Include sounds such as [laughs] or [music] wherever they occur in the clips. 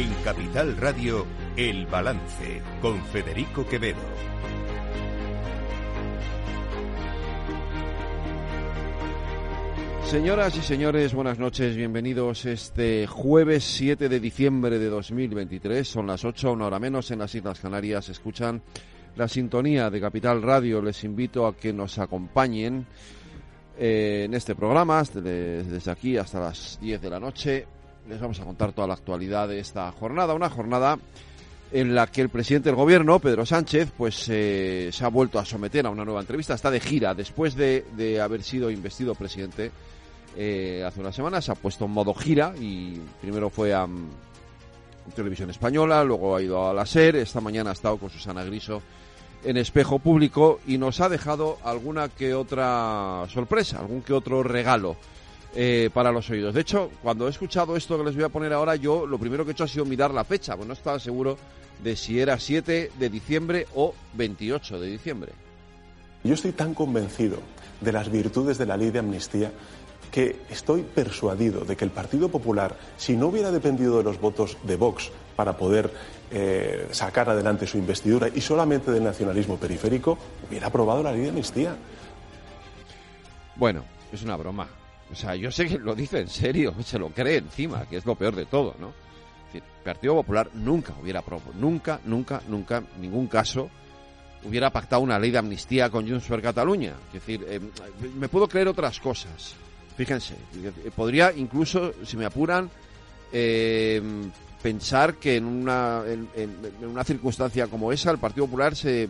En Capital Radio, El Balance, con Federico Quevedo. Señoras y señores, buenas noches, bienvenidos este jueves 7 de diciembre de 2023. Son las 8, una hora menos en las Islas Canarias. Escuchan la sintonía de Capital Radio. Les invito a que nos acompañen eh, en este programa desde, aquí hasta las 10 de la noche les vamos a contar toda la actualidad de esta jornada, una jornada en la que el presidente del gobierno, Pedro Sánchez, pues eh, se ha vuelto a someter a una nueva entrevista, está de gira después de, haber sido investido presidente eh, hace unas semanas, se ha puesto en modo gira y primero fue a, mm, Televisión Española, luego ha ido a la SER, esta mañana ha estado con Susana Griso en espejo público y nos ha dejado alguna que otra sorpresa, algún que otro regalo. Eh, para los oídos. De hecho, cuando he escuchado esto que les voy a poner ahora, yo lo primero que he hecho ha sido mirar la fecha, pues no estaba seguro de si era 7 de diciembre o 28 de diciembre. Yo estoy tan convencido de las virtudes de la ley de amnistía que estoy persuadido de que el Partido Popular, si no hubiera dependido de los votos de Vox para poder eh, sacar adelante su investidura y solamente del nacionalismo periférico, hubiera aprobado la ley de amnistía. Bueno, es una broma. O sea, yo sé que lo dice en serio, [laughs] se lo cree encima, que es lo peor de todo, ¿no? el Partido Popular nunca hubiera probado, nunca, nunca, nunca, ningún caso hubiera pactado una ley de amnistía con Junts per Cataluña. Es decir, eh, me puedo creer otras cosas. Fíjense, podría incluso, si me apuran, eh, pensar que en una, en, una circunstancia como esa el Partido Popular se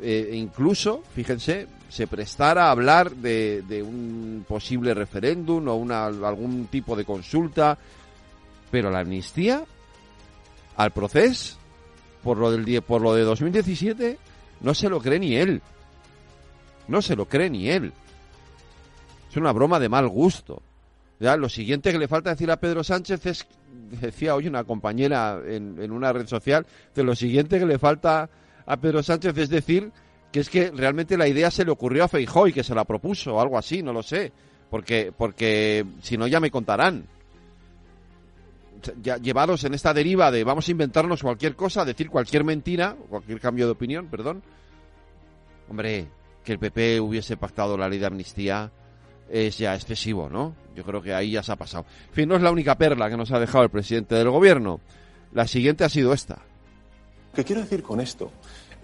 eh, incluso, fíjense, se prestara a hablar de, un posible referéndum o una, algún tipo de consulta, pero la amnistía al proceso por lo del por lo de 2017 no se lo cree ni él. No se lo cree ni él. Es una broma de mal gusto. Ya, lo siguiente que le falta decir a Pedro Sánchez es, decía hoy una compañera en, en una red social, de lo siguiente que le falta a Pedro Sánchez es decir que es que realmente la idea se le ocurrió a Feijóo y que se la propuso o algo así, no lo sé, porque porque si no ya me contarán. Ya, llevados en esta deriva de vamos a inventarnos cualquier cosa, decir cualquier mentira, cualquier cambio de opinión, perdón. Hombre, que el PP hubiese pactado la ley de amnistía es ya excesivo, ¿no? Yo creo que ahí ya se ha pasado. En fin, no es la única perla que nos ha dejado el presidente del gobierno. La siguiente ha sido esta. ¿Qué quiero decir con esto?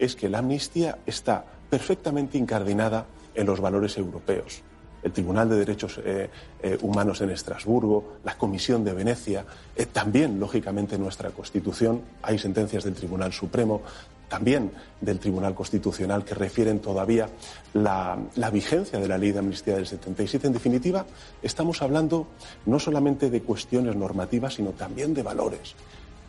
es que la amnistía está perfectamente incardinada en los valores europeos. El Tribunal de Derechos eh, eh, Humanos en Estrasburgo, la Comisión de Venecia, eh, también, lógicamente, nuestra Constitución, hay sentencias del Tribunal Supremo, también del Tribunal Constitucional que refieren todavía la, la, vigencia de la ley de amnistía del 77. En definitiva, estamos hablando no solamente de cuestiones normativas, sino también de valores.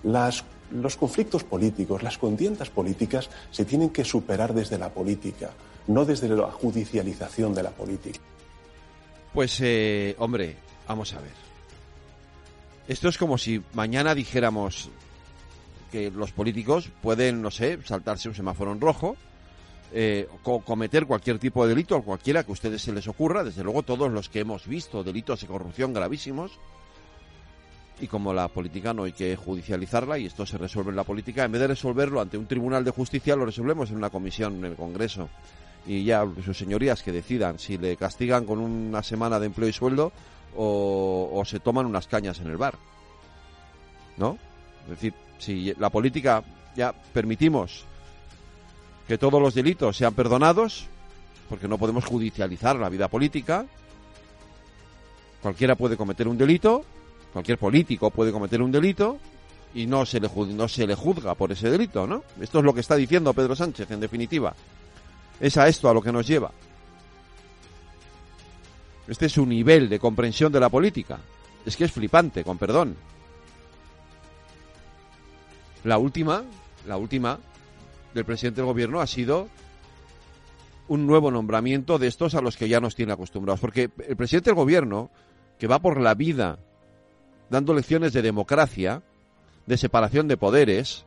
Las los conflictos políticos, las contiendas políticas se tienen que superar desde la política, no desde la judicialización de la política. Pues, eh, hombre, vamos a ver. Esto es como si mañana dijéramos que los políticos pueden, no sé, saltarse un semáforo en rojo, eh, cometer cualquier tipo de delito, cualquiera que a ustedes se les ocurra, desde luego todos los que hemos visto delitos de corrupción gravísimos, y como la política no hay que judicializarla y esto se resuelve en la política, en vez de resolverlo ante un tribunal de justicia, lo resolvemos en una comisión en el Congreso. Y ya sus señorías que decidan si le castigan con una semana de empleo y sueldo o, se toman unas cañas en el bar. ¿No? Es decir, si la política ya permitimos que todos los delitos sean perdonados, porque no podemos judicializar la vida política, cualquiera puede cometer un delito Cualquier político puede cometer un delito y no se le, no se le juzga por ese delito, ¿no? Esto es lo que está diciendo Pedro Sánchez, en definitiva. Es a esto a lo que nos lleva. Este es su nivel de comprensión de la política. Es que es flipante, con perdón. La última, la última del presidente del gobierno ha sido un nuevo nombramiento de estos a los que ya nos tiene acostumbrados. Porque el presidente del gobierno, que va por la vida dando lecciones de democracia, de separación de poderes,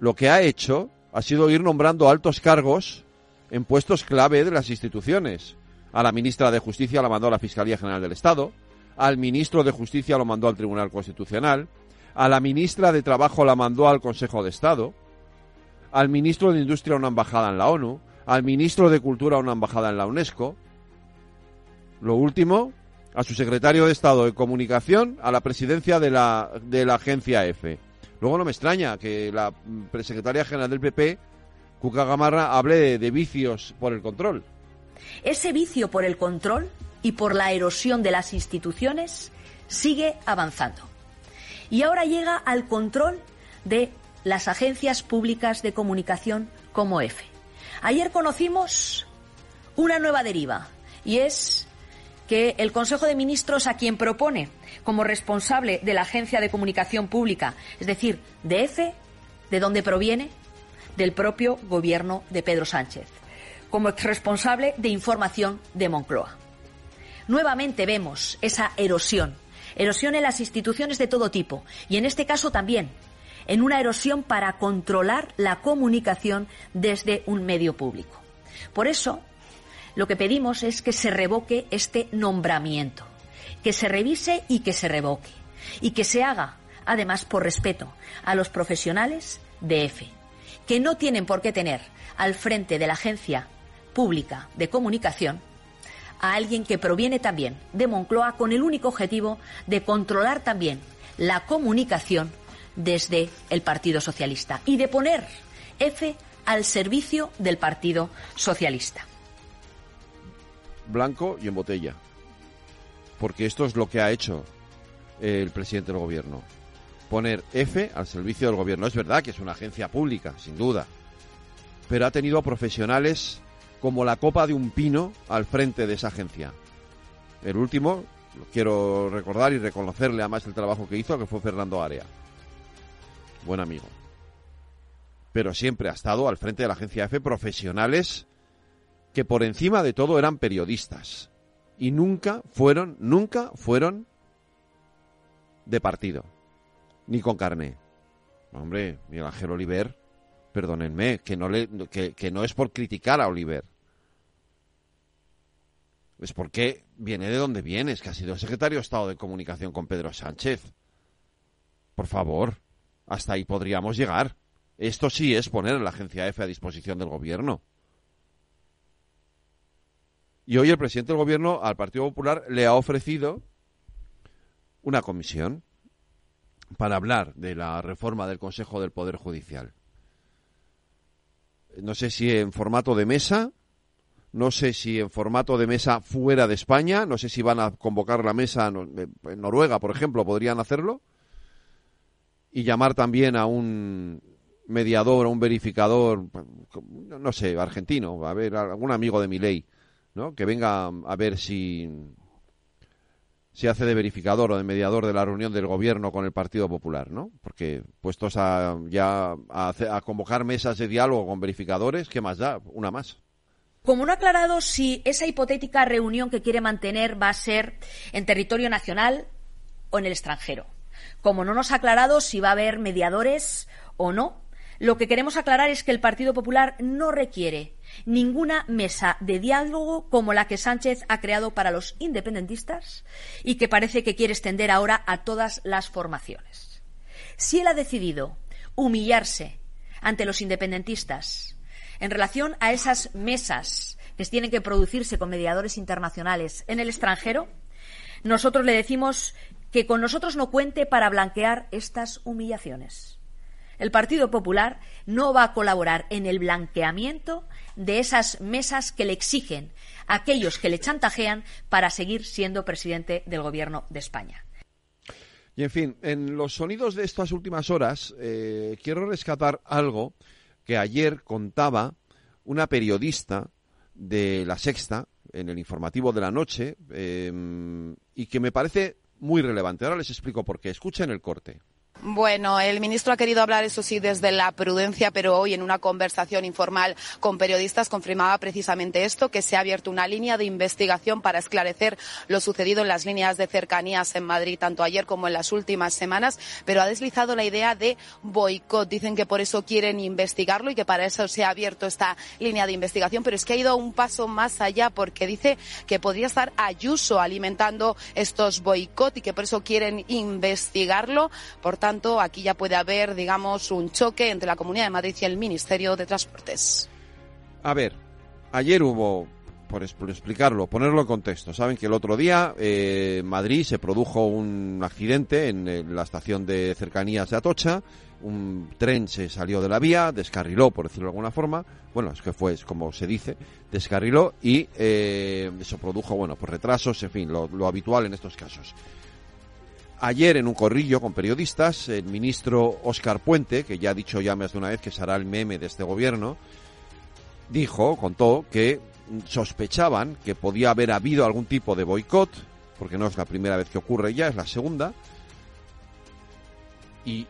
lo que ha hecho ha sido ir nombrando altos cargos en puestos clave de las instituciones. A la ministra de Justicia la mandó a la Fiscalía General del Estado, al ministro de Justicia lo mandó al Tribunal Constitucional, a la ministra de Trabajo la mandó al Consejo de Estado, al ministro de Industria una embajada en la ONU, al ministro de Cultura una embajada en la UNESCO. Lo último, a su secretario de Estado de Comunicación, a la presidencia de la, de la agencia F. Luego no me extraña que la secretaria general del PP, Cuca Gamarra, hable de vicios por el control. Ese vicio por el control y por la erosión de las instituciones sigue avanzando. Y ahora llega al control de las agencias públicas de comunicación como EFE. Ayer conocimos una nueva deriva y es que el Consejo de Ministros a quien propone como responsable de la Agencia de Comunicación Pública, es decir, de EFE, de dónde proviene, del propio gobierno de Pedro Sánchez, como responsable de información de Moncloa. Nuevamente vemos esa erosión, erosión en las instituciones de todo tipo y en este caso también en una erosión para controlar la comunicación desde un medio público. Por eso, lo que pedimos es que se revoque este nombramiento, que se revise y que se revoque, y que se haga, además, por respeto a los profesionales de EFE, que no tienen por qué tener al frente de la agencia pública de comunicación a alguien que proviene también de Moncloa con el único objetivo de controlar también la comunicación desde el Partido Socialista y de poner F al servicio del Partido Socialista. Blanco y en botella. Porque esto es lo que ha hecho el presidente del gobierno. Poner F al servicio del gobierno. Es verdad que es una agencia pública, sin duda. Pero ha tenido profesionales como la copa de un pino al frente de esa agencia. El último, quiero recordar y reconocerle además el trabajo que hizo, que fue Fernando Area buen amigo. Pero siempre ha estado al frente de la agencia F profesionales que por encima de todo eran periodistas. Y nunca fueron, nunca fueron de partido. Ni con carné. Hombre, Miguel Ángel Oliver, perdónenme, que no, le, que, que no es por criticar a Oliver. Es porque viene de donde viene, que ha sido secretario de Estado de Comunicación con Pedro Sánchez. Por favor. Hasta ahí podríamos llegar. Esto sí es poner a la agencia F a disposición del gobierno. Y hoy el presidente del gobierno al Partido Popular le ha ofrecido una comisión para hablar de la reforma del Consejo del Poder Judicial. No sé si en formato de mesa, no sé si en formato de mesa fuera de España, no sé si van a convocar la mesa en Noruega, por ejemplo, podrían hacerlo y llamar también a un mediador, a un verificador, no sé, argentino, a ver, algún amigo de mi ley, ¿no? Que venga a ver si se hace de verificador o de mediador de la reunión del gobierno con el Partido Popular, ¿no? Porque puestos a ya a convocar mesas de diálogo con verificadores, ¿qué más da? Una más. Como no ha aclarado si esa hipotética reunión que quiere mantener va a ser en territorio nacional o en el extranjero como no nos ha aclarado si va a haber mediadores o no. Lo que queremos aclarar es que el Partido Popular no requiere ninguna mesa de diálogo como la que Sánchez ha creado para los independentistas y que parece que quiere extender ahora a todas las formaciones. Si él ha decidido humillarse ante los independentistas en relación a esas mesas que tienen que producirse con mediadores internacionales en el extranjero, nosotros le decimos que con nosotros no cuente para blanquear estas humillaciones. El Partido Popular no va a colaborar en el blanqueamiento de esas mesas que le exigen aquellos que le chantajean para seguir siendo presidente del Gobierno de España. Y en fin, en los sonidos de estas últimas horas eh, quiero rescatar algo que ayer contaba una periodista de La Sexta en el informativo de la noche eh, y que me parece muy relevante. Ahora les explico por qué. Escuchen el corte. Bueno, el ministro ha querido hablar, eso sí, desde la prudencia, pero hoy en una conversación informal con periodistas confirmaba precisamente esto, que se ha abierto una línea de investigación para esclarecer lo sucedido en las líneas de cercanías en Madrid, tanto ayer como en las últimas semanas, pero ha deslizado la idea de boicot. Dicen que por eso quieren investigarlo y que para eso se ha abierto esta línea de investigación, pero es que ha ido un paso más allá porque dice que podría estar Ayuso alimentando estos boicot y que por eso quieren investigarlo. Aquí ya puede haber, digamos, un choque entre la Comunidad de Madrid y el Ministerio de Transportes. A ver, ayer hubo, por, explicarlo, ponerlo en contexto, saben que el otro día en eh, Madrid se produjo un accidente en, la estación de cercanías de Atocha, un tren se salió de la vía, descarriló, por decirlo de alguna forma, bueno, es que fue como se dice, descarriló y eh, eso produjo, bueno, pues retrasos, en fin, lo habitual en estos casos. Ayer en un corrillo con periodistas, el ministro Óscar Puente, que ya ha dicho ya más de una vez que será el meme de este gobierno, dijo, contó, que sospechaban que podía haber habido algún tipo de boicot, porque no es la primera vez que ocurre ya, es la segunda, y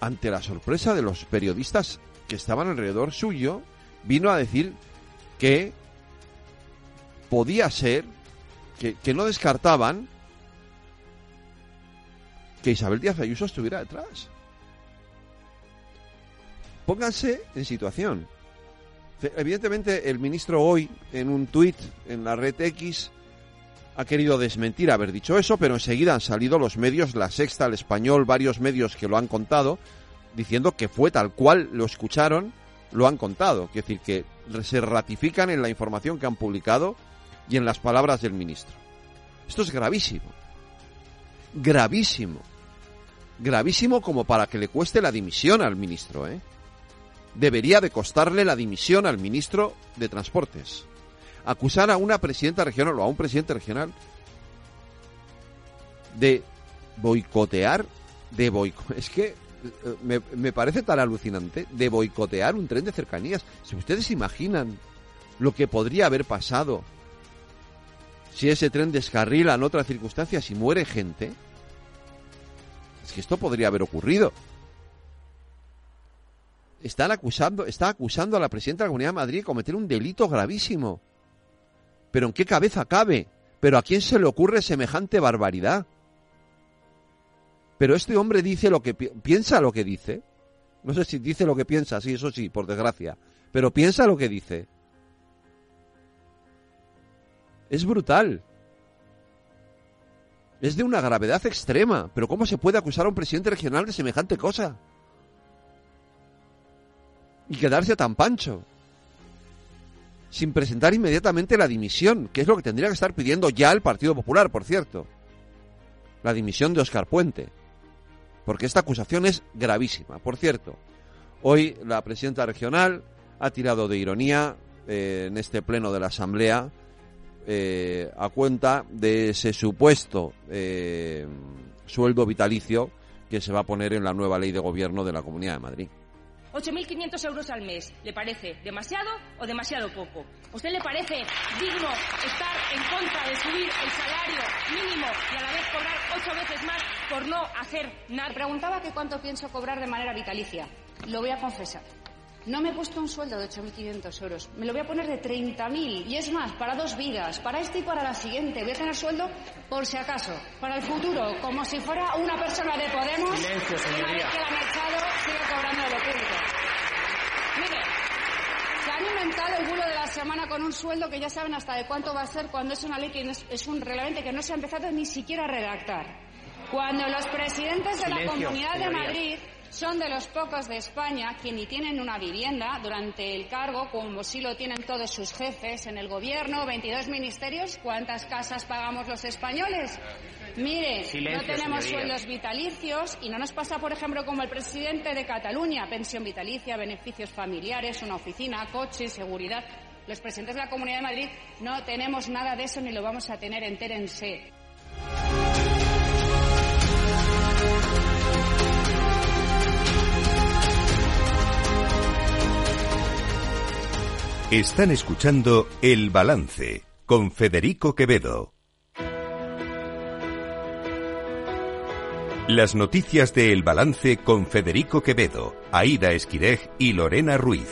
ante la sorpresa de los periodistas que estaban alrededor suyo, vino a decir que podía ser, que, que no descartaban que Isabel Díaz Ayuso estuviera detrás. Pónganse en situación. Evidentemente, el ministro hoy, en un tuit en la red X, ha querido desmentir haber dicho eso, pero enseguida han salido los medios, La Sexta, El Español, varios medios que lo han contado, diciendo que fue tal cual lo escucharon, lo han contado. Es decir, que se ratifican en la información que han publicado y en las palabras del ministro. Esto es gravísimo gravísimo. Gravísimo como para que le cueste la dimisión al ministro, ¿eh? Debería de costarle la dimisión al ministro de Transportes. Acusar a una presidenta regional o a un presidente regional de boicotear, de boicotear, [laughs] es que eh, me, me, parece tan alucinante, de boicotear un tren de cercanías. Si ustedes imaginan lo que podría haber pasado si ese tren descarrila en otras circunstancias y muere gente, es que esto podría haber ocurrido. Están acusando, está acusando a la presidenta de la Comunidad de Madrid de cometer un delito gravísimo. Pero ¿en qué cabeza cabe? ¿Pero a quién se le ocurre semejante barbaridad? Pero este hombre dice lo que piensa lo que dice. No sé si dice lo que piensa, sí, eso sí, por desgracia. Pero piensa lo que dice. Es brutal. Es de una gravedad extrema. Pero ¿cómo se puede acusar a un presidente regional de semejante cosa? Y quedarse tan pancho. Sin presentar inmediatamente la dimisión, que es lo que tendría que estar pidiendo ya el Partido Popular, por cierto. La dimisión de Oscar Puente. Porque esta acusación es gravísima. Por cierto, hoy la presidenta regional ha tirado de ironía eh, en este pleno de la Asamblea eh, a cuenta de ese supuesto eh, sueldo vitalicio que se va a poner en la nueva ley de gobierno de la Comunidad de Madrid. 8.500 euros al mes, ¿le parece demasiado o demasiado poco? ¿Usted le parece digno estar en contra de subir el salario mínimo y a la vez cobrar ocho veces más por no hacer nada? Preguntaba que cuánto pienso cobrar de manera vitalicia. Lo voy a confesar. No me he puesto un sueldo de 8.500 euros. Me lo voy a poner de 30.000. Y es más, para dos vidas, para este y para la siguiente. Voy a tener sueldo por si acaso, para el futuro, como si fuera una persona de Podemos. Silencio, señoría. que la mercado sigue cobrando de lo público. Mire, se han inventado el bulo de la semana con un sueldo que ya saben hasta de cuánto va a ser cuando es una ley que es, es un reglamento que no se ha empezado ni siquiera a redactar. Cuando los presidentes de la Comunidad de Madrid son de los pocos de España que ni tienen una vivienda durante el cargo, como sí lo tienen todos sus jefes en el gobierno, 22 ministerios. ¿Cuántas casas pagamos los españoles? Mire, no tenemos sueldos vitalicios y no nos pasa, por ejemplo, como el presidente de Cataluña, pensión vitalicia, beneficios familiares, una oficina, coche, seguridad. Los presidentes de la Comunidad de Madrid no tenemos nada de eso ni lo vamos a tener, entérense. Están escuchando El Balance con Federico Quevedo. Las noticias de El Balance con Federico Quevedo, Aida Esquirej y Lorena Ruiz.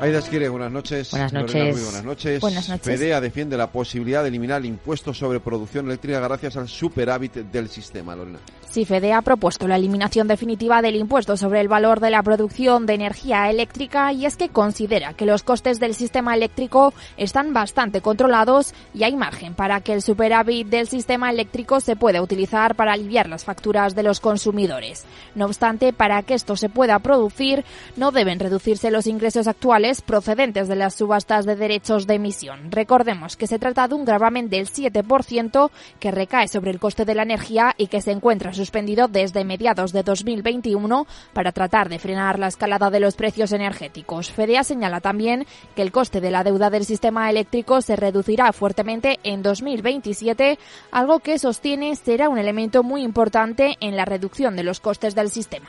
Aida Esquire, buenas noches. Buenas Lorena noches. Ruiz, buenas noches. Buenas noches. FEDEA defiende la posibilidad de eliminar el impuesto sobre producción eléctrica gracias al superávit del sistema, Lorena. Sí, FEDE ha propuesto la eliminación definitiva del impuesto sobre el valor de la producción de energía eléctrica y es que considera que los costes del sistema eléctrico están bastante controlados y hay margen para que el superávit del sistema eléctrico se pueda utilizar para aliviar las facturas de los consumidores. No obstante, para que esto se pueda producir, no deben reducirse los ingresos actuales procedentes de las subastas de derechos de emisión. Recordemos que se trata de un gravamen del 7% que recae sobre el coste de la energía y que se encuentra suspendido desde mediados de 2021 para tratar de frenar la escalada de los precios energéticos. FEDEA señala también que el coste de la deuda del sistema eléctrico se reducirá fuertemente en 2027, algo que sostiene será un elemento muy importante en la reducción de los costes del sistema.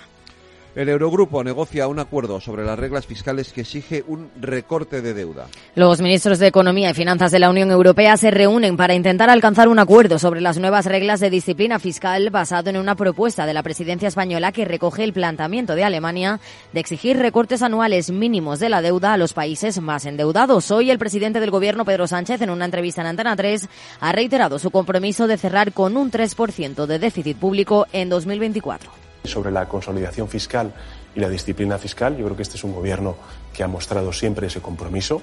El Eurogrupo negocia un acuerdo sobre las reglas fiscales que exige un recorte de deuda. Los ministros de Economía y Finanzas de la Unión Europea se reúnen para intentar alcanzar un acuerdo sobre las nuevas reglas de disciplina fiscal basado en una propuesta de la presidencia española que recoge el planteamiento de Alemania de exigir recortes anuales mínimos de la deuda a los países más endeudados. Hoy el presidente del Gobierno, Pedro Sánchez, en una entrevista en Antena 3, ha reiterado su compromiso de cerrar con un 3% de déficit público en 2024 sobre la consolidación fiscal y la disciplina fiscal. Yo creo que este es un gobierno que ha mostrado siempre ese compromiso.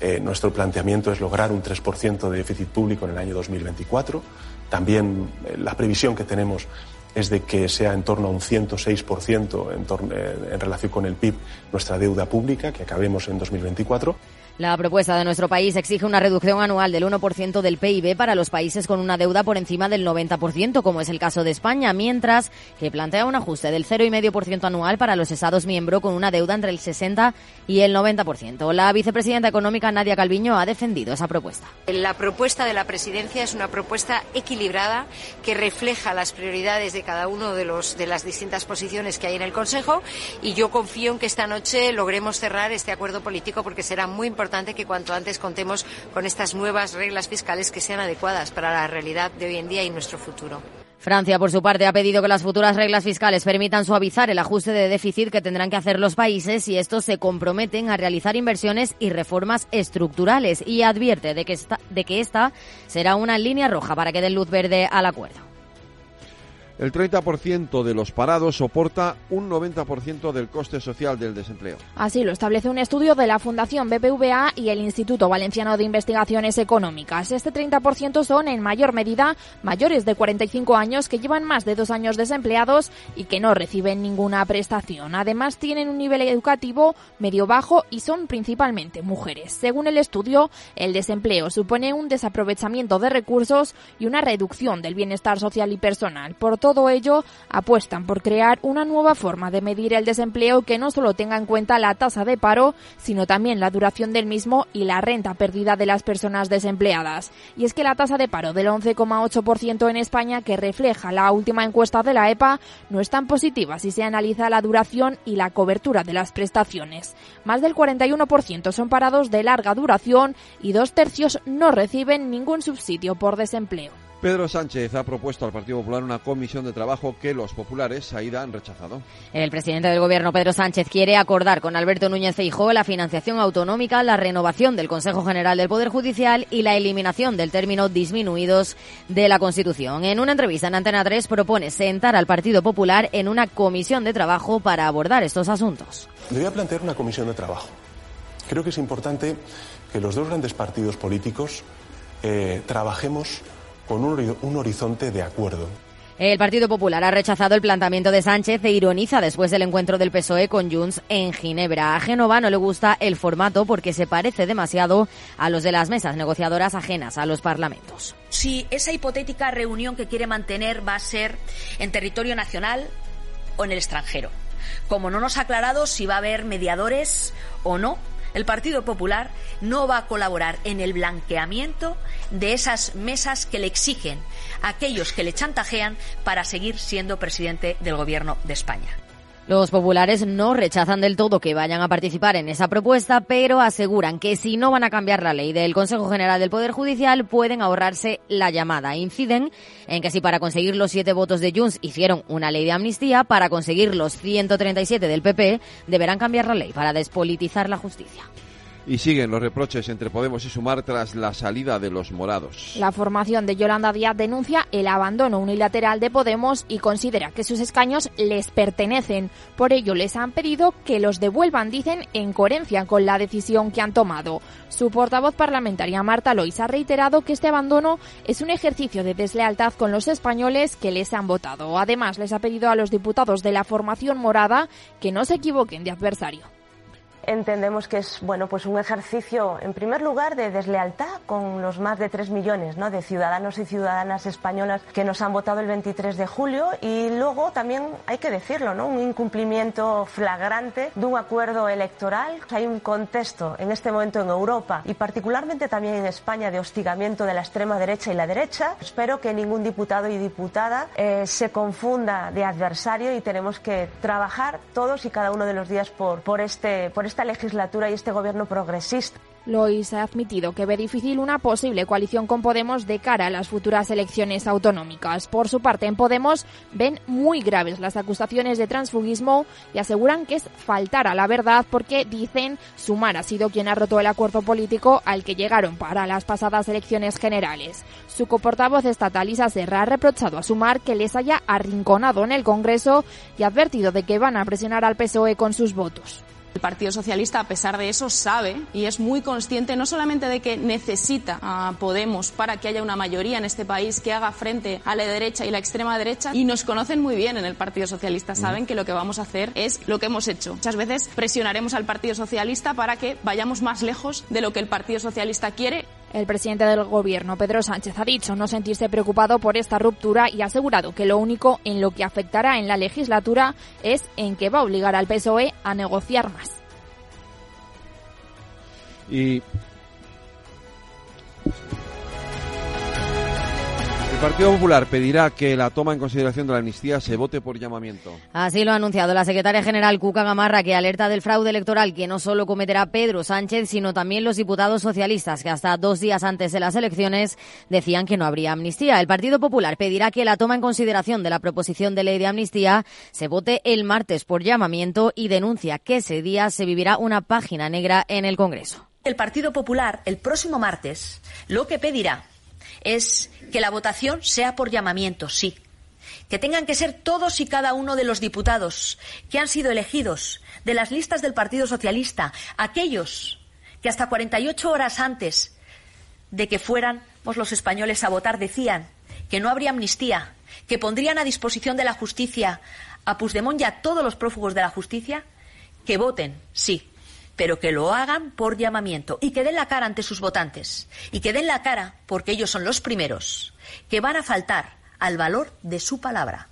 Eh, nuestro planteamiento es lograr un 3% de déficit público en el año 2024. También eh, la previsión que tenemos es de que sea en torno a un 106% en, torno, eh, en relación con el PIB nuestra deuda pública, que acabemos en 2024. La propuesta de nuestro país exige una reducción anual del 1% del PIB para los países con una deuda por encima del 90%, como es el caso de España, mientras que plantea un ajuste del 0,5% anual para los Estados miembros con una deuda entre el 60 y el 90%. La vicepresidenta económica Nadia Calviño ha defendido esa propuesta. La propuesta de la presidencia es una propuesta equilibrada que refleja las prioridades de cada uno de, los, de las distintas posiciones que hay en el Consejo y yo confío en que esta noche logremos cerrar este acuerdo político porque será muy importante importante que cuanto antes contemos con estas nuevas reglas fiscales que sean adecuadas para la realidad de hoy en día y nuestro futuro. Francia, por su parte, ha pedido que las futuras reglas fiscales permitan suavizar el ajuste de déficit que tendrán que hacer los países y estos se comprometen a realizar inversiones y reformas estructurales y advierte de que esta, de que esta será una línea roja para que den luz verde al acuerdo. El 30% de los parados soporta un 90% del coste social del desempleo. Así lo establece un estudio de la Fundación BBVA y el Instituto Valenciano de Investigaciones Económicas. Este 30% son en mayor medida mayores de 45 años que llevan más de dos años desempleados y que no reciben ninguna prestación. Además, tienen un nivel educativo medio bajo y son principalmente mujeres. Según el estudio, el desempleo supone un desaprovechamiento de recursos y una reducción del bienestar social y personal. Por todo ello, apuestan por crear una nueva forma de medir el desempleo que no solo tenga en cuenta la tasa de paro, sino también la duración del mismo y la renta perdida de las personas desempleadas. Y es que la tasa de paro del 11,8% en España, que refleja la última encuesta de la EPA, no es tan positiva si se analiza la duración y la cobertura de las prestaciones. Más del 41% son parados de larga duración y dos tercios no reciben ningún subsidio por desempleo. Pedro Sánchez ha propuesto al Partido Popular una comisión de trabajo que los populares, Aida, han rechazado. El presidente del Gobierno, Pedro Sánchez, quiere acordar con Alberto Núñez Feijóo la financiación autonómica, la renovación del Consejo General del Poder Judicial y la eliminación del término disminuidos de la Constitución. En una entrevista en Antena 3 propone sentar al Partido Popular en una comisión de trabajo para abordar estos asuntos. Le voy a plantear una comisión de trabajo. Creo que es importante que los dos grandes partidos políticos eh, trabajemos con un, un horizonte de acuerdo. El Partido Popular ha rechazado el planteamiento de Sánchez e ironiza después del encuentro del PSOE con Junts en Ginebra. A Génova no le gusta el formato porque se parece demasiado a los de las mesas negociadoras ajenas a los parlamentos. Si esa hipotética reunión que quiere mantener va a ser en territorio nacional o en el extranjero. Como no nos ha aclarado si va a haber mediadores o no, el Partido Popular no va a colaborar en el blanqueamiento de esas mesas que le exigen a aquellos que le chantajean para seguir siendo presidente del Gobierno de España. Los populares no rechazan del todo que vayan a participar en esa propuesta, pero aseguran que si no van a cambiar la ley del Consejo General del Poder Judicial, pueden ahorrarse la llamada. Inciden en que si para conseguir los siete votos de Junts hicieron una ley de amnistía, para conseguir los 137 del PP, deberán cambiar la ley para despolitizar la justicia. Y siguen los reproches entre Podemos y Sumar tras la salida de los morados. La formación de Yolanda Díaz denuncia el abandono unilateral de Podemos y considera que sus escaños les pertenecen. Por ello les han pedido que los devuelvan, dicen, en coherencia con la decisión que han tomado. Su portavoz parlamentaria Marta Lois ha reiterado que este abandono es un ejercicio de deslealtad con los españoles que les han votado. Además, les ha pedido a los diputados de la formación morada que no se equivoquen de adversario entendemos que es bueno pues un ejercicio en primer lugar de deslealtad con los más de tres millones ¿no? de ciudadanos y ciudadanas españolas que nos han votado el 23 de julio y luego también hay que decirlo ¿no? un incumplimiento flagrante de un acuerdo electoral hay un contexto en este momento en Europa y particularmente también en España de hostigamiento de la extrema derecha y la derecha espero que ningún diputado y diputada eh, se confunda de adversario y tenemos que trabajar todos y cada uno de los días por, por este por este esta legislatura y este gobierno progresista. Lois ha admitido que ve difícil una posible coalición con Podemos de cara a las futuras elecciones autonómicas. Por su parte, en Podemos ven muy graves las acusaciones de transfugismo y aseguran que es faltar a la verdad porque dicen Sumar ha sido quien ha roto el acuerdo político al que llegaron para las pasadas elecciones generales. Su coportavoz estatal Isa Serra ha reprochado a Sumar que les haya arrinconado en el Congreso y ha advertido de que van a presionar al PSOE con sus votos. El Partido Socialista, a pesar de eso, sabe y es muy consciente no solamente de que necesita a Podemos para que haya una mayoría en este país que haga frente a la derecha y la extrema derecha, y nos conocen muy bien en el Partido Socialista, mm. saben que lo que vamos a hacer es lo que hemos hecho. Muchas veces presionaremos al Partido Socialista para que vayamos más lejos de lo que el Partido Socialista quiere. El presidente del Gobierno, Pedro Sánchez, ha dicho no sentirse preocupado por esta ruptura y ha asegurado que lo único en lo que afectará en la legislatura es en que va a obligar al PSOE a negociar más. El Partido Popular pedirá que la toma en consideración de la amnistía se vote por llamamiento. Así lo ha anunciado la secretaria general Cuca Gamarra, que alerta del fraude electoral que no solo cometerá Pedro Sánchez, sino también los diputados socialistas, que hasta dos días antes de las elecciones decían que no habría amnistía. El Partido Popular pedirá que la toma en consideración de la proposición de ley de amnistía se vote el martes por llamamiento y denuncia que ese día se vivirá una página negra en el Congreso. El Partido Popular, el próximo martes, lo que pedirá es que la votación sea por llamamiento, sí. Que tengan que ser todos y cada uno de los diputados que han sido elegidos de las listas del Partido Socialista, aquellos que hasta 48 horas antes de que fueran los españoles a votar decían que no habría amnistía, que pondrían a disposición de la justicia a Puigdemont y a todos los prófugos de la justicia, que voten sí pero que lo hagan por llamamiento y que den la cara ante sus votantes y que den la cara porque ellos son los primeros que van a faltar al valor de su palabra.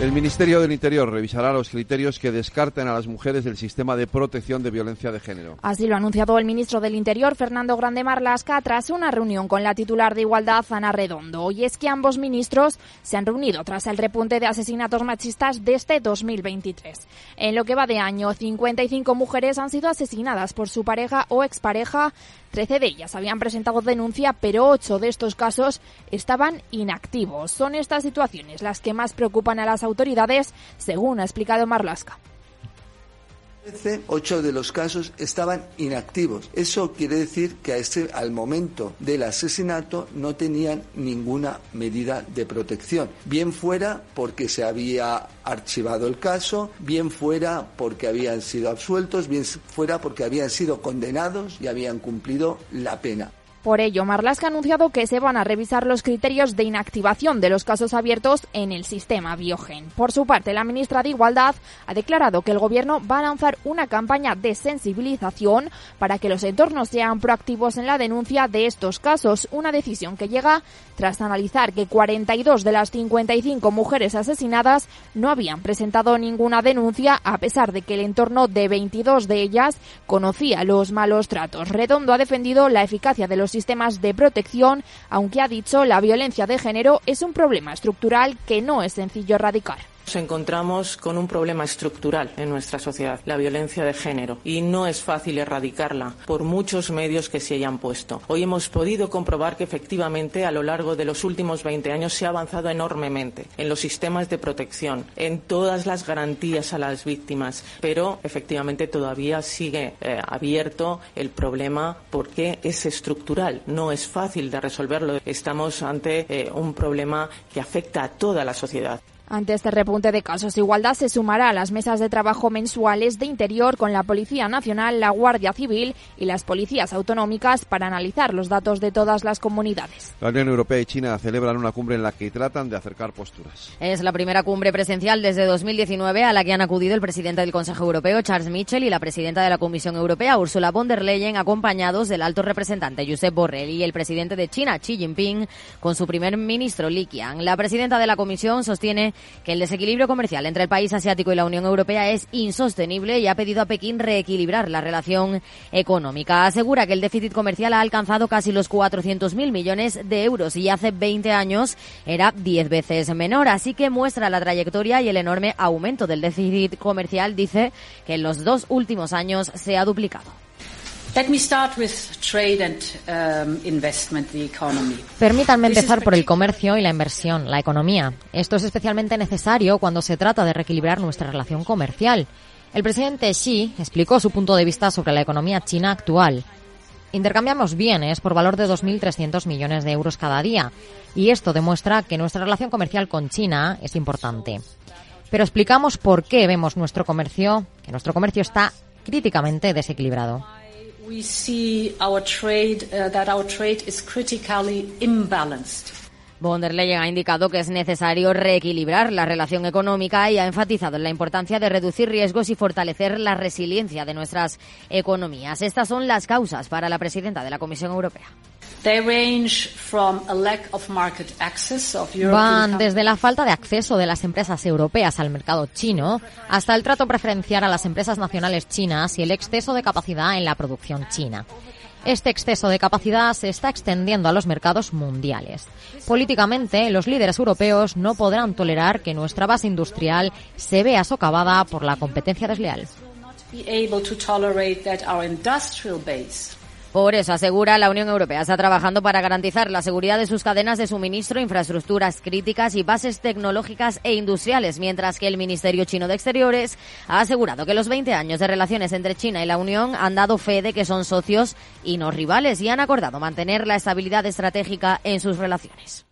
El Ministerio del Interior revisará los criterios que descarten a las mujeres del sistema de protección de violencia de género. Así lo ha anunciado el ministro del Interior, Fernando Grande Marlasca, tras una reunión con la titular de Igualdad, Ana Redondo. Y es que ambos ministros se han reunido tras el repunte de asesinatos machistas de este 2023. En lo que va de año, 55 mujeres han sido asesinadas por su pareja o expareja. Trece de ellas habían presentado denuncia, pero ocho de estos casos estaban inactivos. Son estas situaciones las que más preocupan a las autoridades, según ha explicado Marlasca. Ocho de los casos estaban inactivos. Eso quiere decir que a ese, al momento del asesinato no tenían ninguna medida de protección. Bien fuera porque se había archivado el caso, bien fuera porque habían sido absueltos, bien fuera porque habían sido condenados y habían cumplido la pena. Por ello, Marlaska ha anunciado que se van a revisar los criterios de inactivación de los casos abiertos en el sistema Biogen. Por su parte, la ministra de Igualdad ha declarado que el Gobierno va a lanzar una campaña de sensibilización para que los entornos sean proactivos en la denuncia de estos casos, una decisión que llega tras analizar que 42 de las 55 mujeres asesinadas no habían presentado ninguna denuncia a pesar de que el entorno de 22 de ellas conocía los malos tratos. Redondo ha defendido la eficacia de los sistemas de protección, aunque ha dicho la violencia de género es un problema estructural que no es sencillo erradicar. Nos encontramos con un problema estructural en nuestra sociedad, la violencia de género, y no es fácil erradicarla por muchos medios que se hayan puesto. Hoy hemos podido comprobar que efectivamente a lo largo de los últimos 20 años se ha avanzado enormemente en los sistemas de protección, en todas las garantías a las víctimas, pero efectivamente todavía sigue eh, abierto el problema porque es estructural, no es fácil de resolverlo. Estamos ante eh, un problema que afecta a toda la sociedad. Ante este repunte de casos, Igualdad se sumará a las mesas de trabajo mensuales de Interior con la Policía Nacional, la Guardia Civil y las policías autonómicas para analizar los datos de todas las comunidades. La Unión Europea y China celebran una cumbre en la que tratan de acercar posturas. Es la primera cumbre presencial desde 2019 a la que han acudido el presidente del Consejo Europeo, Charles Michel, y la presidenta de la Comisión Europea, Ursula von der Leyen, acompañados del alto representante Josep Borrell y el presidente de China, Xi Jinping, con su primer ministro Li Qiang. La presidenta de la Comisión sostiene que el desequilibrio comercial entre el país asiático y la Unión Europea es insostenible y ha pedido a Pekín reequilibrar la relación económica. Asegura que el déficit comercial ha alcanzado casi los 400.000 millones de euros y hace 20 años era 10 veces menor. Así que muestra la trayectoria y el enorme aumento del déficit comercial. Dice que en los dos últimos años se ha duplicado. Permítanme empezar por el comercio y la inversión, la economía. Esto es especialmente necesario cuando se trata de reequilibrar nuestra relación comercial. El presidente Xi explicó su punto de vista sobre la economía china actual. Intercambiamos bienes por valor de 2.300 millones de euros cada día y esto demuestra que nuestra relación comercial con China es importante. Pero explicamos por qué vemos nuestro comercio, que nuestro comercio está críticamente desequilibrado. We see our trade, uh, that our trade is critically imbalanced. Von der Leyen ha indicado que es necesario reequilibrar la relación económica y ha enfatizado en la importancia de reducir riesgos y fortalecer la resiliencia de nuestras economías. Estas son las causas para la presidenta de la Comisión Europea. Van desde la falta de acceso de las empresas europeas al mercado chino hasta el trato preferencial a las empresas nacionales chinas y el exceso de capacidad en la producción china. Este exceso de capacidad se está extendiendo a los mercados mundiales. Políticamente, los líderes europeos no podrán tolerar que nuestra base industrial se vea socavada por la competencia desleal. Por eso, asegura, la Unión Europea está trabajando para garantizar la seguridad de sus cadenas de suministro, infraestructuras críticas y bases tecnológicas e industriales, mientras que el Ministerio Chino de Exteriores ha asegurado que los 20 años de relaciones entre China y la Unión han dado fe de que son socios y no rivales y han acordado mantener la estabilidad estratégica en sus relaciones.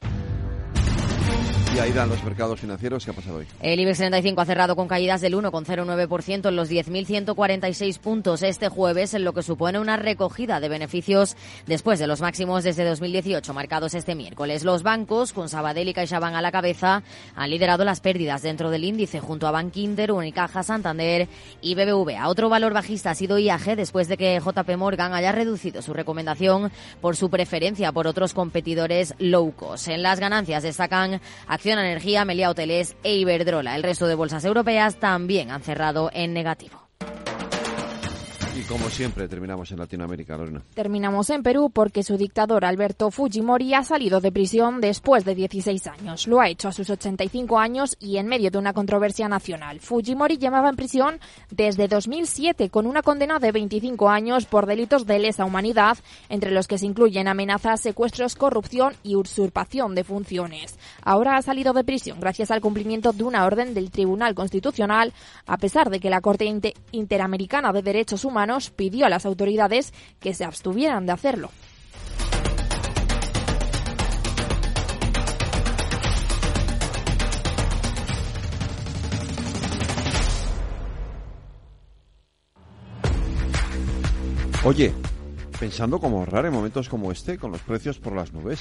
Y ahí dan los mercados financieros. ¿Qué ha pasado hoy? El IBEX 35 ha cerrado con caídas del 1,09% en los 10.146 puntos este jueves, en lo que supone una recogida de beneficios después de los máximos desde 2018 marcados este miércoles. Los bancos, con Sabadell y CaixaBank a la cabeza, han liderado las pérdidas dentro del índice junto a Bankinter, Unicaja, Santander y BBVA. Otro valor bajista ha sido IAG después de que JP Morgan haya reducido su recomendación por su preferencia por otros competidores low cost. En las ganancias destacan Acción Energía, Melia Hoteles e Iberdrola. El resto de bolsas europeas también han cerrado en negativo. Y como siempre, terminamos en Latinoamérica, Lorena. Terminamos en Perú porque su dictador Alberto Fujimori ha salido de prisión después de 16 años. Lo ha hecho a sus 85 años y en medio de una controversia nacional. Fujimori llevaba en prisión desde 2007 con una condena de 25 años por delitos de lesa humanidad, entre los que se incluyen amenazas, secuestros, corrupción y usurpación de funciones. Ahora ha salido de prisión gracias al cumplimiento de una orden del Tribunal Constitucional, a pesar de que la Corte Interamericana de Derechos Humanos pidió a las autoridades que se abstuvieran de hacerlo. Oye, pensando cómo ahorrar en momentos como este con los precios por las nubes.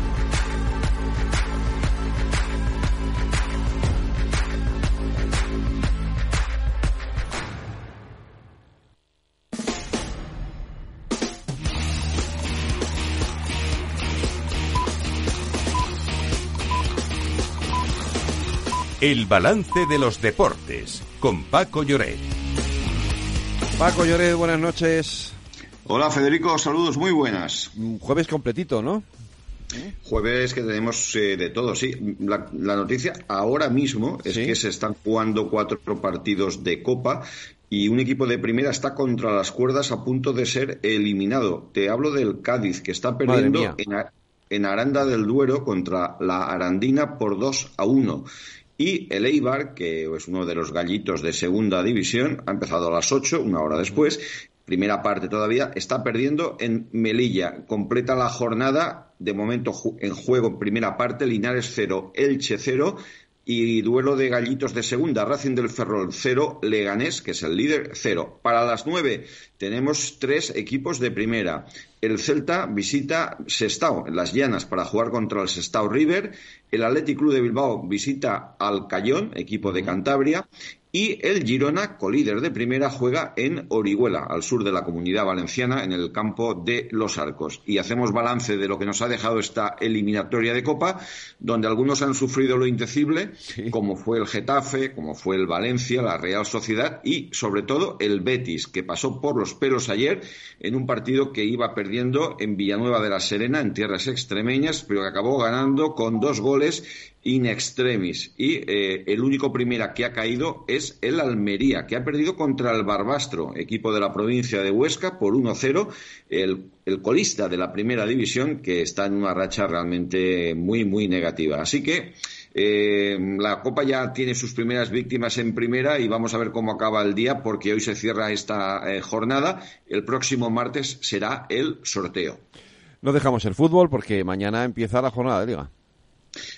El balance de los deportes con Paco Lloret. Paco Lloret, buenas noches. Hola Federico, saludos muy buenas. Jueves completito, ¿no? Jueves que tenemos eh, de todo, sí. La, la, noticia ahora mismo es que se están jugando cuatro partidos de Copa y un equipo de primera está contra las cuerdas a punto de ser eliminado. Te hablo del Cádiz, que está perdiendo en, en, Aranda del Duero contra la Arandina por 2 a 1. Y el Eibar, que es uno de los gallitos de segunda división, ha empezado a las 8, una hora después. Primera parte todavía, está perdiendo en Melilla. Completa la jornada, de momento en juego, primera parte, Linares 0, Elche 0 y duelo de gallitos de segunda, Racing del Ferrol 0, Leganés, que es el líder, 0. Para las 9 tenemos tres equipos de primera. El Celta visita Sestao, en las llanas, para jugar contra el Sestao River. El Athletic Club de Bilbao visita al Cayón, equipo de Cantabria. Y el Girona, colíder de primera, juega en Orihuela, al sur de la comunidad valenciana, en el campo de Los Arcos. Y hacemos balance de lo que nos ha dejado esta eliminatoria de Copa, donde algunos han sufrido lo indecible, como fue el Getafe, como fue el Valencia, la Real Sociedad y, sobre todo, el Betis, que pasó por los pelos ayer en un partido que iba perdiendo en Villanueva de la Serena, en tierras extremeñas, pero que acabó ganando con dos goles in extremis. Y eh, el único primera que ha caído es el Almería, que ha perdido contra el Barbastro, equipo de la provincia de Huesca, por 1-0. El, el, colista de la primera división, que está en una racha realmente muy, muy negativa. Así que eh, la Copa ya tiene sus primeras víctimas en primera y vamos a ver cómo acaba el día, porque hoy se cierra esta eh, jornada. El próximo martes será el sorteo. No dejamos el fútbol porque mañana empieza la jornada de liga.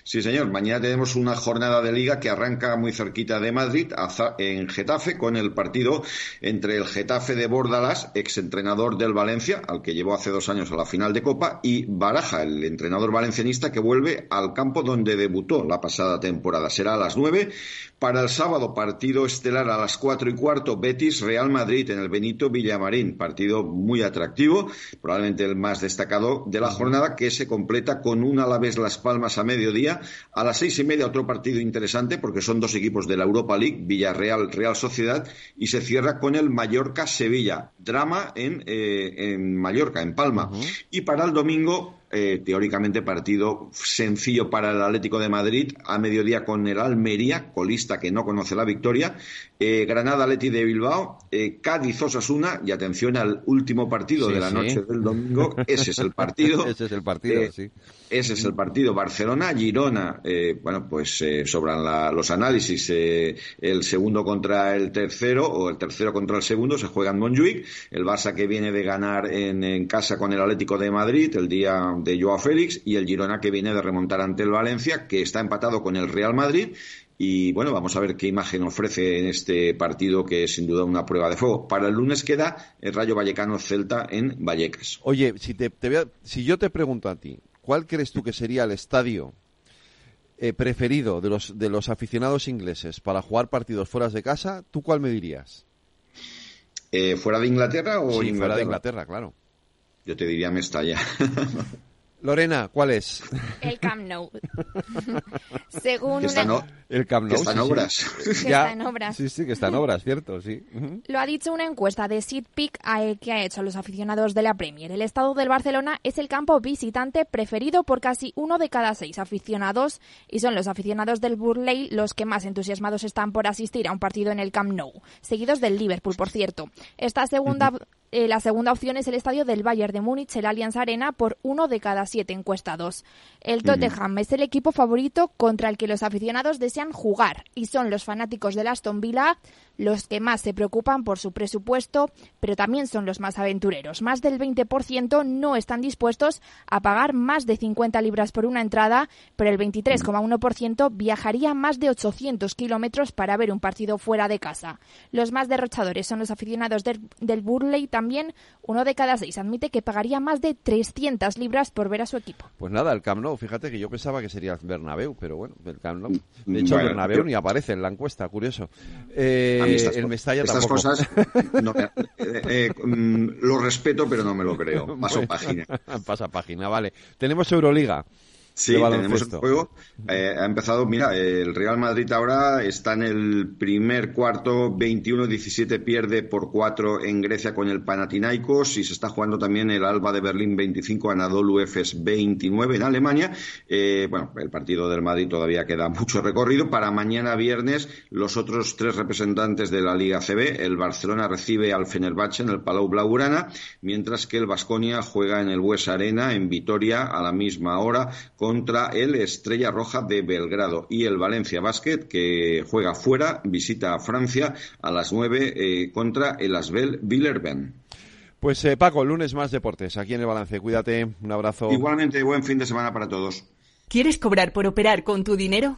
Sí, señor. Mañana tenemos una jornada de liga que arranca muy cerquita de Madrid, en Getafe, con el partido entre el Getafe de Bordalas, exentrenador del Valencia, al que llevó hace dos años a la final de Copa, y Baraja, el entrenador valencianista que vuelve al campo donde debutó la pasada temporada. Será a las nueve. Para el sábado, partido estelar a las cuatro y cuarto, Betis Real Madrid en el Benito Villamarín. Partido muy atractivo, probablemente el más destacado de la jornada, que se completa con un Alavés Las Palmas a mediodía. A las seis y media, otro partido interesante, porque son dos equipos de la Europa League, Villarreal Real Sociedad, y se cierra con el Mallorca Sevilla. Drama en, eh, en Mallorca, en Palma. Y para el domingo, eh, teóricamente partido sencillo para el Atlético de Madrid a mediodía con el Almería, colista que no conoce la victoria, eh, Granada Leti de Bilbao, eh, Cádiz Osasuna y atención al último partido de la noche del domingo, ese es el partido. [laughs] ese es el partido, sí. Ese es el partido. Barcelona, Girona, bueno, pues sobran los análisis. el segundo contra el tercero o el tercero contra el segundo se juega en Montjuic. El Barça que viene de ganar en, en casa con el Atlético de Madrid el día de Joao Félix y el Girona que viene de remontar ante el Valencia, que está empatado con el Real Madrid. Y bueno, vamos a ver qué imagen ofrece en este partido que es sin duda una prueba de fuego. Para el lunes queda el Rayo Vallecano Celta en Vallecas. Oye, si, te, si yo te pregunto a ti, ¿cuál crees tú que sería el estadio eh, preferido de los, de los aficionados ingleses para jugar partidos fuera de casa? ¿Tú cuál me dirías? Eh, ¿Fuera de Inglaterra o sí, fuera de Inglaterra, claro. Yo te diría Mestalla. [laughs] Lorena, ¿cuál es? El Camp Nou. [laughs] Según que está, no, el Camp Nou, que está en sí, obras. [laughs] Que está en obras. Sí, sí, que está en obras, cierto, sí. Lo ha dicho una encuesta de SeatPick que ha hecho a los aficionados de la Premier. El estado del Barcelona es el campo visitante preferido por casi uno de cada seis aficionados y son los aficionados del Burley los que más entusiasmados están por asistir a un partido en el Camp Nou, seguidos del Liverpool, por cierto. Esta segunda eh, la segunda opción es el estadio del Bayern de Múnich, el Allianz Arena, por uno de cada siete encuestados. El Tottenham es el equipo favorito contra el que los aficionados desean jugar y son los fanáticos del Aston Villa los que más se preocupan por su presupuesto, pero también son los más aventureros. Más del 20% no están dispuestos a pagar más de 50 libras por una entrada, pero el 23,1% viajaría más de 800 kilómetros para ver un partido fuera de casa. Los más derrochadores son los aficionados del, del Burley también. Uno de cada seis admite que pagaría más de 300 libras por ver a su equipo. Pues nada, el Camp Nou, fíjate que yo pensaba que sería el Bernabéu, pero bueno, el Camp Nou. De hecho, el Bernabéu ni aparece en la encuesta, curioso. Eh, estas, el co- Mestalla estas tampoco. cosas no me- [laughs] eh, eh, mm, lo respeto, pero no me lo creo. Paso Bueno, página. [laughs] Pasa página, vale. Tenemos Euroliga. Sí, tenemos el juego. Eh, ha empezado, mira, el Real Madrid ahora está en el primer cuarto, 21-17 pierde por 4 en Grecia con el Panathinaikos y se está jugando también el Alba de Berlín 25, Anadolu Efes 29 en Alemania. Eh, bueno, el partido del Madrid todavía queda mucho recorrido. Para mañana viernes, los otros tres representantes de la Liga CB, el Barcelona recibe al Fenerbahce en el Palau Blaugrana, mientras que el Vasconia juega en el Bues Arena en Vitoria a la misma hora contra el Estrella Roja de Belgrado y el Valencia Basket que juega fuera, visita a Francia a las 9 eh, contra el Asbel Villerben. Pues eh, Paco, lunes más deportes, aquí en el balance. Cuídate, un abrazo. Igualmente, buen fin de semana para todos. ¿Quieres cobrar por operar con tu dinero?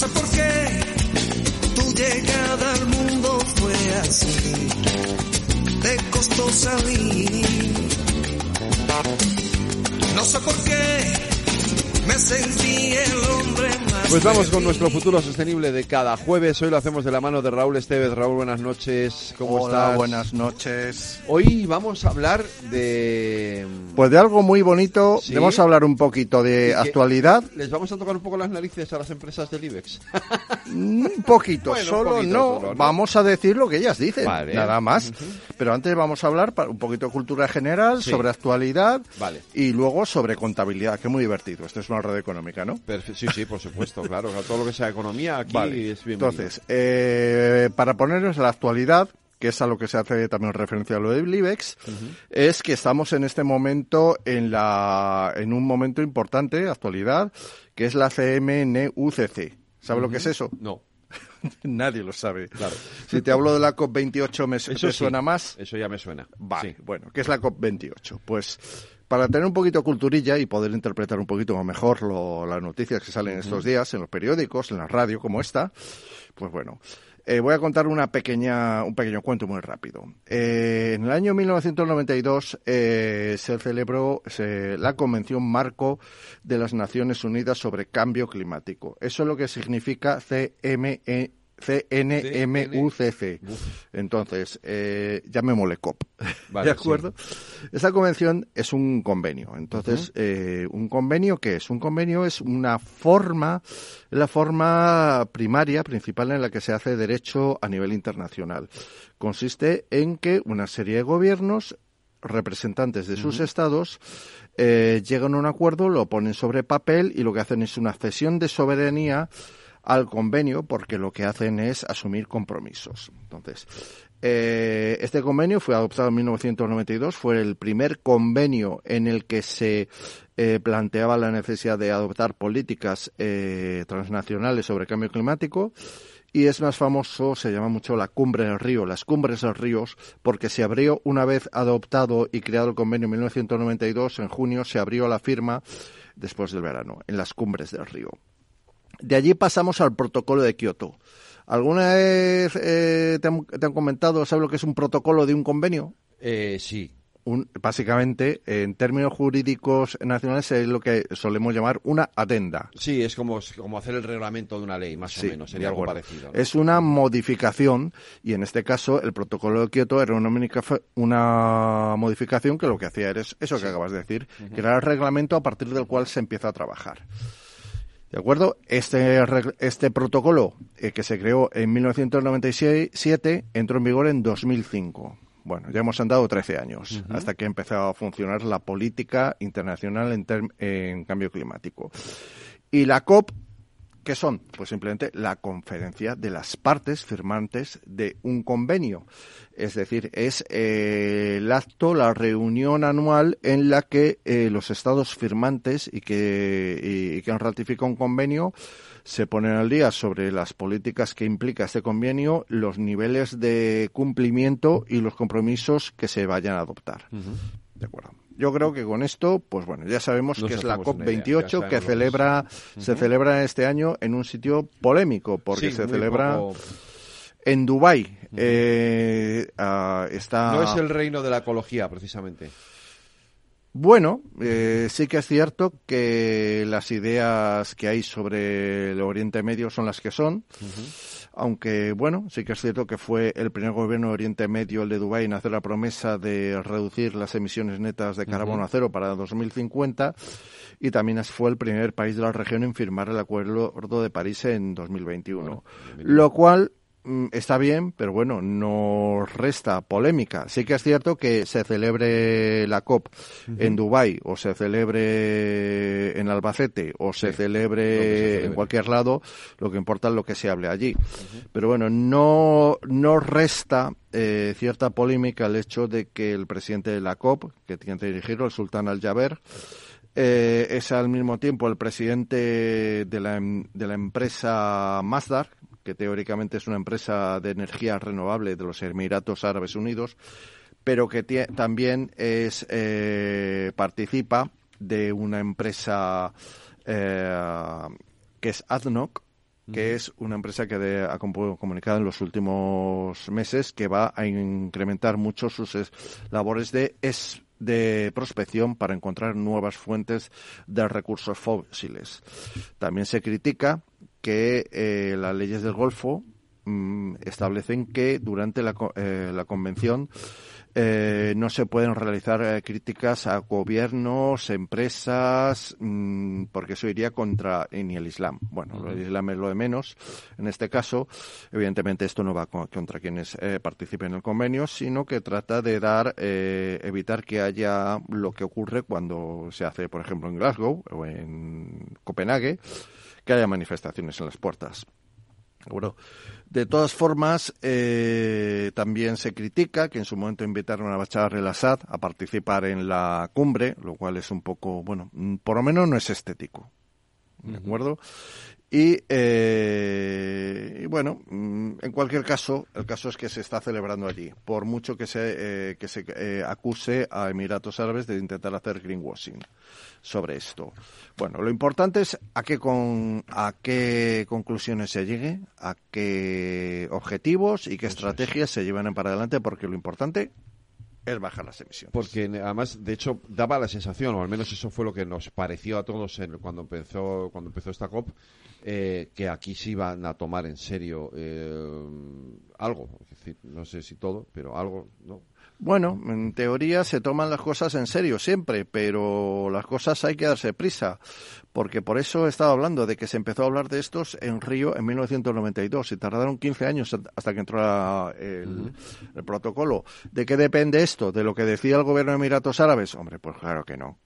Sé por qué tu llegada al mundo fue así. Te costó salir. No sé por qué me sentí el hombre. Pues vamos con nuestro futuro sostenible de cada jueves. Hoy lo hacemos de la mano de Raúl Estevez. Raúl, buenas noches. ¿Cómo Hola, estás? buenas noches. Hoy vamos a hablar de... Pues de algo muy bonito, Sí. vamos a hablar un poquito de actualidad. ¿Les vamos a tocar un poco las narices a las empresas del IBEX? Un poquito, [laughs] Bueno, un solo poquito no. solo, ¿no? Vamos a decir lo que ellas dicen, Vale. nada más. Pero antes vamos a hablar un poquito de cultura general, Sí. sobre actualidad Vale. y luego sobre contabilidad, que es muy divertido. Esto es una red económica, ¿no? Perfe- sí, sí, por supuesto, claro. Todo lo que sea economía aquí Vale. es bienvenido. Entonces, eh, para ponernos la actualidad, que es a lo que se hace también referencia a lo del IBEX, es que estamos en este momento en la en un momento importante, actualidad, que es la CMNUCC. ¿Sabe lo que es eso? No. [laughs] Nadie lo sabe. Claro. Si te hablo de la COP28, ¿me, Eso te sí, suena más? Eso ya me suena. Vale, Sí. bueno, ¿qué es la COP28? Pues para tener un poquito de culturilla y poder interpretar un poquito mejor lo- las noticias que salen estos días en los periódicos, en la radio como esta, pues bueno, eh, voy a contar una pequeña, un pequeño cuento muy rápido. Eh, en el año 1992 eh, se celebró se- la Convención Marco de las Naciones Unidas sobre Cambio Climático. Eso es lo que significa CME. CNMUCC. Entonces, eh, llamémosle COP. [laughs] Vale, ¿De acuerdo? Esta convención es un convenio. Entonces, eh, ¿un convenio qué es? Un convenio es una forma, la forma primaria, principal en la que se hace derecho a nivel internacional. Consiste en que una serie de gobiernos representantes de sus estados eh, llegan a un acuerdo, lo ponen sobre papel y lo que hacen es una cesión de soberanía al convenio porque lo que hacen es asumir compromisos. Entonces, eh, este convenio fue adoptado en 1992, fue el primer convenio en el que se eh, planteaba la necesidad de adoptar políticas eh, transnacionales sobre cambio climático y es más famoso, se llama mucho la cumbre del río, las cumbres del ríos, porque se abrió una vez adoptado y creado el convenio en 1992, en junio se abrió la firma después del verano, en las cumbres del río. De allí pasamos al protocolo de Kioto. ¿Alguna vez eh, te, han, te, han, comentado, sabes lo que es un protocolo de un convenio? Eh, sí, un, básicamente, en términos jurídicos nacionales, es lo que solemos llamar una adenda. Sí, es como, como hacer el reglamento de una ley, más sí, o menos, sería algo parecido. ¿no? Es una modificación, y en este caso, el protocolo de Kioto era una, una modificación que lo que hacía era eso sí. que acabas de decir, uh -huh. era el reglamento a partir del cual se empieza a trabajar. ¿De acuerdo? Este, este protocolo, eh, que se creó en 1997, entró en vigor en 2005. Bueno, ya hemos andado 13 años uh -huh. hasta que empezó a funcionar la política internacional en, en, cambio climático. Y la COP, ¿qué son? Pues simplemente la conferencia de las partes firmantes de un convenio. Es decir, es eh, el acto, la reunión anual en la que eh, los estados firmantes y que, y, y que han ratificado un convenio se ponen al día sobre las políticas que implica este convenio, los niveles de cumplimiento y los compromisos que se vayan a adoptar. Uh -huh. De acuerdo. Yo creo que con esto, pues bueno, ya sabemos Nos que es la COP28 que celebra, uh -huh. se celebra este año en un sitio polémico, porque sí, se celebra poco... en Dubái. Uh -huh. eh, uh, está... No es el reino de la ecología, precisamente. Bueno, eh, sí que es cierto que las ideas que hay sobre el Oriente Medio son las que son, uh -huh. Aunque bueno, sí que es cierto que fue el primer gobierno de Oriente Medio, el de Dubái, en hacer la promesa de reducir las emisiones netas de carbono a cero para 2050 y también fue el primer país de la región en firmar el Acuerdo de París en 2021, bueno, lo cual está bien, pero bueno, no resta polémica. Sí que es cierto que se celebre la COP uh -huh. en Dubái o se celebre en Albacete o se, sí. celebre se celebre en cualquier lado, lo que importa es lo que se hable allí. Uh -huh. Pero bueno, no, no resta eh, cierta polémica el hecho de que el presidente de la COP, que tiene que dirigirlo, el sultán Al-Jaber, eh, es al mismo tiempo el presidente de la, de la empresa Masdar, que teóricamente es una empresa de energía renovable de los Emiratos Árabes Unidos, pero que también es eh, participa de una empresa eh, que es ADNOC, que es una empresa que de, ha comunicado en los últimos meses que va a incrementar mucho sus labores de es, de prospección para encontrar nuevas fuentes de recursos fósiles. También se critica que eh, las leyes del Golfo mmm, establecen que durante la, eh, la convención eh, no se pueden realizar eh, críticas a gobiernos, empresas, mmm, porque eso iría contra ni el Islam. Bueno, uh -huh. el Islam es lo de menos. En este caso, evidentemente, esto no va contra quienes eh, participen en el convenio, sino que trata de dar, eh, evitar que haya lo que ocurre cuando se hace, por ejemplo, en Glasgow o en Copenhague, que haya manifestaciones en las puertas. Bueno, de todas formas, eh, también se critica que en su momento invitaron a Bachar el-Assad a participar en la cumbre, lo cual es un poco, bueno, por lo menos no es estético. ¿De acuerdo? Y, eh, y, bueno, mm, en cualquier caso, el caso es que se está celebrando allí, por mucho que se, eh, que se eh, acuse a Emiratos Árabes de intentar hacer greenwashing sobre esto. Bueno, lo importante es a qué, con, a qué conclusiones se llegue, a qué objetivos y qué estrategias se llevan para adelante, porque lo importante es bajar las emisiones. Porque además, de hecho, daba la sensación, o al menos eso fue lo que nos pareció a todos en, cuando empezó cuando empezó esta COP, eh, que aquí se iban a tomar en serio eh, algo, es decir, no sé si todo, pero algo, ¿no? Bueno, en teoría se toman las cosas en serio siempre, pero las cosas hay que darse prisa, porque por eso he estado hablando de que se empezó a hablar de estos en Río en 1992 y tardaron 15 años hasta que entró el, el protocolo. ¿De qué depende esto? ¿De lo que decía el gobierno de Emiratos Árabes? Hombre, pues claro que no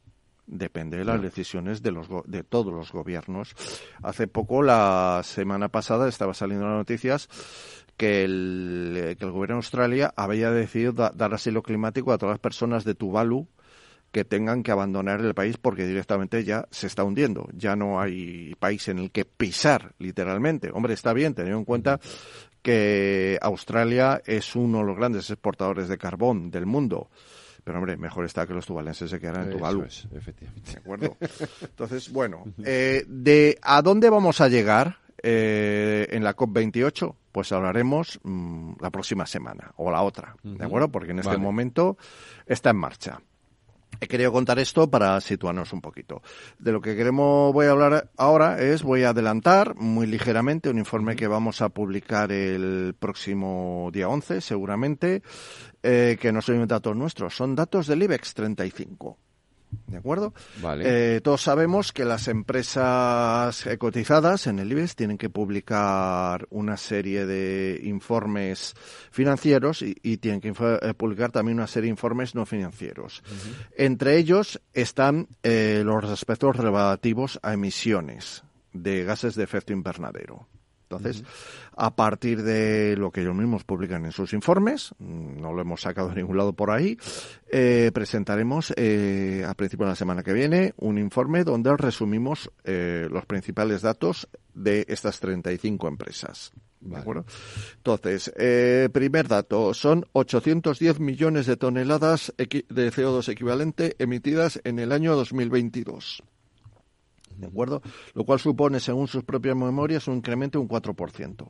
depende de las decisiones de los de todos los gobiernos. Hace poco, la semana pasada, estaba saliendo las noticias que el, que el gobierno de Australia había decidido da, dar asilo climático a todas las personas de Tuvalu que tengan que abandonar el país porque directamente ya se está hundiendo. Ya no hay país en el que pisar, literalmente. Hombre, está bien, teniendo en cuenta que Australia es uno de los grandes exportadores de carbón del mundo. Pero, hombre, mejor está que los tubalenses se quedaran en Eso Tuvalu. es, efectivamente. ¿De acuerdo? [laughs] Entonces, bueno, eh, ¿de a dónde vamos a llegar eh, en la COP28? Pues hablaremos mm, la próxima semana o la otra, ¿de acuerdo? Porque en este Vale. momento está en marcha. He querido contar esto para situarnos un poquito. De lo que queremos voy a hablar ahora es, voy a adelantar muy ligeramente un informe que vamos a publicar el próximo día 11, seguramente, eh, que no son datos nuestros, son datos del IBEX 35. ¿De acuerdo? Vale. Eh, todos sabemos que las empresas cotizadas en el IBEX tienen que publicar una serie de informes financieros y, y tienen que eh, publicar también una serie de informes no financieros. Entre ellos están eh, los aspectos relativos a emisiones de gases de efecto invernadero. Entonces, a partir de lo que ellos mismos publican en sus informes, mm, no lo hemos sacado de ningún lado por ahí, eh, presentaremos eh, a principio de la semana que viene un informe donde resumimos eh, los principales datos de estas 35 empresas. ¿De acuerdo? Entonces, eh, primer dato, son 810 millones de toneladas de CO2 equivalente emitidas en el año 2022. ¿De acuerdo? Lo cual supone, según sus propias memorias, un incremento de un 4%.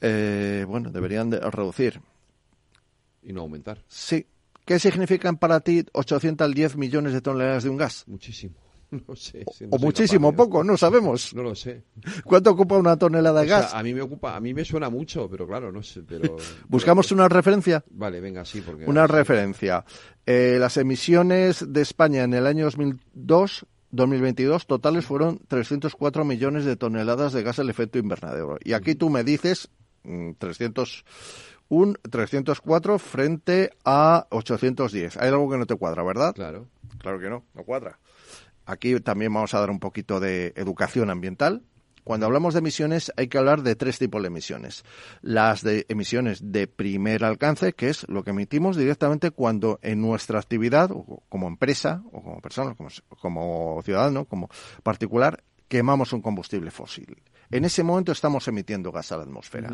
Eh, bueno, deberían de reducir. Y no aumentar. Sí. ¿Qué significan para ti 810 millones de toneladas de un gas? Muchísimo. [laughs] No sé. si no o muchísimo, capaz, poco, no sabemos. No lo sé. ¿Cuánto ocupa una tonelada de O sea, gas? a mí me ocupa, a mí me suena mucho, pero claro, no sé, pero... Buscamos una referencia. Vale, venga, sí, porque... Una referencia. Eh, las emisiones de España en el año 2002 2022 totales fueron 304 millones de toneladas de gas del efecto invernadero. Y aquí tú me dices mm, 300 un 304 frente a 810. Hay algo que no te cuadra, ¿verdad? Claro. Claro que no, no cuadra. Aquí también vamos a dar un poquito de educación ambiental. Cuando hablamos de emisiones hay que hablar de tres tipos de emisiones. Las de emisiones de primer alcance, que es lo que emitimos directamente cuando en nuestra actividad, o como empresa, o como persona, como, como ciudadano, como particular, quemamos un combustible fósil. En ese momento estamos emitiendo gas a la atmósfera.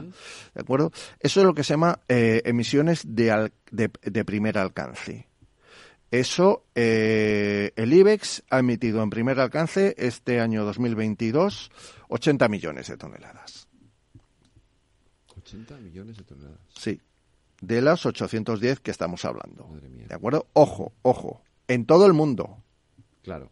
¿De acuerdo? Eso es lo que se llama eh, emisiones de, al- de, de primer alcance. Eso, eh, el IBEX ha emitido en primer alcance este año 2022 80 millones de toneladas. 80 millones de toneladas. Sí, de las 810 que estamos hablando. ¿De acuerdo? Ojo, ojo, en todo el mundo. Claro.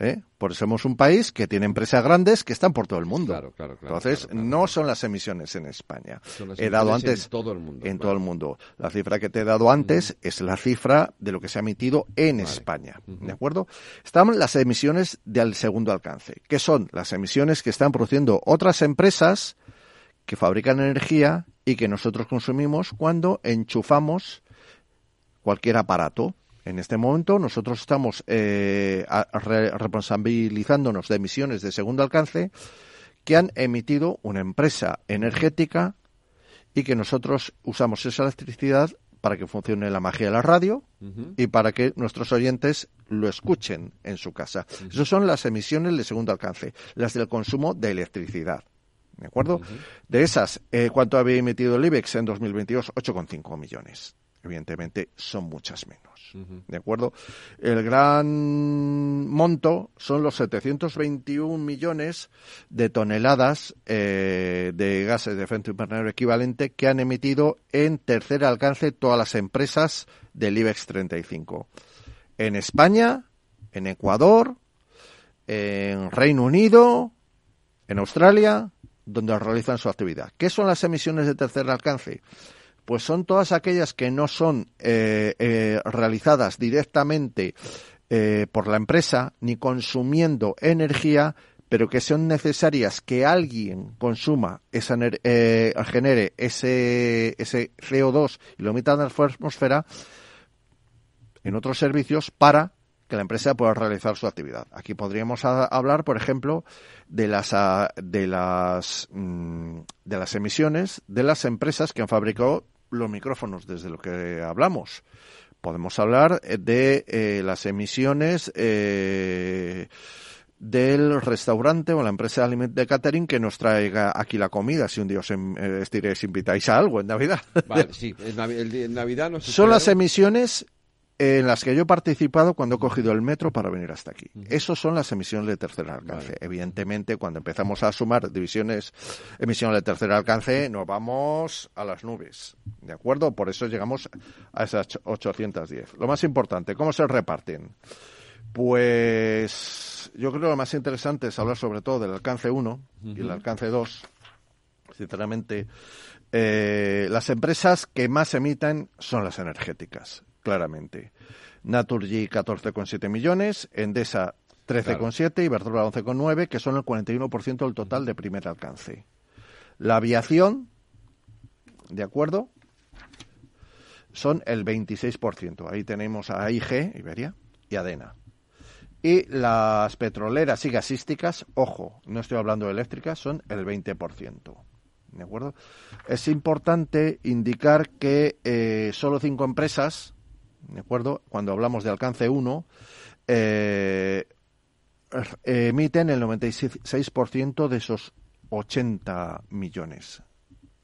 ¿Eh? Por eso somos un país que tiene empresas grandes que están por todo el mundo. Claro, claro, claro, Entonces, no son las emisiones en España. Son las he dado antes en todo el mundo, En todo el mundo. La cifra que te he dado antes es la cifra de lo que se ha emitido en España. ¿De acuerdo? Están las emisiones del segundo alcance, que son las emisiones que están produciendo otras empresas que fabrican energía y que nosotros consumimos cuando enchufamos cualquier aparato. En este momento nosotros estamos eh, a- re- responsabilizándonos de emisiones de segundo alcance que han emitido una empresa energética y que nosotros usamos esa electricidad para que funcione la magia de la radio y para que nuestros oyentes lo escuchen en su casa. Esas son las emisiones de segundo alcance, las del consumo de electricidad. ¿De acuerdo? De esas, eh, ¿cuánto había emitido el IBEX en 2022? 8,5 millones. Evidentemente, son muchas menos. ¿De acuerdo? El gran monto son los 721 millones de toneladas eh, de gases de efecto invernadero equivalente que han emitido en tercer alcance todas las empresas del IBEX 35. En España, en Ecuador, en Reino Unido, en Australia, donde realizan su actividad. ¿Qué son las emisiones de tercer alcance? Pues son todas aquellas que no son eh, eh, realizadas directamente eh, por la empresa ni consumiendo energía, pero que son necesarias que alguien consuma esa eh, genere ese, ese CO2 y lo emita en la atmósfera en otros servicios para que la empresa pueda realizar su actividad. Aquí podríamos hablar, por ejemplo, de las ah, de las mm, de las emisiones de las empresas que han fabricado los micrófonos desde lo que hablamos. Podemos hablar de eh, las emisiones eh, del restaurante o la empresa de catering que nos traiga aquí la comida, si un día os em, eh, invitáis a algo en Navidad. Vale, [laughs] sí, en en Son las emisiones en las que yo he participado cuando he cogido el metro para venir hasta aquí. Esas son las emisiones de tercer alcance. Evidentemente, cuando empezamos a sumar divisiones, emisiones de tercer alcance, nos vamos a las nubes. ¿De acuerdo? Por eso llegamos a esas ocho- 810. Lo más importante, ¿cómo se reparten? Pues yo creo que lo más interesante es hablar sobre todo del alcance 1 y el alcance 2. Sinceramente, eh, las empresas que más emiten son las energéticas, claramente. Naturgy 14,7 millones, Endesa 13,7 y Iberdrola 11,9, que son el 41% del total de primer alcance. La aviación, ¿de acuerdo? Son el 26%. Ahí tenemos a AIG, Iberia, y Adena. Y las petroleras y gasísticas, ojo, no estoy hablando de eléctricas, son el 20%. ¿De acuerdo? Es importante indicar que eh, solo cinco empresas, ¿de acuerdo? Cuando hablamos de alcance 1, eh, er- emiten el 96% de esos 80 millones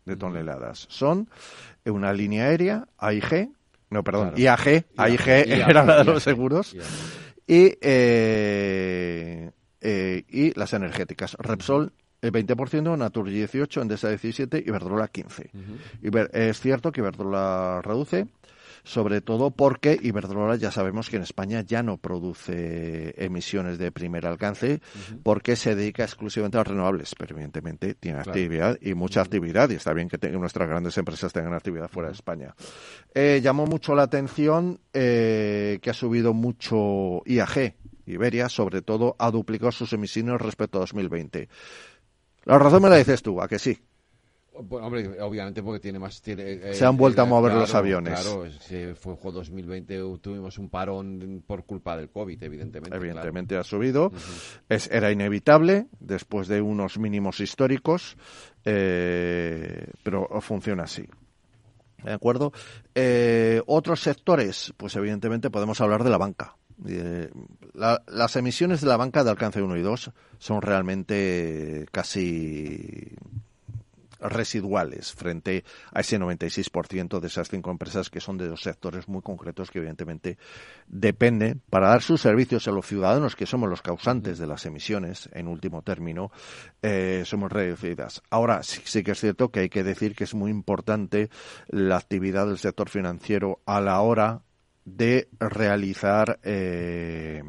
de toneladas. Son una línea aérea, AIG, no, perdón, Claro. IAG, AIG era la de los seguros, IAG. y, eh, eh, y las energéticas. Repsol el 20%, Naturgy 18, Endesa 17 y Iberdrola 15. Iber- es cierto que Iberdrola reduce, sobre todo porque Iberdrola ya sabemos que en España ya no produce emisiones de primer alcance porque se dedica exclusivamente a los renovables, pero evidentemente tiene Claro. actividad y mucha actividad y está bien que nuestras grandes empresas tengan actividad fuera de España. Eh, llamó mucho la atención eh, que ha subido mucho IAG, Iberia, sobre todo ha duplicado sus emisiones respecto a 2020. La razón me la dices tú, a que sí. Bueno, hombre, obviamente porque tiene más... Tiene, eh, Se han vuelto a eh, mover los claro, aviones. Claro, se fue fue 2020, tuvimos un parón por culpa del COVID, evidentemente. Evidentemente ha subido. es, era inevitable después de unos mínimos históricos, eh, pero funciona así. ¿De acuerdo? Eh, otros sectores, pues evidentemente podemos hablar de la banca. Eh, la- las emisiones de la banca de alcance 1 y 2 son realmente casi residuales frente a ese 96% de esas cinco empresas que son de dos sectores muy concretos que evidentemente dependen para dar sus servicios a los ciudadanos que somos los causantes de las emisiones en último término eh, somos reducidas. Ahora sí, sí que es cierto que hay que decir que es muy importante la actividad del sector financiero a la hora de realizar eh,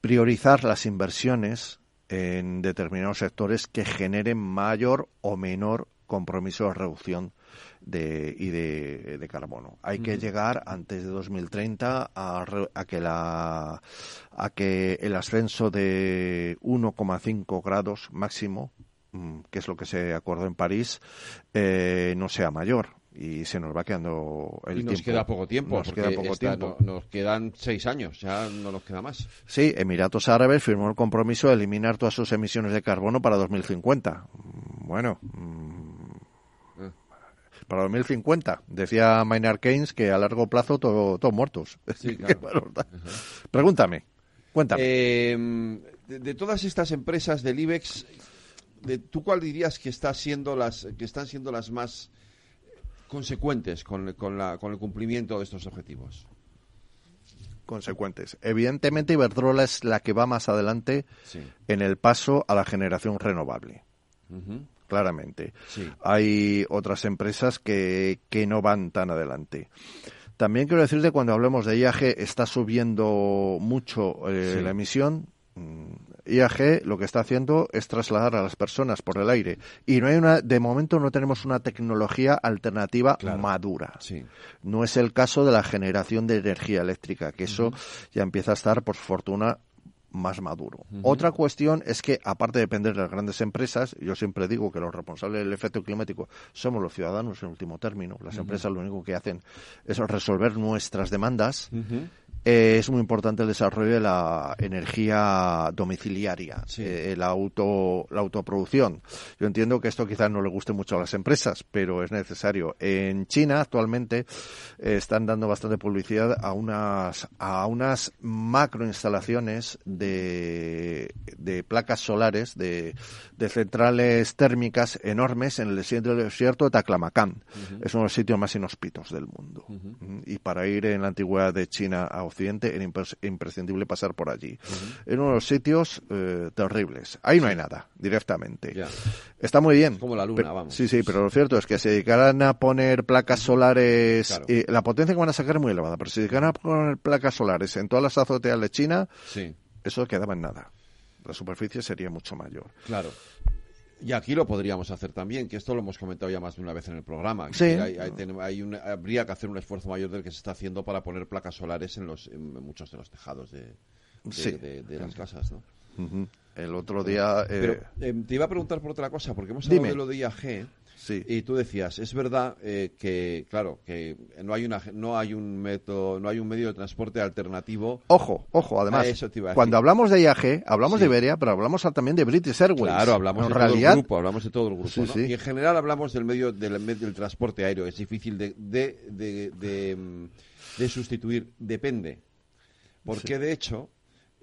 priorizar las inversiones en determinados sectores que generen mayor o menor compromiso de reducción de, y de, de carbono. Hay que llegar antes de 2030 a, a que la a que el ascenso de 1,5 grados máximo, mm, que es lo que se acordó en París, eh, no sea mayor y se nos va quedando el y nos tiempo. queda poco tiempo, Nos queda poco esta tiempo. no- nos quedan seis años, ya no nos queda más. Sí, Emiratos Árabes firmó el compromiso de eliminar todas sus emisiones de carbono para 2050. Mm, Bueno, mm, para 2050. Decía Maynard Keynes que a largo plazo todo- todos muertos. Sí, [laughs] claro. Pregúntame, cuéntame. Eh, de, de todas estas empresas del IBEX, de, ¿tú cuál dirías que está siendo las que están siendo las más consecuentes con, con la- con el cumplimiento de estos objetivos? consecuentes. Evidentemente Iberdrola es la que va más adelante Sí. en el paso a la generación renovable. Claramente. Sí. Hay otras empresas que, que no van tan adelante. También quiero decirte, cuando hablemos de IAG, está subiendo mucho eh, Sí. la emisión. IAG lo que está haciendo es trasladar a las personas por el aire. Y no hay una, de momento no tenemos una tecnología alternativa madura. No es el caso de la generación de energía eléctrica, que eso ya empieza a estar, por fortuna, más maduro. Otra cuestión es que, aparte de depender de las grandes empresas, yo siempre digo que los responsables del efecto climático somos los ciudadanos en último término. Las empresas lo único que hacen es resolver nuestras demandas. Eh, es muy importante el desarrollo de la energía domiciliaria, eh, la, auto, la autoproducción. Yo entiendo que esto quizás no le guste mucho a las empresas, pero es necesario. En China actualmente eh, están dando bastante publicidad a unas, a unas macroinstalaciones de, de placas solares, de, de centrales térmicas enormes en el desierto de Taclamacán. Es uno de los sitios más inhóspitos del mundo. Y para ir en la antigüedad de China a Occidente era imprescindible pasar por allí. En uno de los sitios eh, terribles. Ahí no hay nada, directamente. Está muy bien. Como la luna, vamos. Sí, sí, pero lo cierto es que se dedicaran a poner placas solares, y la potencia que van a sacar es muy elevada, pero si se dedicaran a poner placas solares en todas las azoteas de China, eso quedaba en nada. La superficie sería mucho mayor. Claro. Y aquí lo podríamos hacer también, que esto lo hemos comentado ya más de una vez en el programa. Sí. Hay, habría que hacer un esfuerzo mayor del que se está haciendo para poner placas solares en, los, en muchos de los tejados de, de, las casas. ¿no? El otro día. Pero eh, te iba a preguntar por otra cosa, porque hemos hablado de lo de IAG. Y tú decías, es verdad eh, que, claro, que no hay una, no hay un método, no hay un medio de transporte alternativo. Ojo, ojo, además, cuando hablamos de IAG, hablamos de Iberia, pero hablamos también de British Airways. Claro, hablamos de todo el grupo, hablamos de todo el grupo, Y en general hablamos del medio del, del transporte aéreo, es difícil de, de, de, de, mm, de sustituir, depende. Porque de hecho,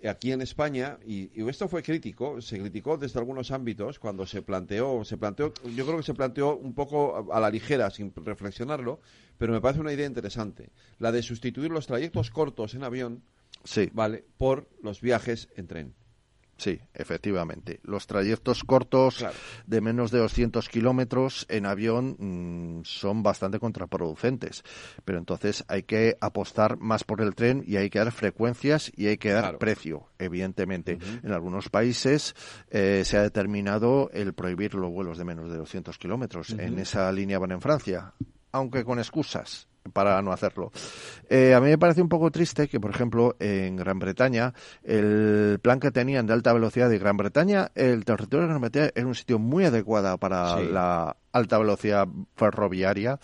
aquí en España, y, esto fue crítico, se criticó desde algunos ámbitos cuando se planteó, se planteó, yo creo que se planteó un poco a, la ligera, sin reflexionarlo, pero me parece una idea interesante, la de sustituir los trayectos cortos en avión, vale, por los viajes en tren. Sí, efectivamente. Los trayectos cortos de menos de 200 kilómetros en avión mm, son bastante contraproducentes. Pero entonces hay que apostar más por el tren y hay que dar frecuencias y hay que dar precio, evidentemente. En algunos países eh, se ha determinado el prohibir los vuelos de menos de 200 kilómetros. En esa línea van en Francia, aunque con excusas para no hacerlo. Eh, a mí me parece un poco triste que, por ejemplo, en Gran Bretaña, el plan que tenían de alta velocidad de Gran Bretaña, el territorio de Gran Bretaña era un sitio muy adecuado para la alta velocidad ferroviaria.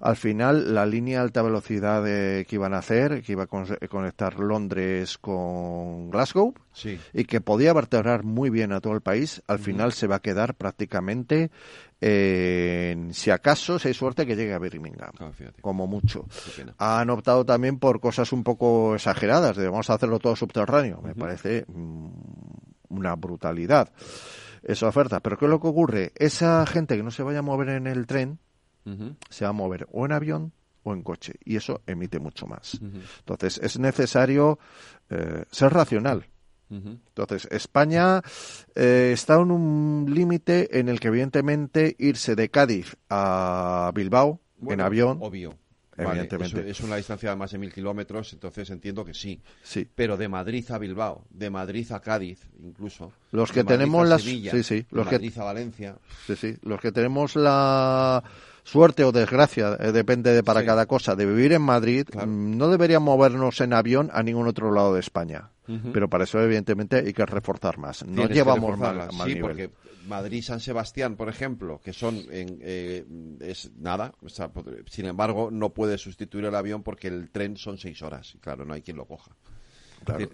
Al final, la línea de alta velocidad que iban a hacer, que iba a conectar Londres con Glasgow, y que podía vertebrar muy bien a todo el país, al final se va a quedar prácticamente en, si acaso, si hay suerte, que llegue a Birmingham, ah, como mucho. Han optado también por cosas un poco exageradas, de vamos a hacerlo todo subterráneo. Me parece mm, una brutalidad esa oferta. Pero ¿qué es lo que ocurre? Esa gente que no se vaya a mover en el tren se va a mover o en avión o en coche y eso emite mucho más. Entonces es necesario eh, ser racional. Entonces, España eh, está en un límite en el que, evidentemente, irse de Cádiz a Bilbao en avión. Obvio. Evidentemente. es, una distancia de más de mil kilómetros, entonces entiendo que sí. Sí. Pero de Madrid a Bilbao, de Madrid a Cádiz, incluso. Los que tenemos las. sí, sí. Los de Madrid a Valencia. Sí, sí. Los que tenemos la suerte o desgracia, eh, depende de para cada cosa, de vivir en Madrid, mm, no deberíamos movernos en avión a ningún otro lado de España. Pero para eso, evidentemente, hay que reforzar más. No llevamos más, sí, porque Madrid-San Sebastián, por ejemplo, que son en, eh, es nada. sin embargo, no puede sustituir el avión porque el tren son seis horas. Claro, no hay quien lo coja.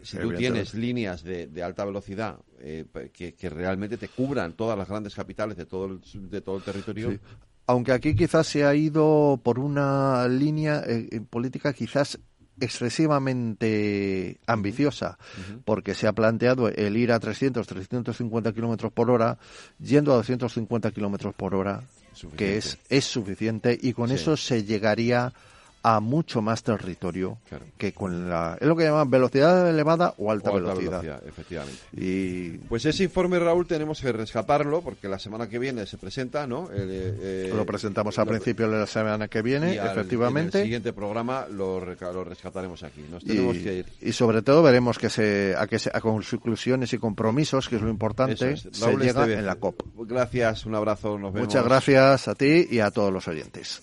si tú tienes líneas de, alta velocidad eh, que, realmente te cubran todas las grandes capitales de todo el, de todo el territorio, aunque aquí quizás se ha ido por una línea eh, política quizás excesivamente ambiciosa, porque se ha planteado el ir a 300, 350 kilómetros por hora, yendo a 250 kilómetros por hora, que es, es suficiente, y con eso se llegaría a mucho más territorio que con la es lo que llaman velocidad elevada o alta, velocidad. efectivamente. Y pues ese informe Raúl tenemos que rescatarlo porque la semana que viene se presenta no eh, lo presentamos a principios de la semana que viene efectivamente en el siguiente programa lo, lo rescataremos aquí. Nos tenemos y, que ir. y sobre todo veremos que se a que se, a conclusiones y compromisos que es lo importante se llega en la COP. gracias un abrazo nos vemos. Muchas gracias a ti y a todos los oyentes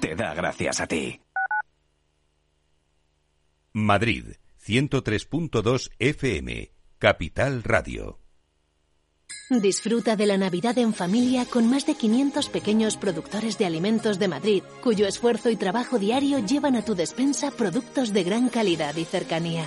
te da gracias a ti. Madrid, 103.2 FM, Capital Radio. Disfruta de la Navidad en familia con más de 500 pequeños productores de alimentos de Madrid, cuyo esfuerzo y trabajo diario llevan a tu despensa productos de gran calidad y cercanía.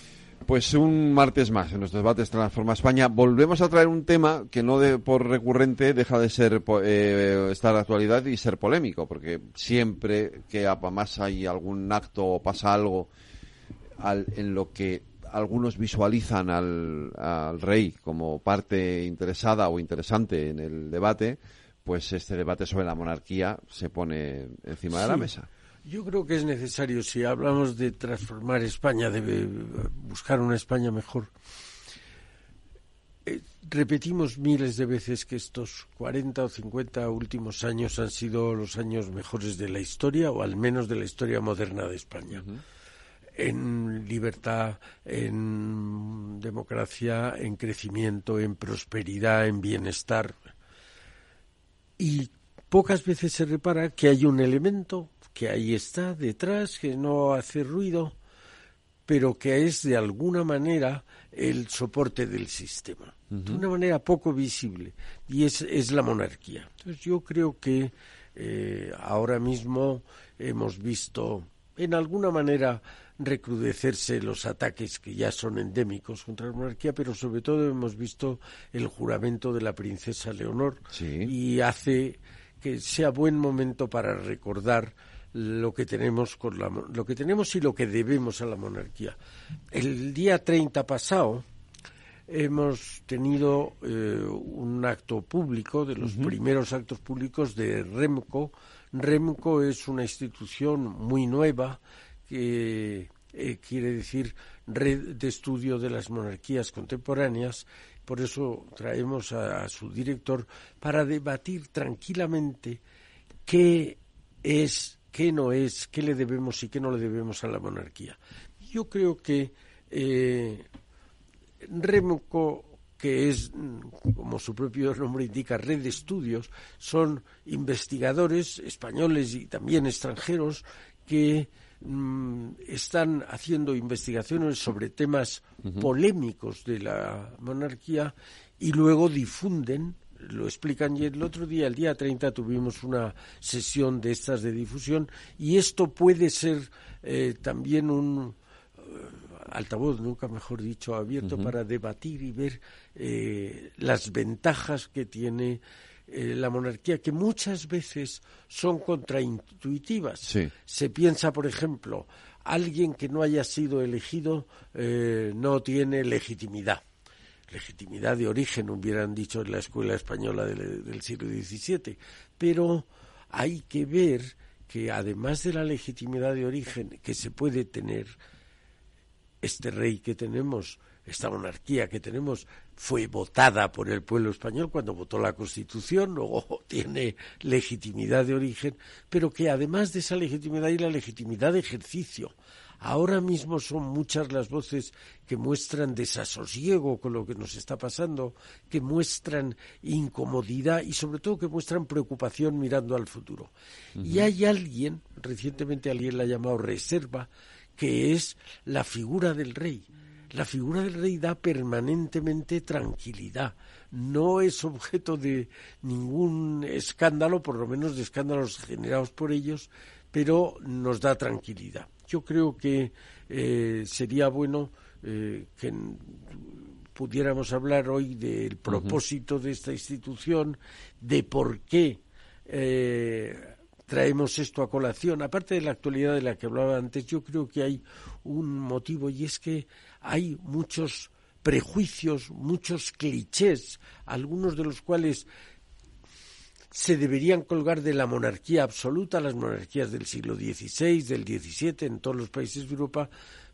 Pues un martes más en nuestros debates Transforma España. Volvemos a traer un tema que no de, por recurrente deja de ser eh, estar de actualidad y ser polémico, porque siempre que más hay algún acto o pasa algo en lo que algunos visualizan al, al rey como parte interesada o interesante en el debate, pues este debate sobre la monarquía se pone encima de la mesa. Yo creo que es necesario, si hablamos de transformar España, de buscar una España mejor. Eh, repetimos miles de veces que estos 40 o 50 últimos años han sido los años mejores de la historia, o al menos de la historia moderna de España. En libertad, en democracia, en crecimiento, en prosperidad, en bienestar. Y pocas veces se repara que hay un elemento que ahí está detrás, que no hace ruido, pero que es de alguna manera el soporte del sistema, de una manera poco visible, y es, es la monarquía. Entonces yo creo que eh, ahora mismo hemos visto en alguna manera recrudecerse los ataques que ya son endémicos contra la monarquía, pero sobre todo hemos visto el juramento de la princesa Leonor y hace que sea buen momento para recordar lo que tenemos con la, lo que tenemos y lo que debemos a la monarquía. El día 30 pasado hemos tenido eh, un acto público de los primeros actos públicos de Remco. Remco es una institución muy nueva que eh, quiere decir Red de Estudio de las Monarquías Contemporáneas. Por eso traemos a su director para debatir tranquilamente qué es qué no es, qué le debemos y qué no le debemos a la monarquía. Yo creo que eh, Remoco, que es, como su propio nombre indica, red de estudios, son investigadores españoles y también extranjeros que mm, están haciendo investigaciones sobre temas polémicos de la monarquía y luego difunden lo explican y el otro día, el día 30, tuvimos una sesión de estas de difusión y esto puede ser eh, también un eh, altavoz, nunca mejor dicho, abierto para debatir y ver eh, las ventajas que tiene eh, la monarquía que muchas veces son contraintuitivas. Sí. Se piensa, por ejemplo, alguien que no haya sido elegido no tiene legitimidad. Legitimidad de origen, hubieran dicho en la escuela española del, del siglo XVII. Pero hay que ver que además de la legitimidad de origen que se puede tener, este rey que tenemos, esta monarquía que tenemos, fue votada por el pueblo español cuando votó la Constitución, [laughs] luego tiene legitimidad de origen, pero que además de esa legitimidad y la legitimidad de ejercicio, Ahora mismo son muchas las voces que muestran desasosiego con lo que nos está pasando, que muestran incomodidad y sobre todo que muestran preocupación mirando al futuro. Y hay alguien, recientemente alguien la ha llamado reserva, que es la figura del rey. La figura del rey da permanentemente tranquilidad. No es objeto de ningún escándalo, por lo menos de escándalos generados por ellos, pero nos da tranquilidad yo creo que eh, sería bueno eh, que pudiéramos hablar hoy del propósito de esta institución, de por qué eh, traemos esto a colación. Aparte de la actualidad de la que hablaba antes, yo creo que hay un motivo y es que hay muchos prejuicios, muchos clichés, algunos de los cuales se deberían colgar de la monarquía absoluta, las monarquías del siglo XVI, del XVII, en todos los países de Europa,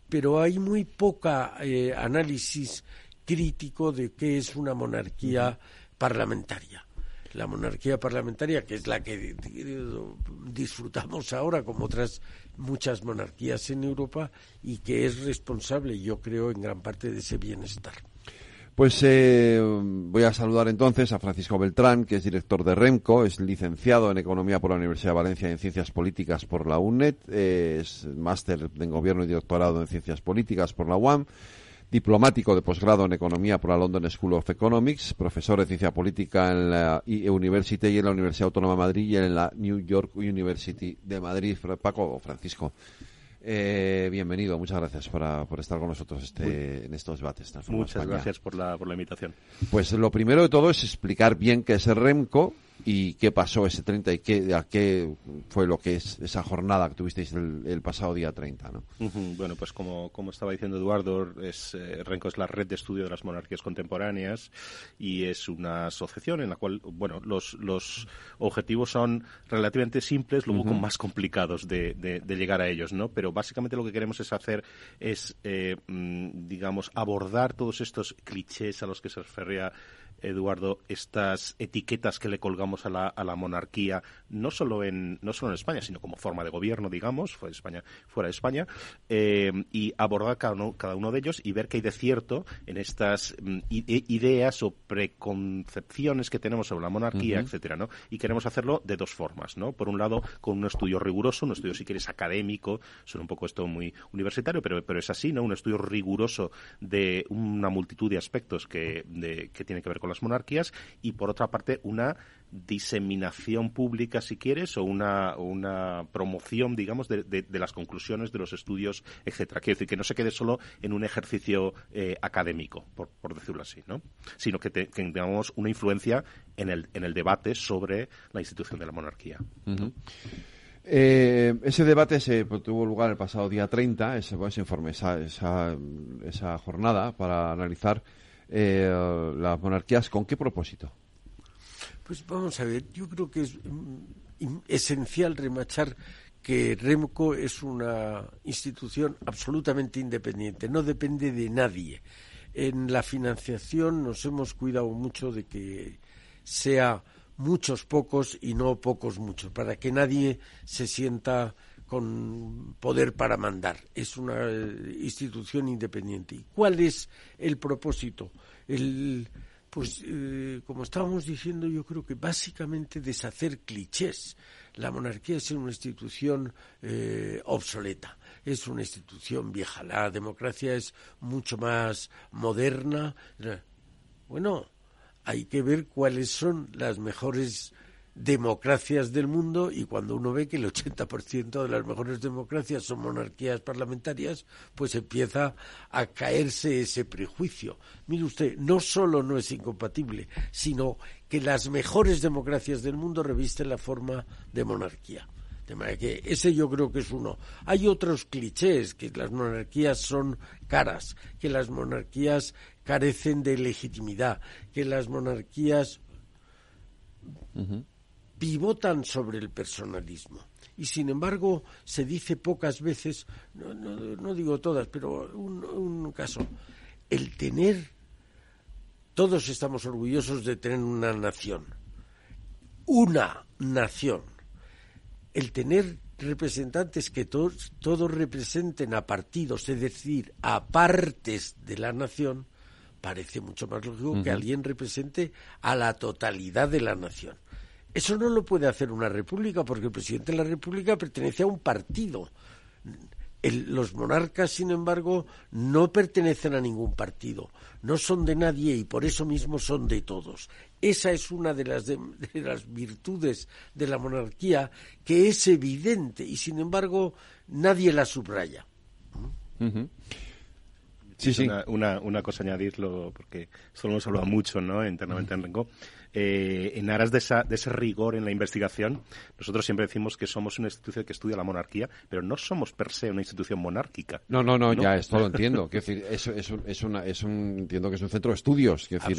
pero hay muy poca eh, análisis crítico de qué es una monarquía parlamentaria. La monarquía parlamentaria, que es la que disfrutamos ahora, como otras muchas monarquías en Europa, y que es responsable, yo creo, en gran parte de ese bienestar. Pues eh, voy a saludar entonces a Francisco Beltrán, que es director de REMCO, es licenciado en Economía por la Universidad de Valencia y en Ciencias Políticas por la UNED, es máster en Gobierno y doctorado en Ciencias Políticas por la UAM, diplomático de posgrado en Economía por la London School of Economics, profesor de Ciencia Política en la IE University y en la Universidad Autónoma de Madrid y en la New York University de Madrid. Paco Francisco, eh, bienvenido, muchas gracias por estar con nosotros este, en estos debates. Muchas gracias por la, por la invitación. Pues lo primero de todo es explicar bien qué es el REMCO, y qué pasó ese 30 y qué, a qué fue lo que es esa jornada que tuvisteis el, pasado día 30, ¿no? Bueno, pues como, como estaba diciendo Eduardo, es, eh, Renco es la red de estudio de las monarquías contemporáneas y es una asociación en la cual, bueno, los, los objetivos son relativamente simples, luego más complicados de, de, llegar a ellos, ¿no? Pero básicamente lo que queremos es hacer es, eh, mm, digamos, abordar todos estos clichés a los que se refería Eduardo, estas etiquetas que le colgamos a la, a la monarquía, no solo, en, no solo en España, sino como forma de gobierno, digamos, fuera de España, fuera de España eh, y abordar cada uno, cada uno de ellos y ver qué hay de cierto en estas mm, ideas o preconcepciones que tenemos sobre la monarquía, etcétera, ¿no? Y queremos hacerlo de dos formas, ¿no? Por un lado, con un estudio riguroso, un estudio, si quieres, académico, suena un poco esto muy universitario, pero, pero es así, ¿no? Un estudio riguroso de una multitud de aspectos que, de, que tienen que ver con las monarquías y por otra parte una diseminación pública, si quieres, o una, una promoción, digamos, de, de, las conclusiones de los estudios, etcétera. Quiero decir, que no se quede solo en un ejercicio eh, académico, por, por, decirlo así, ¿no? Sino que, tengamos una influencia en el, en el debate sobre la institución de la monarquía. Eh, ese debate se tuvo lugar el pasado día 30, ese, ese informe, esa, esa, esa jornada para analizar eh, las monarquías. ¿Con qué propósito? Pues vamos a ver, yo creo que es mm, esencial remachar que REMCO es una institución absolutamente independiente, no depende de nadie. En la financiación nos hemos cuidado mucho de que sea muchos pocos y no pocos muchos, para que nadie se sienta con poder para mandar. Es una eh, institución independiente. ¿Y cuál es el propósito? El, pues, eh, como estábamos diciendo, yo creo que básicamente deshacer clichés. La monarquía es una institución eh, obsoleta, es una institución vieja. La democracia es mucho más moderna. Bueno, hay que ver cuáles son las mejores democracias del mundo y cuando uno ve que el 80% de las mejores democracias son monarquías parlamentarias, pues empieza a caerse ese prejuicio. Mire usted, no solo no es incompatible, sino que las mejores democracias del mundo revisten la forma de monarquía. De manera que ese yo creo que es uno. Hay otros clichés, que las monarquías son caras, que las monarquías carecen de legitimidad, que las monarquías pivotan sobre el personalismo. Y sin embargo, se dice pocas veces, no, digo todas, pero un, un, caso, el tener, todos estamos orgullosos de tener una nación, una nación, el tener representantes que todos, todos representen a partidos, es decir, a partes de la nación, parece mucho más lógico que alguien represente a la totalidad de la nación. Eso no lo puede hacer una república porque el presidente de la república pertenece a un partido. los monarcas, sin embargo, no pertenecen a ningún partido, no son de nadie y por eso mismo son de todos. Esa es una de las, de, las virtudes de la monarquía que es evidente y, sin embargo, nadie la subraya. Sí, sí. Una, una, cosa añadirlo, porque esto lo hemos hablado mucho ¿no? internamente en Rengo. Eh, en aras de, esa, de, ese rigor en la investigación, nosotros siempre decimos que somos una institución que estudia la monarquía, pero no somos per se una institución monárquica. No, no, no, ya esto lo entiendo. decir, es, es, es, una, es un, entiendo que es un centro de estudios. decir,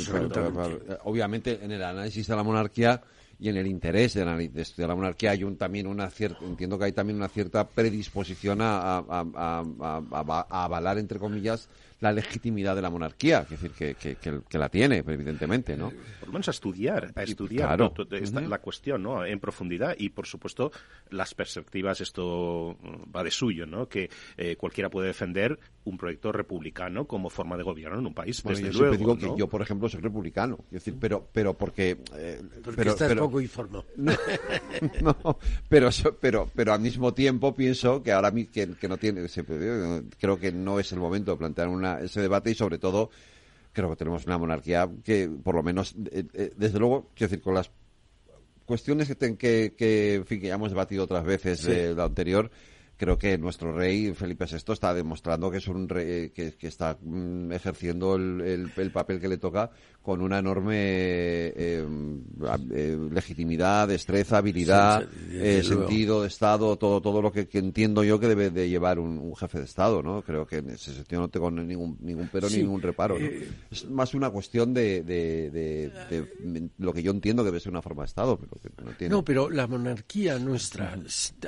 obviamente en el análisis de la monarquía y en el interés de, estudiar la monarquía hay un, también una cierta, entiendo que hay también una cierta predisposición a, a avalar, entre comillas, la legitimidad de la monarquía, es decir, que, que, que, la tiene, evidentemente, ¿no? Por lo menos a estudiar, a estudiar la cuestión, ¿no? En profundidad y, por supuesto, las perspectivas, esto va de suyo, ¿no? Que eh, cualquiera puede defender un proyecto republicano como forma de gobierno en un país, desde yo luego, digo que yo, por ejemplo, soy republicano, es decir, pero, pero porque... Eh, pero, estás poco informado. [laughs] [laughs] No, pero, pero, pero al mismo tiempo pienso que ahora que, que no tiene, creo que no es el momento de plantear una ese debate y sobre todo creo que tenemos una monarquía que por lo menos eh, eh, desde luego quiero decir con las cuestiones que, que, que, en fin, que ya hemos debatido otras veces de lo anterior creo que nuestro rey Felipe VI está demostrando que es un rey que, está mm, ejerciendo el, el, papel que le toca con una enorme eh, eh, legitimidad, destreza, habilidad, eh, sentido de Estado, todo todo lo que, entiendo yo que debe de llevar un, jefe de Estado, ¿no? Creo que en ese sentido no tengo ningún ningún pero ni ningún reparo. Es más una cuestión de, de, lo que yo entiendo que debe ser una forma de Estado, pero no tiene. No, pero la monarquía nuestra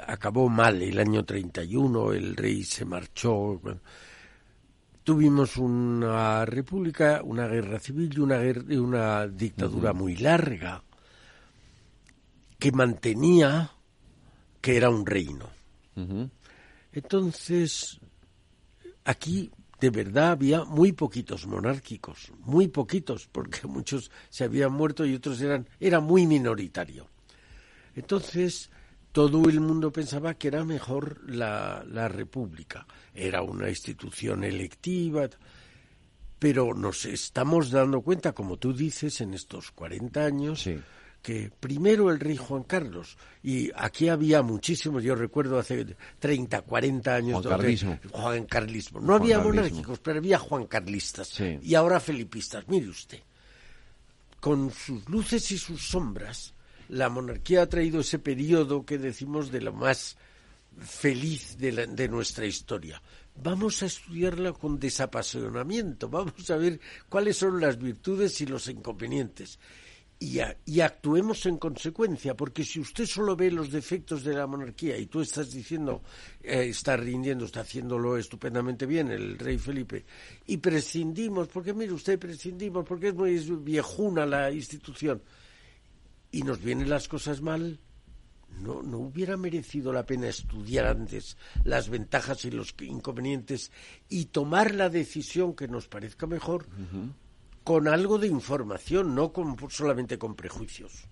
acabó mal el año 30 el rey se marchó. tuvimos una república, una guerra civil y una, guerra, una dictadura muy larga que mantenía que era un reino. Entonces, aquí de verdad había muy poquitos monárquicos, muy poquitos, porque muchos se habían muerto y otros eran, era muy minoritario. Entonces, todo el mundo pensaba que era mejor la, la República. Era una institución electiva, pero nos estamos dando cuenta, como tú dices, en estos 40 años, que primero el rey Juan Carlos, y aquí había muchísimos, yo recuerdo hace 30, 40 años, Juan Carlismo. Juan Carlismo. No había monárquicos, pero había Juan Carlistas. Y ahora felipistas. Mire usted, con sus luces y sus sombras, la monarquía ha traído ese periodo que decimos de lo más feliz de, de nuestra historia. Vamos a estudiarla con desapasionamiento, vamos a ver cuáles son las virtudes y los inconvenientes. Y, y, actuemos en consecuencia, porque si usted solo ve los defectos de la monarquía y tú estás diciendo, eh, está rindiendo, está haciéndolo estupendamente bien el rey Felipe, y prescindimos, porque mire usted, prescindimos, porque es muy viejuna la institución, y nos vienen las cosas mal, no, no hubiera merecido la pena estudiar antes las ventajas y los inconvenientes y tomar la decisión que nos parezca mejor con algo de información, no con, solamente con prejuicios.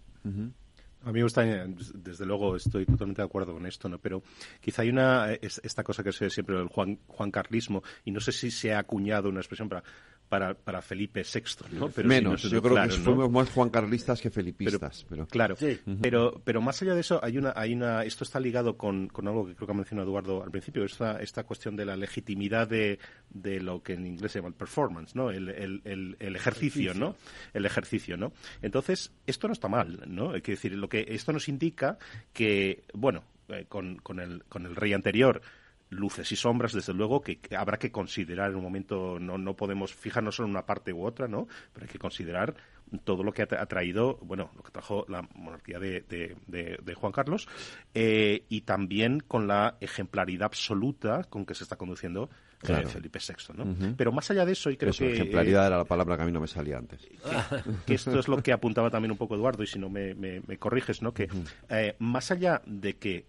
A mí me gusta, desde luego estoy totalmente de acuerdo con esto, ¿no? Pero quizá hay una, esta cosa que se ve siempre el Juan, Juan Carlismo, y no sé si se ha acuñado una expresión para para, para Felipe VI, ¿no? Pero Menos, si no, yo creo claro, que ¿no? fuimos más juancarlistas que felipistas. Pero, Claro, pero, pero más allá de eso, hay una, hay una, esto está ligado con, con algo que creo que ha mencionado Eduardo al principio, esta, esta cuestión de la legitimidad de, de lo que en inglés se llama el performance, ¿no? El, el, el, el ejercicio, ¿no? El ejercicio, ¿no? Entonces, esto no está mal, ¿no? Hay que decir, lo que esto nos indica que, bueno, eh, con, con, el, con el rey anterior, luces y sombras, desde luego, que, habrá que considerar en un momento, no, no podemos fijarnos solo en una parte u otra, ¿no? Pero hay que considerar todo lo que ha, tra- ha traído, bueno, lo que trajo la monarquía de, de- de- de Juan Carlos, eh, y también con la ejemplaridad absoluta con que se está conduciendo eh, Claro. Felipe VI, ¿no? Pero más allá de eso, y creo eso, que... ejemplaridad eh, era la palabra que a mí no me salía antes. [laughs] que, que esto es lo que apuntaba también un poco Eduardo, y si no me, me- me corriges, ¿no? Que eh, más allá de que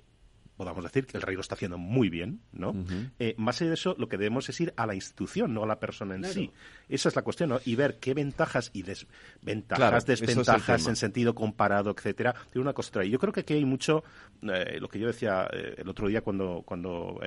podamos decir que el rey lo está haciendo muy bien, ¿no? Eh, más allá de eso, lo que debemos es ir a la institución, no a la persona en Claro. sí. Esa es la cuestión, ¿no? Y ver qué ventajas y desventajas, Claro, es desventajas en sentido comparado, etcétera, de una cosa. Y yo creo que aquí hay mucho, eh, lo que yo decía eh, el otro día cuando, cuando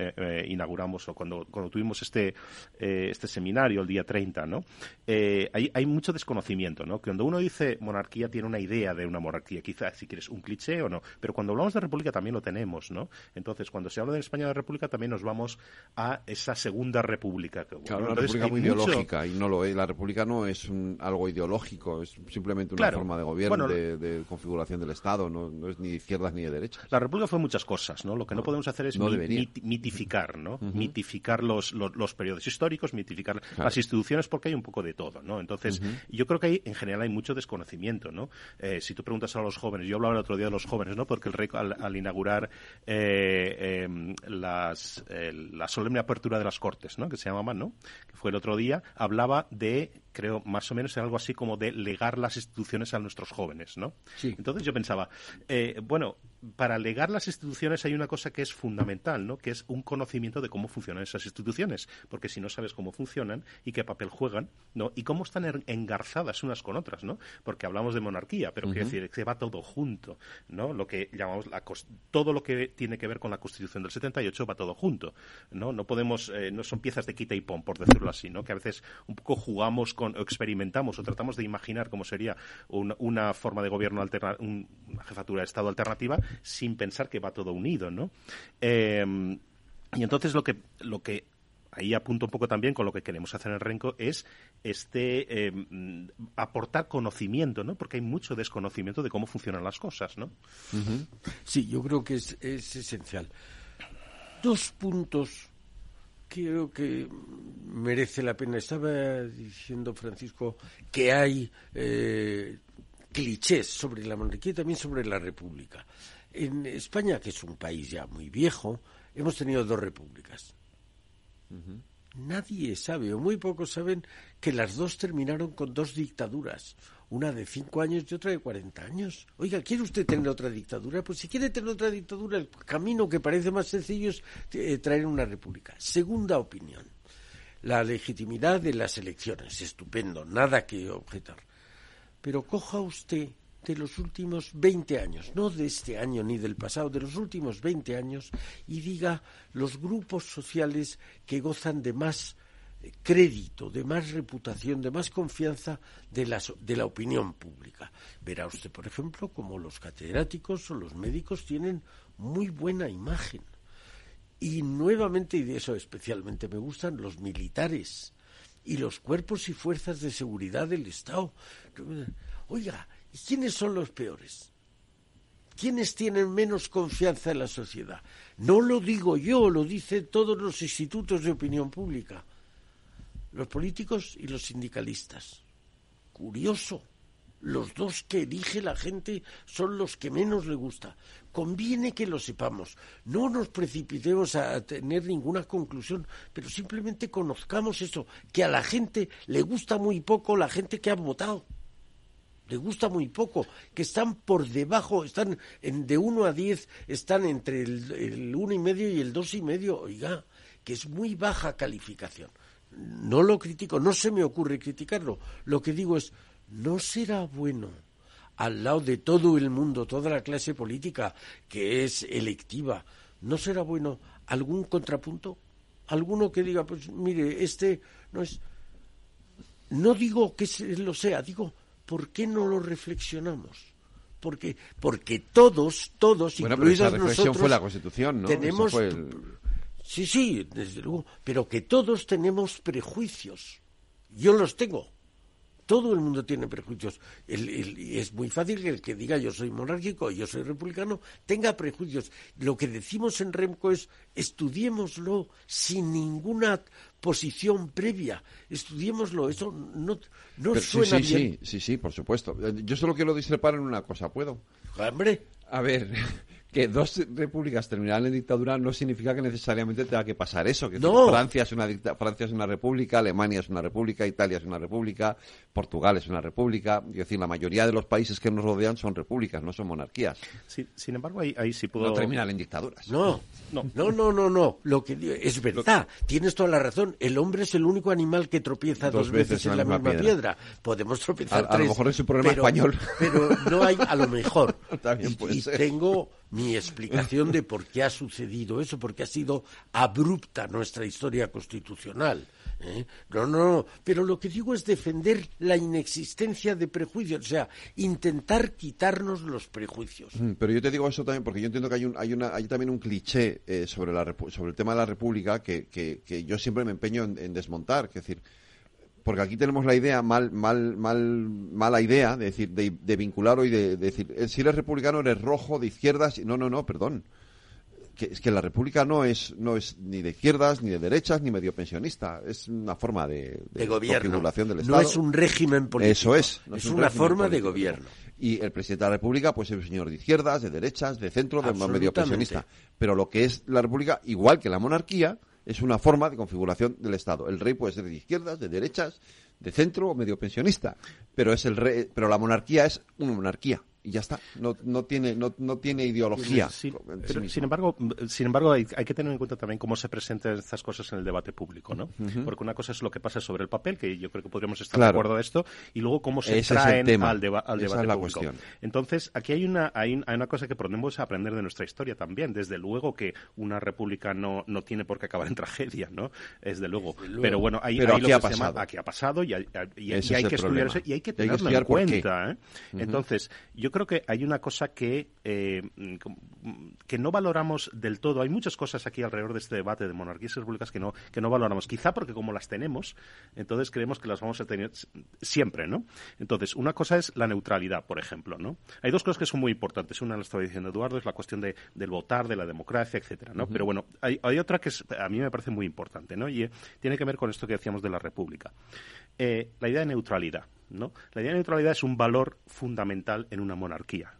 inauguramos o cuando, cuando tuvimos este, este seminario el día 30, ¿no? Eh, hay, hay mucho desconocimiento, ¿no? Que cuando uno dice monarquía tiene una idea de una monarquía, quizás si quieres un cliché o no, pero cuando hablamos de república también lo tenemos, ¿no? Entonces, cuando se habla de España de república también nos vamos a esa segunda república. que- Claro, una entonces, república hay muy mucho- ideológica y no lo es. La república no es un- algo ideológico, es simplemente una Claro. forma de gobierno, Bueno, de, de configuración del Estado, no, no es ni de izquierdas ni de derechas. La República fue muchas cosas, ¿no? Lo que no, podemos hacer es mit- mitificar, ¿no? Mitificar los, los, los periodos históricos, mitificar Claro. las instituciones, porque hay un poco de todo, ¿no? Entonces, yo creo que hay, en general hay mucho desconocimiento, ¿no? Eh, si tú preguntas a los jóvenes, yo hablaba el otro día de los jóvenes, ¿no? Porque el rey, al, al inaugurar eh, eh, las, eh, la solemne apertura de las Cortes, ¿no? Que se llamaban, ¿no? Que fue el otro día, hablaba de, creo, más o menos algo así como de legar las instituciones a nuestros jóvenes, ¿no? Entonces yo pensaba, eh, bueno, para legar las instituciones hay una cosa que es fundamental, ¿no? Que es un conocimiento de cómo funcionan esas instituciones, porque si no sabes cómo funcionan y qué papel juegan, ¿no? Y cómo están engarzadas unas con otras, ¿no? Porque hablamos de monarquía, pero quiero Ujú. decir que va todo junto, ¿no? Lo que llamamos la todo lo que tiene que ver con la Constitución del 78 va todo junto, ¿no? No podemos eh, no son piezas de quita y pon, por decirlo así, ¿no? Que a veces un poco jugamos con o experimentamos o tratamos de imaginar cómo sería una, forma de gobierno alterna, un- una jefatura de Estado alternativa sin pensar que va todo unido, ¿no? Eh, y entonces lo que lo que ahí apunto un poco también con lo que queremos hacer en el Renco es este mm, aportar conocimiento, ¿no? Porque hay mucho desconocimiento de cómo funcionan las cosas, ¿no? Sí, yo creo que es, es esencial. Dos puntos creo que merece la pena. Estaba diciendo Francisco que hay eh, clichés sobre la monarquía y también sobre la república. En España, que es un país ya muy viejo, hemos tenido dos repúblicas. Nadie sabe, o muy pocos saben, que las dos terminaron con dos dictaduras, una de cinco años y otra de cuarenta años. Oiga, ¿quiere usted tener otra dictadura? Pues si quiere tener otra dictadura, el camino que parece más sencillo es eh, traer una república. Segunda opinión, la legitimidad de las elecciones, estupendo, nada que objetar. Pero coja usted de los últimos 20 años, no de este año ni del pasado, de los últimos 20 años, y diga los grupos sociales que gozan de más crédito, de más reputación, de más confianza de la, de la opinión pública. Verá usted, por ejemplo, como los catedráticos o los médicos tienen muy buena imagen. Y nuevamente, y de eso especialmente me gustan, los militares y los cuerpos y fuerzas de seguridad del Estado. Oiga, ¿y quiénes son los peores? ¿Quiénes tienen menos confianza en la sociedad? No lo digo yo, lo dicen todos los institutos de opinión pública. Los políticos y los sindicalistas. Curioso. Los dos que elige la gente son los que menos le gusta. Conviene que lo sepamos. No nos precipitemos a tener ninguna conclusión, pero simplemente conozcamos eso, que a la gente le gusta muy poco la gente que ha votado le gusta muy poco, que están por debajo, están en, de 1 a 10, están entre el, el uno y medio y el dos y medio, oiga, que es muy baja calificación. No lo critico, no se me ocurre criticarlo. Lo que digo es, no será bueno al lado de todo el mundo, toda la clase política que es electiva, ¿no será bueno algún contrapunto? Alguno que diga, pues mire, este no es no digo que lo sea, digo, ¿por qué no lo reflexionamos? Porque, porque todos, todos, bueno, incluidos pero esa reflexión nosotros, fue la Constitución, ¿no? tenemos, el- sí, sí, desde luego, pero que todos tenemos prejuicios. Yo los tengo. Todo el mundo tiene prejuicios. El- es muy fácil que el que diga yo soy monárquico, yo soy republicano, tenga prejuicios. Lo que decimos en Remco es estudiémoslo sin ninguna posición previa. Estudiémoslo. Eso no, no sí, suena sí, bien. sí, sí, sí, por supuesto. Eh, Yo solo quiero discrepar en una cosa, ¿puedo? Hombre. A ver, que dos repúblicas terminaran en dictadura no significa que necesariamente tenga que pasar eso. Que No. Francia es una dicta- Francia es una república, Alemania es una república, Italia es una república, Portugal es una república. Es decir, la mayoría de los países que nos rodean son repúblicas, no son monarquías. Sí, sin embargo, ahí, ahí sí puedo... No terminan en dictaduras. No, no, no, no, no. Lo que es verdad. Tienes toda la razón. El hombre es el único animal que tropieza dos, veces, en la misma piedra. Podemos tropezar A- a lo tres, mejor es un problema pero- español. Pero no hay, a lo mejor. [laughs] También Y- puede y ser. tengo mi explicación de por qué ha sucedido eso, porque ha sido abrupta nuestra historia constitucional. ¿eh? No, no, no. Pero lo que digo es defender la inexistencia de prejuicios, o sea, intentar quitarnos los prejuicios. Mm, Pero yo te digo eso también porque yo entiendo que hay, un, hay, una, hay también un cliché eh, sobre, la, sobre el tema de la República que, que, que yo siempre me empeño en, en desmontar. Es decir, porque aquí tenemos la idea, mal, mal, mal, mala idea, de decir, de, de vincular hoy, de, de decir, eh, si eres republicano eres rojo, de izquierdas. No, no, no, perdón. Que, es que la República no es, no es ni de izquierdas, ni de derechas, ni medio pensionista. Es una forma de, De gobierno. del No Estado. es un régimen político. Eso es. no Es un una forma de gobierno. Y el presidente de la República, pues es un señor de izquierdas, de derechas, de centro, de medio pensionista. Pero lo que es la República, igual que la monarquía, es una forma de configuración del Estado. El rey puede ser de izquierdas, de derechas, de centro o medio pensionista. Pero es el rey, pero la monarquía es una monarquía. Y ya está. No, no tiene, no, no tiene ideología. Sí, en sí pero, sin embargo, sin embargo hay, hay que tener en cuenta también cómo se presentan estas cosas en el debate público, ¿no? Porque una cosa es lo que pasa sobre el papel, que yo creo que podríamos estar Claro. de acuerdo de esto, y luego cómo se Ese traen al, deba- al Esa debate es la público. cuestión. Entonces, aquí hay una, hay, hay una cosa que podemos aprender de nuestra historia también. Desde luego que una república no, no tiene por qué acabar en [laughs] tragedia, ¿no? Desde luego. luego. Pero bueno, hay, Pero hay aquí lo ha que llama- pasado. aquí ha pasado y hay, y- y Ese hay es que estudiar problema. eso y hay que Y hay que tenerlo en cuenta. ¿eh? Entonces, yo creo que hay una cosa que, eh, que no valoramos del todo. Hay muchas cosas aquí alrededor de este debate de monarquías y repúblicas que no, que no valoramos. Quizá porque como las tenemos, entonces creemos que las vamos a tener siempre, ¿no? Entonces, una cosa es la neutralidad, por ejemplo, ¿no? Hay dos cosas que son muy importantes. Una la estaba diciendo Eduardo, es la cuestión de, del votar, de la democracia, etcétera, ¿no? Pero bueno, hay, hay otra que es- a mí me parece muy importante, ¿no? Y eh, tiene que ver con esto que decíamos de la república. Eh, la idea de neutralidad, ¿no? La idea de neutralidad es un valor fundamental en una monarquía.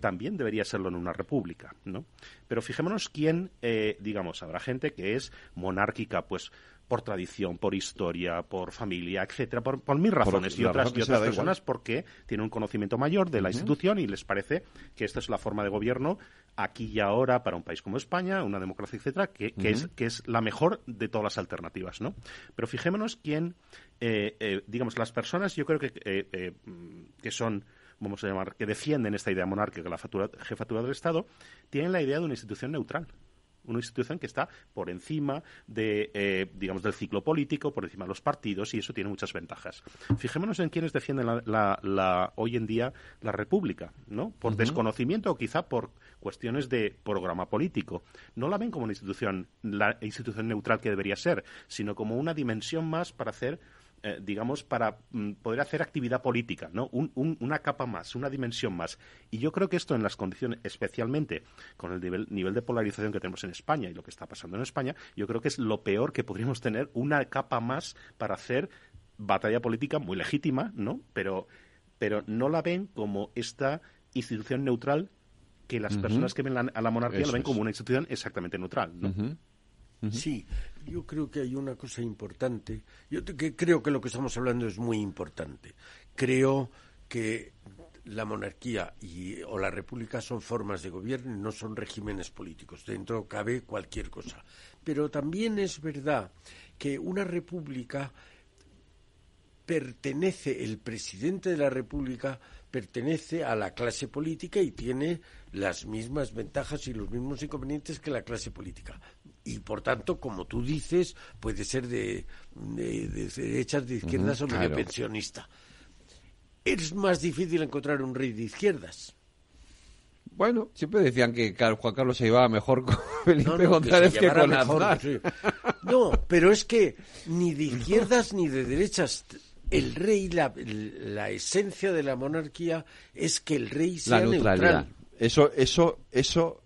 También debería serlo en una república, ¿no? Pero fijémonos quién, eh, digamos, habrá gente que es monárquica, pues por tradición, por historia, por familia, etcétera, por, por mil razones y otras, razón y otras personas igual. porque tienen un conocimiento mayor de la institución y les parece que esta es la forma de gobierno aquí y ahora para un país como España, una democracia, etcétera, que, que es, que es la mejor de todas las alternativas, ¿no? Pero fijémonos quién, eh, eh, digamos, las personas, yo creo que, eh, que son, vamos a llamar, que defienden esta idea monárquica, la fatura- jefatura del Estado, tienen la idea de una institución neutral. Una institución que está por encima de, eh, digamos, del ciclo político, por encima de los partidos, y eso tiene muchas ventajas. Fijémonos en quienes defienden la, la- la- hoy en día la República, ¿no? Por desconocimiento o quizá por cuestiones de programa político. No la ven como una institución, la institución neutral que debería ser, sino como una dimensión más para hacer eh, digamos, para mm, poder hacer actividad política, ¿no? Un- un- una capa más, una dimensión más. Y yo creo que esto en las condiciones, especialmente con el nivel, nivel de polarización que tenemos en España y lo que está pasando en España, yo creo que es lo peor que podríamos tener, una capa más para hacer batalla política muy legítima, ¿no? Pero, pero no la ven como esta institución neutral que las personas que ven la- a la monarquía Eso lo ven es. como una institución exactamente neutral, ¿no? Sí, yo creo que hay una cosa importante. Yo te- que creo que lo que estamos hablando es muy importante. Creo que la monarquía y, o la república son formas de gobierno y no son regímenes políticos. Dentro cabe cualquier cosa. Pero también es verdad que una república pertenece, el presidente de la República pertenece a la clase política y tiene las mismas ventajas y los mismos inconvenientes que la clase política. y por tanto, como tú dices, puede ser de, de, de derechas, de izquierdas o medio claro. pensionista. Es más difícil encontrar un rey de izquierdas. Bueno, siempre decían que Juan Carlos se llevaba mejor con Felipe No, no, González que, con mejor, Aznar. sí. No, pero es que ni de izquierdas ni de derechas. El rey, la, la esencia de la monarquía es que el rey sea la neutralidad. neutral. Eso, eso, eso.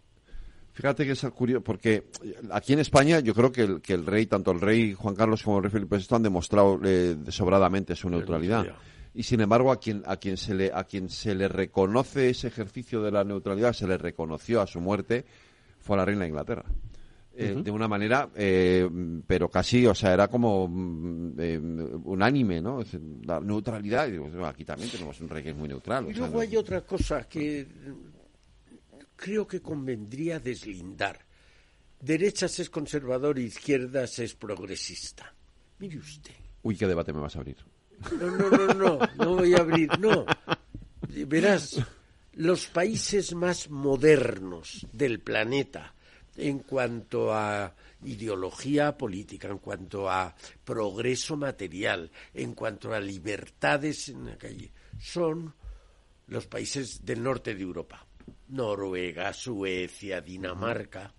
Fíjate que es curioso, porque aquí en España yo creo que el, que el rey, tanto el rey Juan Carlos como el rey Felipe VI han demostrado eh, sobradamente su neutralidad. Y sin embargo, a quien, a quien se le, a quien se le reconoce ese ejercicio de la neutralidad, se le reconoció a su muerte, fue a la reina de Inglaterra. Eh. De una manera, eh, pero casi, o sea, era como mm, eh, unánime, ¿no? La neutralidad, y digo, "Bueno, aquí también tenemos un rey que es muy neutral. o Y sea, luego no- hay otra cosa que creo que convendría deslindar. Derechas es conservador, izquierdas es progresista. Mire usted. Uy, qué debate me vas a abrir. No, no, no, no, no voy a abrir, no. Verás, los países más modernos del planeta en cuanto a ideología política, en cuanto a progreso material, en cuanto a libertades en la calle, son los países del norte de Europa. Noruega, Suecia, Dinamarca.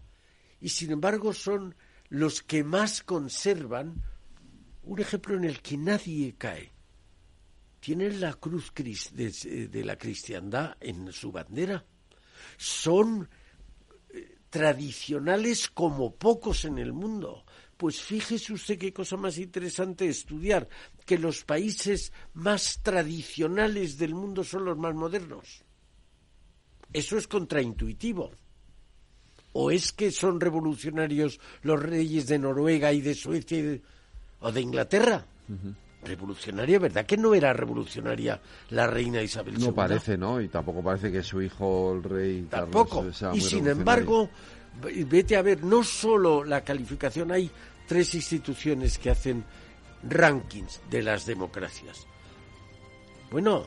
Y sin embargo son los que más conservan un ejemplo en el que nadie cae. Tienen la cruz de la cristiandad en su bandera. Son eh, tradicionales como pocos en el mundo. Pues fíjese usted qué cosa más interesante estudiar, que los países más tradicionales del mundo son los más modernos. Eso es contraintuitivo. ¿O es que son revolucionarios los reyes de Noruega y de Suecia y de- o de Inglaterra? Revolucionaria, ¿verdad que no era revolucionaria la reina Isabel II? No parece, ¿no? Y tampoco parece que su hijo, el rey Tampoco. Carlos, sea Y sin embargo, vete a ver, no solo la calificación, hay tres instituciones que hacen rankings de las democracias. Bueno,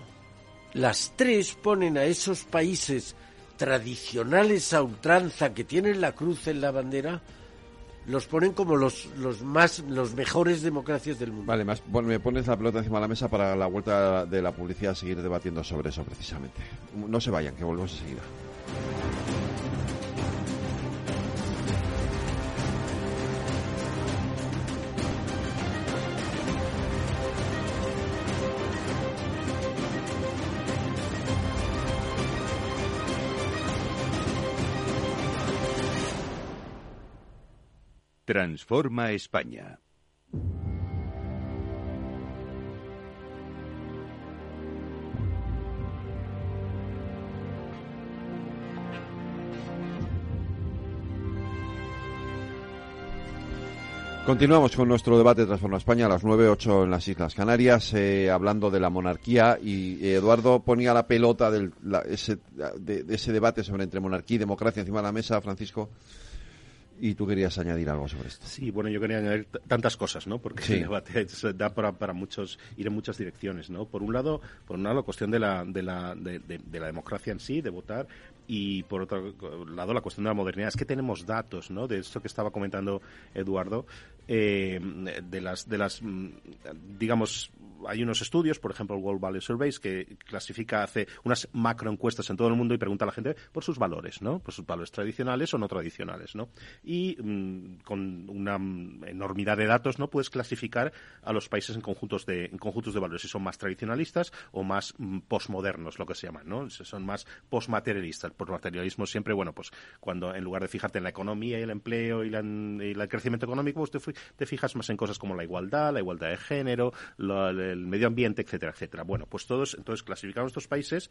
las tres ponen a esos países tradicionales a ultranza que tienen la cruz en la bandera, los ponen como los, los más los mejores democracias del mundo. Vale, más, bueno, me pones la pelota encima de la mesa para la vuelta de la publicidad seguir debatiendo sobre eso precisamente. No se vayan, que volvemos enseguida. Transforma España. Continuamos con nuestro debate de Transforma España a las 9.08 en las Islas Canarias, eh, hablando de la monarquía y eh, Eduardo ponía la pelota del, la- ese, de, de ese debate sobre entre monarquía y democracia encima de la mesa, Francisco, y tú querías añadir algo sobre esto. Sí, bueno, yo quería añadir tantas cosas, ¿no? Porque Sí. el debate es- da para, para muchos, ir en muchas direcciones, ¿no? Por un lado, por un lado la cuestión de la, de la, de, de- de la democracia en sí, de votar, y por otro lado la cuestión de la modernidad. Es que tenemos datos, ¿no? De esto que estaba comentando Eduardo, eh, de las, de las, mm, digamos, hay unos estudios, por ejemplo, el World Value Surveys, que clasifica, hace unas macroencuestas en todo el mundo y pregunta a la gente por sus valores, ¿no? Por sus valores tradicionales o no tradicionales, ¿no? Y mm, con una enormidad de datos, ¿no? Puedes clasificar a los países en conjuntos de, en conjuntos de valores, si son más tradicionalistas o más mm, posmodernos, lo que se llaman, ¿no? Si son más postmaterialistas. Postmaterialismo siempre, bueno, pues cuando en lugar de fijarte en la economía y el empleo y, la- y el crecimiento económico, pues te, fi- te fijas más en cosas como la igualdad, la igualdad de género, la- el medio ambiente, etcétera, etcétera. Bueno, pues todos, entonces clasificamos estos países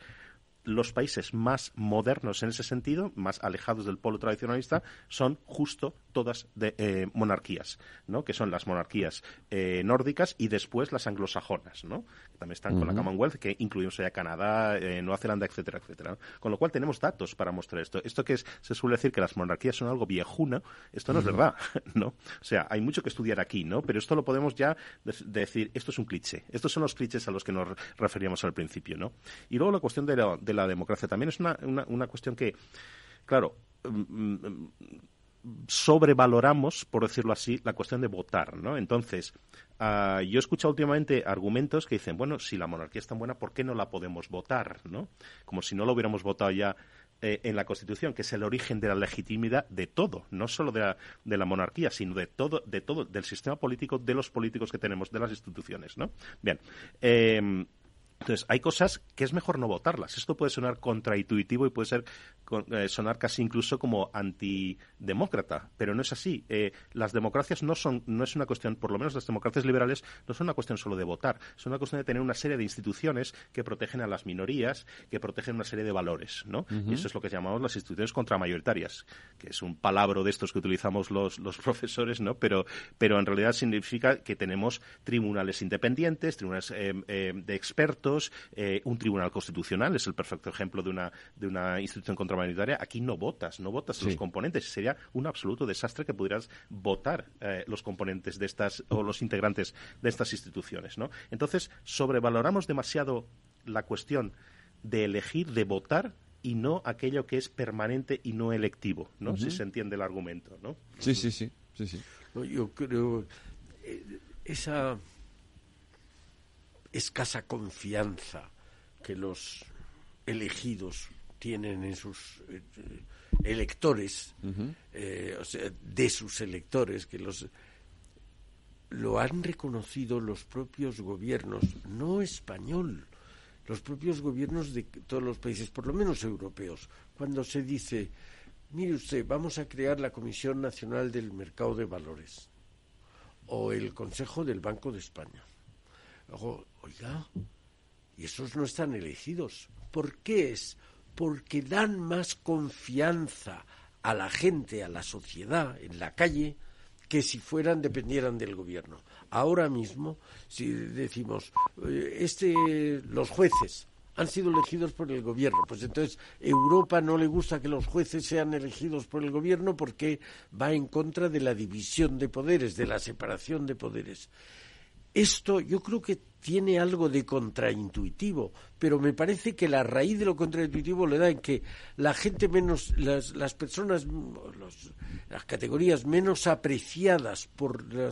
los países más modernos en ese sentido, más alejados del polo tradicionalista, son justo todas de eh, monarquías, ¿no? Que son las monarquías eh, nórdicas y después las anglosajonas, ¿no? Que también están con la. Commonwealth, que incluimos allá Canadá, eh, Nueva Zelanda, etcétera, etcétera. Con lo cual tenemos datos para mostrar esto. Esto que es- se suele decir que las monarquías son algo viejuna, esto no es verdad, [laughs] ¿no? O sea, hay mucho que estudiar aquí, ¿no? Pero esto lo podemos ya de- decir, esto es un cliché. Estos son los clichés a los que nos referíamos al principio, ¿no? Y luego la cuestión de la, de la democracia también es una, una, cuestión que, claro, mm, mm, sobrevaloramos, por decirlo así, la cuestión de votar, ¿no? Entonces, ah, yo he escuchado últimamente argumentos que dicen, bueno, si la monarquía es tan buena, ¿por qué no la podemos votar, no? Como si no lo hubiéramos votado ya eh, en la Constitución, que es el origen de la legitimidad de todo, no solo de la, de la, monarquía, sino de todo, de todo, del sistema político, de los políticos que tenemos, de las instituciones, ¿no? Bien. Eh, entonces, hay cosas que es mejor no votarlas. Esto puede sonar contraintuitivo y puede ser eh, sonar casi incluso como antidemócrata, pero no es así. Eh, las democracias no son, no es una cuestión, por lo menos las democracias liberales, no son una cuestión solo de votar, es una cuestión de tener una serie de instituciones que protegen a las minorías, que protegen una serie de valores, ¿no? Y eso es lo que llamamos las instituciones contramayoritarias, que es un palabra de estos que utilizamos los, los profesores, ¿no? Pero, pero en realidad significa que tenemos tribunales independientes, tribunales eh, de expertos, eh, un tribunal constitucional es el perfecto ejemplo de una, de una institución contramayoritaria. Aquí no votas, no votas los componentes. Sería un absoluto desastre que pudieras votar eh, los componentes de estas o los integrantes de estas instituciones. ¿no? Entonces, sobrevaloramos demasiado la cuestión de elegir, de votar y no aquello que es permanente y no electivo, ¿no? Si se entiende el argumento, ¿no? Sí, sí, sí, sí, sí. yo creo eh, esa escasa confianza que los elegidos tienen en sus eh, electores, eh, o sea, de sus electores, que los lo han reconocido los propios gobiernos, no español, los propios gobiernos de todos los países, por lo menos europeos, cuando se dice, mire usted, vamos a crear la Comisión Nacional del Mercado de Valores o el Consejo del Banco de España oiga, y esos no están elegidos. ¿Por qué es? Porque dan más confianza a la gente, a la sociedad, en la calle, que si fueran dependieran del gobierno. Ahora mismo, si decimos, eh, este, los jueces han sido elegidos por el gobierno, pues entonces Europa no le gusta que los jueces sean elegidos por el gobierno porque va en contra de la división de poderes, de la separación de poderes. Esto yo creo que tiene algo de contraintuitivo, pero me parece que la raíz de lo contraintuitivo le da en que la gente menos, las, las personas, las categorías menos apreciadas por la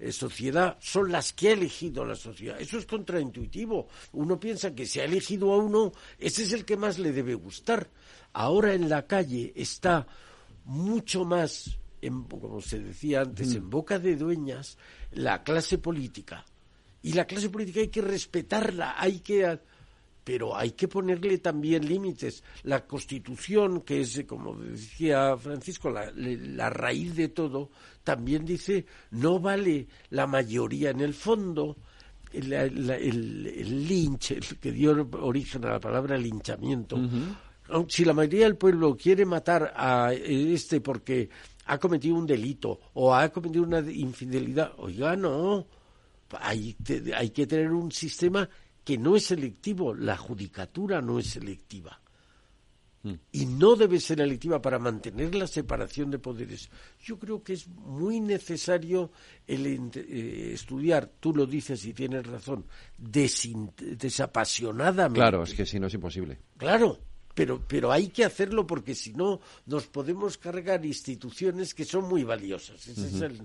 eh, sociedad son las que ha elegido la sociedad. Eso es contraintuitivo. Uno piensa que si ha elegido a uno, ese es el que más le debe gustar. Ahora en la calle está mucho más como se decía antes, en boca de dueñas la clase política. Y la clase política hay que respetarla, hay que pero hay que ponerle también límites. La Constitución, que es, como decía Francisco, la, la, raíz de todo, también dice, no vale la mayoría en el fondo. El, el, lynch, el que dio origen a la palabra linchamiento. Si la mayoría del pueblo quiere matar a este porque ha cometido un delito o ha cometido una infidelidad. Oiga, no. Hay, hay que tener un sistema que no es selectivo. La judicatura no es selectiva. Hmm. Y no debe ser electiva para mantener la separación de poderes. Yo creo que es muy necesario el eh, estudiar, tú lo dices y tienes razón, desapasionadamente. Claro, es que si no es imposible. Claro, pero, pero hay que hacerlo porque si no nos podemos cargar instituciones que son muy valiosas. Ese es el,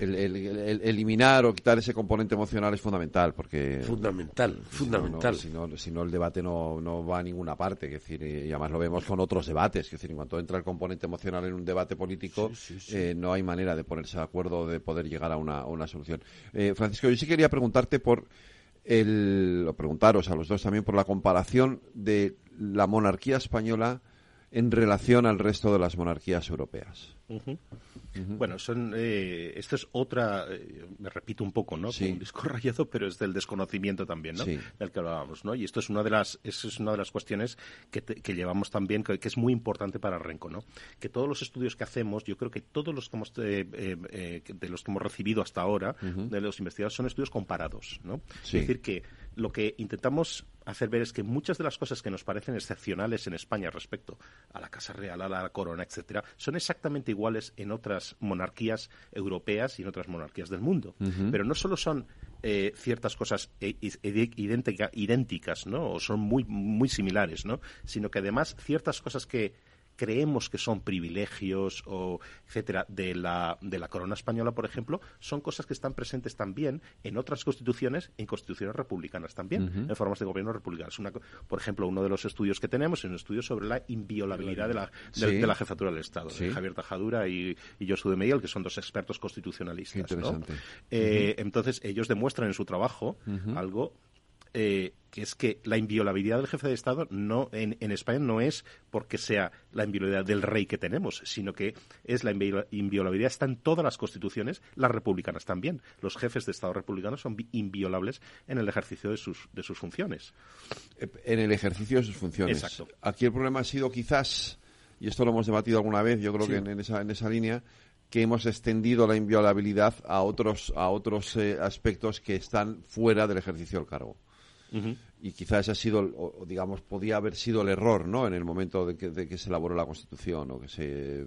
el, eliminar o quitar ese componente emocional es fundamental porque fundamental, fundamental. Si no, si no, el debate no, no va a ninguna parte. decir, y además lo vemos con otros debates. Es decir, en cuanto entra el componente emocional en un debate político, eh, no hay manera de ponerse de acuerdo de poder llegar a una, una solución. Eh, Francisco, yo sí quería preguntarte por el, o preguntaros a los dos también por la comparación de la monarquía española en relación al resto de las monarquías europeas. Bueno, son, eh, esto es otra, eh, me repito un poco, ¿no? un disco [laughs] rayado, pero es del desconocimiento también, ¿no? Del que hablábamos, ¿no? Y esto es una de las, es una de las cuestiones que, llevamos también, que, es muy importante para Renco, ¿no? Que todos los estudios que hacemos, yo creo que todos los que hemos, eh, de los que hemos recibido hasta ahora, de los investigadores, son estudios comparados, ¿no? Es decir, que lo que intentamos hacer ver es que muchas de las cosas que nos parecen excepcionales en España respecto a la Casa Real, a la corona, etcétera, son exactamente iguales en otras monarquías europeas y en otras monarquías del mundo. Pero no solo son eh, ciertas cosas eh, idénticas, ¿no? O son muy, muy similares, ¿no? Sino que además ciertas cosas que creemos que son privilegios o etcétera de la, de la corona española, por ejemplo, son cosas que están presentes también en otras constituciones, en constituciones republicanas también, en formas de gobierno republicanas. Una, por ejemplo, uno de los estudios que tenemos es un estudio sobre la inviolabilidad de la, de, Sí. de la jefatura del Estado, de. Javier Tajadura y, y Josu de Miguel, que son dos expertos constitucionalistas. ¿no? Eh, Entonces, ellos demuestran en su trabajo algo eh, que es que la inviolabilidad del jefe de Estado no en, en España no es porque sea la inviolabilidad del rey que tenemos, sino que es la inviola- inviolabilidad está en todas las constituciones, las republicanas también. Los jefes de Estado republicanos son vi- inviolables en el ejercicio de sus, de sus funciones. en el ejercicio de sus funciones. Exacto. Aquí el problema ha sido quizás, y esto lo hemos debatido alguna vez, yo creo Sí. que en, en esa, en esa línea, que hemos extendido la inviolabilidad a otros, a otros eh, aspectos que están fuera del ejercicio del cargo. Y quizás ha sido, o, digamos, podía haber sido el error, ¿no? En el momento de que, de que se elaboró la Constitución o que se...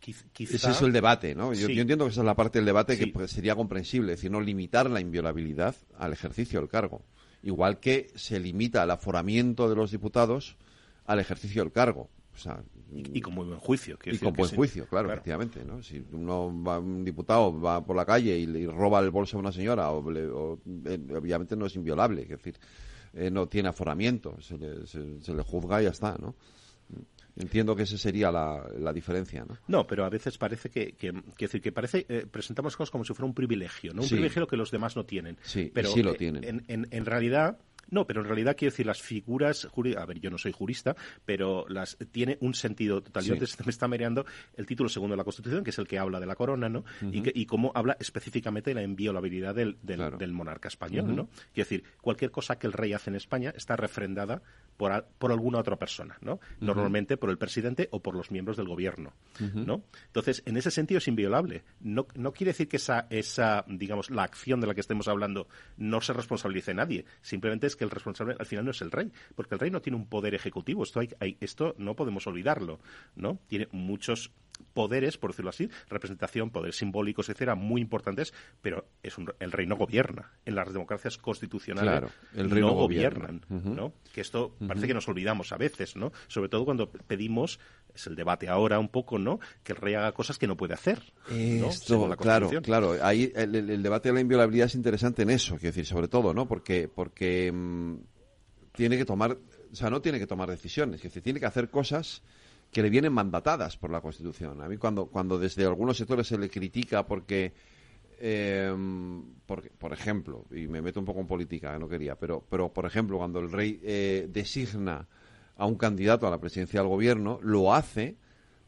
Quiz- Ese quizá- es el debate, ¿no? Yo, Sí. yo entiendo que esa es la parte del debate Sí. que pues, sería comprensible, es decir, no limitar la inviolabilidad al ejercicio del cargo. Igual que se limita el aforamiento de los diputados al ejercicio del cargo. O sea, Y con muy buen juicio. y con buen sí. juicio, claro, efectivamente. ¿no? Si uno va, un diputado va por la calle y, le roba el bolso a una señora, o le- o, eh, obviamente no es inviolable, es decir, eh, no tiene aforamiento, se le, se- se le juzga y ya está, ¿no? Entiendo que esa sería la, la diferencia, ¿no? No, pero a veces parece que, que, que parece, eh, presentamos cosas como si fuera un privilegio, ¿no? Un Sí. privilegio que los demás no tienen. Sí, y pero sí lo tienen. En, en, en realidad, no, pero en realidad quiero decir, las figuras, juri- a ver, yo no soy jurista, pero las tiene un sentido total. Sí. Yo antes me está mareando el título segundo de la Constitución, que es el que habla de la corona, ¿no? y, que, y cómo habla específicamente de la inviolabilidad del, del, Claro. del monarca español. ¿no? Quiero decir, cualquier cosa que el rey hace en España está refrendada por, a- por alguna otra persona, ¿no? Normalmente por el presidente o por los miembros del gobierno. ¿no? Entonces, en ese sentido es inviolable. No, no quiere decir que esa, esa, digamos, la acción de la que estemos hablando no se responsabilice nadie. Simplemente es que el responsable al final no es el rey, porque el rey no tiene un poder ejecutivo. Esto, hay, hay- esto no podemos olvidarlo, ¿no? Tiene muchos poderes, por decirlo así, representación, poderes simbólicos, etcétera, muy importantes, pero es un- el rey no gobierna. En las democracias constitucionales Claro, el rey no no gobierna. gobiernan, Ujú. ¿no? Que esto parece que nos olvidamos a veces, ¿no? Sobre todo cuando pedimos, es el debate ahora un poco, ¿no? Que el rey haga cosas que no puede hacer. Esto, claro, claro. Ahí el, debate de la inviolabilidad es interesante en eso, quiero decir, sobre todo, ¿no? Porque, porque mm, tiene que tomar, o sea, no tiene que tomar decisiones, es decir, tiene que hacer cosas que le vienen mandatadas por la Constitución. A mí cuando, cuando desde algunos sectores se le critica porque, eh, porque, por ejemplo, y me meto un poco en política, no quería, pero, pero por ejemplo, cuando el rey eh, designa a un candidato a la presidencia del gobierno, lo hace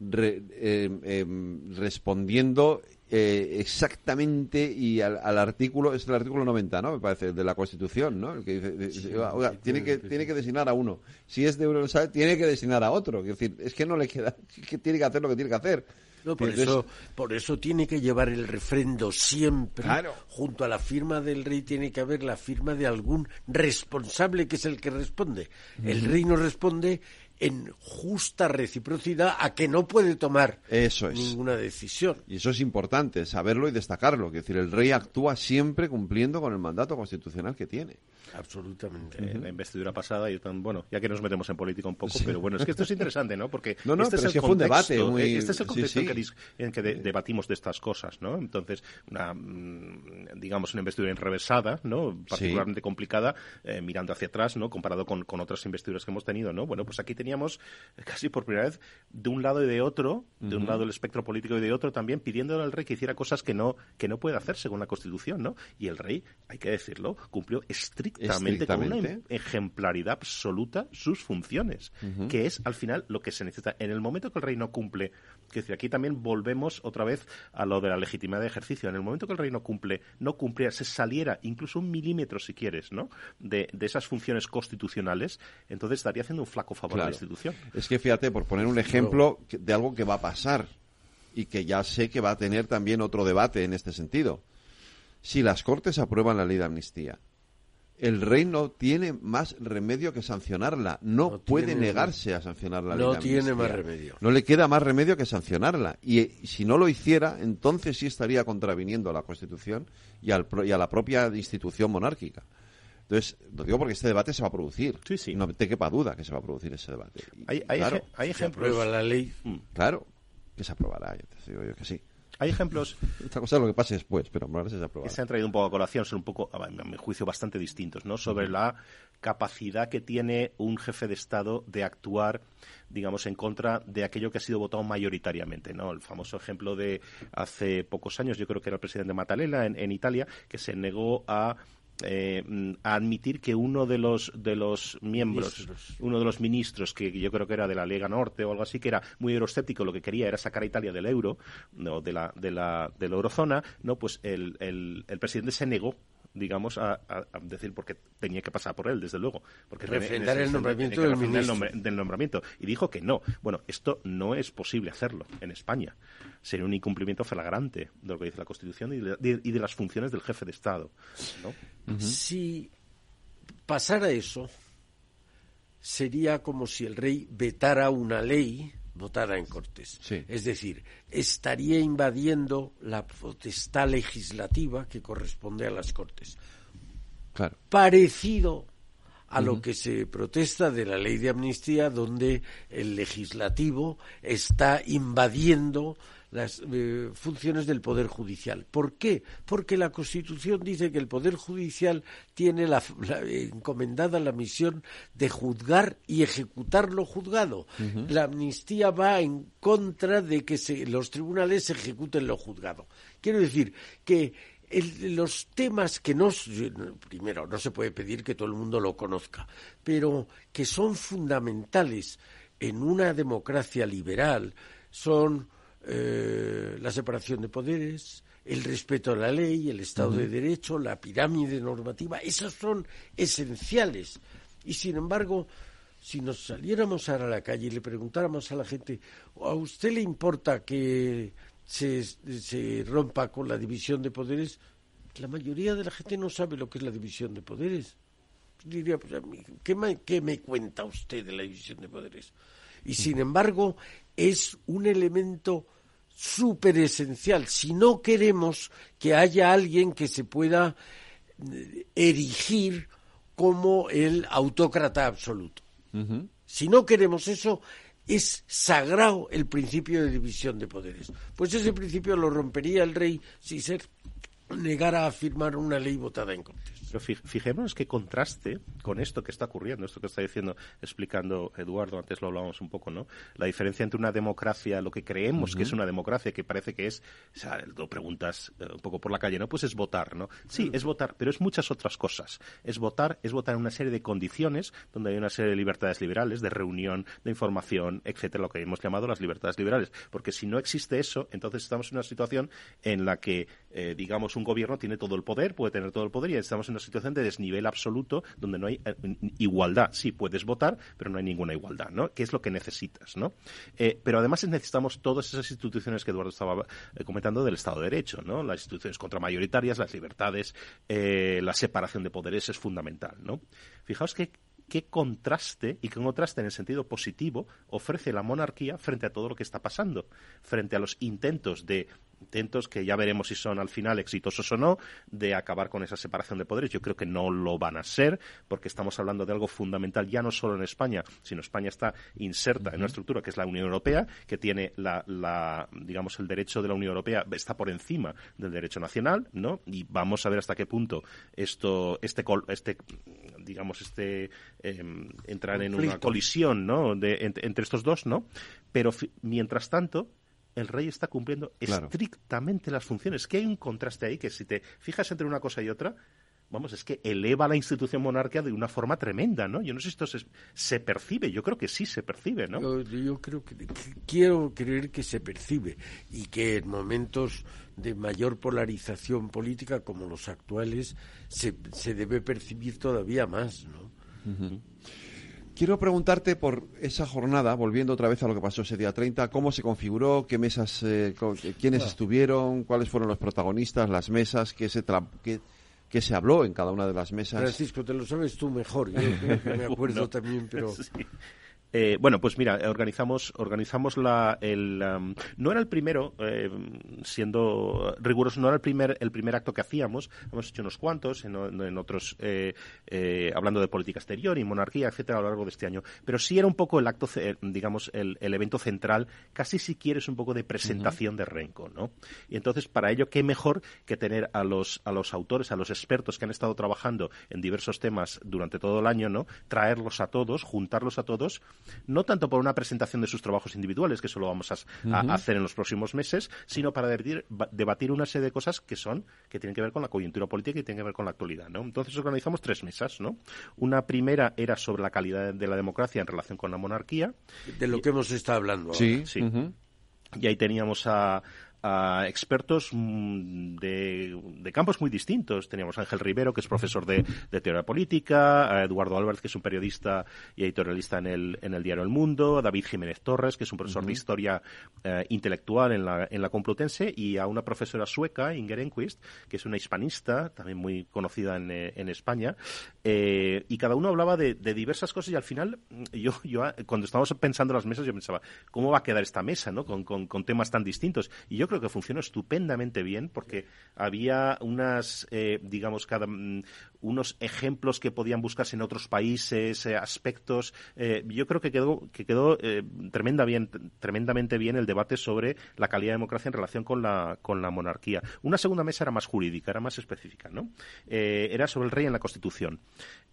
eh, em, respondiendo eh, exactamente y al, al artículo, es el artículo 90, ¿no? Me parece, de la Constitución, ¿no? El que dice, dice, oiga, tiene que, tiene que designar a uno. Si es de Universal, tiene que designar a otro. Es decir, es que no le queda, [laughs] es que tiene que hacer lo que tiene que hacer. No, por, Entonces, eso, por eso tiene que llevar el refrendo siempre. Claro. Junto a la firma del rey tiene que haber la firma de algún responsable que es el que responde. El rey no responde en justa reciprocidad a que no puede tomar Eso es. ninguna decisión. Y eso es importante, saberlo y destacarlo. Es decir, el rey actúa siempre cumpliendo con el mandato constitucional que tiene. Absolutamente. En la investidura pasada, yo tan, bueno, ya que nos metemos en política un poco, pero bueno, es que esto es interesante, ¿no? Porque No, no, este es el fue un contexto, debate muy- eh, este es el contexto sí. En, que en que de- debatimos de estas cosas, ¿no? Entonces, una, mm, digamos, una investidura enrevesada, ¿no? Particularmente complicada, eh, mirando hacia atrás, ¿no? Comparado con, con otras investiduras que hemos tenido, ¿no? Bueno, pues aquí teníamos eh, casi por primera vez de un lado y de otro, de un lado el espectro político y de otro también, pidiéndole al rey que hiciera cosas que no, que no puede hacer según la Constitución, ¿no? Y el rey, hay que decirlo, cumplió estrictamente, con una Estrictamente. ejemplaridad absoluta sus funciones, que es al final lo que se necesita. En el momento que el rey no cumple, que decir, aquí también volvemos otra vez a lo de la legitimidad de ejercicio. En el momento que el rey no cumple, no cumpliera, se saliera incluso un milímetro, si quieres, ¿no? De, de esas funciones constitucionales, entonces estaría haciendo un flaco favor a la institución. Es que fíjate, por poner un ejemplo de algo que va a pasar y que ya sé que va a tener también otro debate en este sentido. Si las Cortes aprueban la ley de amnistía, el rey no tiene más remedio que sancionarla. No, puede tiene- negarse a sancionar la ley no tiene más remedio. No le queda más remedio que sancionarla. Y eh, si no lo hiciera, entonces sí estaría contraviniendo a la Constitución y, al y a la propia institución monárquica. Entonces, lo digo porque este debate se va a producir. Sí, sí. No te quepa duda que se va a producir ese debate. Y, Hay, hay, claro, eje- hay Se ejemplos. aprueba la ley. Mm. claro, que se aprobará, ya te digo yo que sí. Hay ejemplos Esta cosa es lo que pase después, pero ahora se que se han traído un poco a colación, son un poco, a mi juicio, bastante distintos, ¿no? Sobre la capacidad que tiene un jefe de Estado de actuar, digamos, en contra de aquello que ha sido votado mayoritariamente, ¿no? El famoso ejemplo de hace pocos años, yo creo que era el presidente Mattarella en, en Italia, que se negó a eh, mm, a admitir que uno de los de los miembros, Ministros. uno de los ministros que yo creo que era de la Lega Norte o algo así, que era muy euroscéptico, lo que quería era sacar a Italia del euro, no, de la de la de la eurozona, no, pues el, el, el presidente se negó digamos, a, a- a decir porque tenía que pasar por él, desde luego. Porque Refrendar el nombramiento del refrendar el ministro. nombre- del nombramiento. Y dijo que no. Bueno, esto no es posible hacerlo en España. Sería un incumplimiento flagrante de lo que dice la Constitución y de, de- y de las funciones del jefe de Estado. ¿no? Si pasara eso, sería como si el rey vetara una ley votada en Cortes. Es decir, estaría invadiendo la potestad legislativa que corresponde a las Cortes. Claro. Parecido a lo que se protesta de la ley de amnistía, donde el legislativo está invadiendo las eh, funciones del Poder Judicial. ¿Por qué? Porque la Constitución dice que el Poder Judicial tiene la, la- encomendada la misión de juzgar y ejecutar lo juzgado. La amnistía va en contra de que se- los tribunales ejecuten lo juzgado. Quiero decir que el- los temas que no, primero, no se puede pedir que todo el mundo lo conozca, pero que son fundamentales en una democracia liberal son eh, la separación de poderes, el respeto a la ley, el Estado de Derecho, la pirámide normativa, esas son esenciales. Y sin embargo, si nos saliéramos ahora a la calle y le preguntáramos a la gente, ¿a usted le importa que se, se rompa con la división de poderes? La mayoría de la gente no sabe lo que es la división de poderes. Diría, pues, a mí, ¿qué, me, qué me cuenta usted de la división de poderes? Y sin embargo, es un elemento súper esencial. Si no queremos que haya alguien que se pueda eh, erigir como el autócrata absoluto. Si no queremos eso, es sagrado el principio de división de poderes. Pues ese principio lo rompería el rey si se negara a firmar una ley votada en Cortes. Pero fi- fijémonos qué contraste con esto que está ocurriendo, esto que está diciendo, explicando Eduardo, antes lo hablábamos un poco, ¿no? La diferencia entre una democracia, lo que creemos que es una democracia, que parece que es, o sea, lo preguntas eh, un poco por la calle, ¿no? Pues es votar, ¿no? Sí, es votar, pero es muchas otras cosas. Es votar, es votar en una serie de condiciones donde hay una serie de libertades liberales, de reunión, de información, etcétera, lo que hemos llamado las libertades liberales. Porque si no existe eso, entonces estamos en una situación en la que, eh, digamos, un gobierno tiene todo el poder, puede tener todo el poder y estamos en una situación de desnivel absoluto donde no hay eh, igualdad. Sí, puedes votar, pero no hay ninguna igualdad, ¿no? ¿Qué es lo que necesitas, no? Eh, pero además necesitamos todas esas instituciones que Eduardo estaba eh, comentando del Estado de Derecho, ¿no? Las instituciones contramayoritarias, las libertades, la separación de poderes es fundamental, ¿no? Fijaos que qué contraste y qué contraste en el sentido positivo ofrece la monarquía frente a todo lo que está pasando, frente a los intentos de intentos que ya veremos si son al final exitosos o no de acabar con esa separación de poderes. Yo creo que no lo van a ser porque estamos hablando de algo fundamental ya no solo en España, sino España está inserta en una estructura que es la Unión Europea, que tiene la, la digamos el derecho de la Unión Europea está por encima del derecho nacional, ¿no? Y vamos a ver hasta qué punto esto este este digamos este em, entrar en una colisión, ¿no? De, ent- entre estos dos, ¿no? Pero mientras tanto el rey está cumpliendo Claro. estrictamente las funciones. Que hay un contraste ahí que si te fijas entre una cosa y otra, vamos, es que eleva la institución monárquica de una forma tremenda, ¿no? Yo no sé si esto se, se percibe, yo creo que sí se percibe, ¿no? Yo, yo creo que, que- quiero creer que se percibe y que en momentos de mayor polarización política como los actuales se, se debe percibir todavía más, ¿no? Quiero preguntarte por esa jornada, volviendo otra vez a lo que pasó ese día 30, cómo se configuró, qué mesas, eh, co- quiénes estuvieron, cuáles fueron los protagonistas, las mesas, qué se, tra- qué, qué se habló en cada una de las mesas. Francisco, te lo sabes tú mejor, yo me [laughs] acuerdo Bueno, también, pero... sí. Eh, bueno, pues mira, organizamos, organizamos la, el, um, no era el primero, eh, siendo riguroso, no era el primer, el primer acto que hacíamos, hemos hecho unos cuantos en, en otros, eh, eh, hablando de política exterior y monarquía, etcétera, a lo largo de este año, pero sí era un poco el acto, digamos, el, el evento central, casi si quieres un poco de presentación de Renko, ¿no? Y entonces, para ello, qué mejor que tener a los, a los autores, a los expertos que han estado trabajando en diversos temas durante todo el año, ¿no? Traerlos a todos, juntarlos a todos, no tanto por una presentación de sus trabajos individuales, que eso lo vamos a, hacer en los próximos meses, sino para debatir, ba- debatir una serie de cosas que son, que tienen que ver con la coyuntura política y tienen que ver con la actualidad, ¿no? Entonces organizamos tres mesas, ¿no? Una primera era sobre la calidad de la democracia en relación con la monarquía. De lo que hemos estado hablando ahora. Sí, sí. Y ahí teníamos a, a expertos mm, de, de campos muy distintos. Teníamos a Ángel Rivero, que es profesor de, de teoría política, a Eduardo Álvarez, que es un periodista y editorialista en el, en el diario El Mundo, a David Jiménez Torres, que es un profesor de historia eh, intelectual en la, en la Complutense, y a una profesora sueca, Inger Enquist, que es una hispanista, también muy conocida en, eh, en España, eh, y cada uno hablaba de, de diversas cosas y al final mm, yo, yo cuando estábamos pensando las mesas yo pensaba, ¿cómo va a quedar esta mesa no? con, con- con temas tan distintos? Y yo creo que funcionó estupendamente bien porque había unas, eh, digamos, cada, mm, unos ejemplos que podían buscarse en otros países, eh, aspectos. eh, yo creo que quedó, que quedó tremenda bien, tremendamente bien el debate sobre la calidad de democracia en relación con la, con la monarquía. Una segunda mesa era más jurídica, era más específica, ¿no? Era sobre el rey en la Constitución.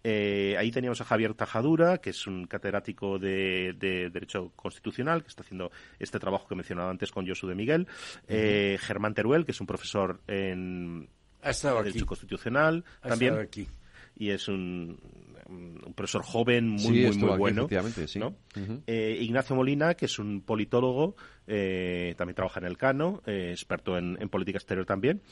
Eh, ahí teníamos a Javier Tajadura, que es un catedrático de, de Derecho Constitucional, que está haciendo este trabajo que mencionaba antes con Josu de Miguel. Eh, Germán Teruel, que es un profesor en Derecho aquí. Constitucional Ha también. estado aquí. Y es un, un profesor joven, muy, Sí, muy, muy aquí, bueno. Eh, Ignacio Molina, que es un politólogo, eh, también trabaja en el Cano, eh, experto en, en política exterior también,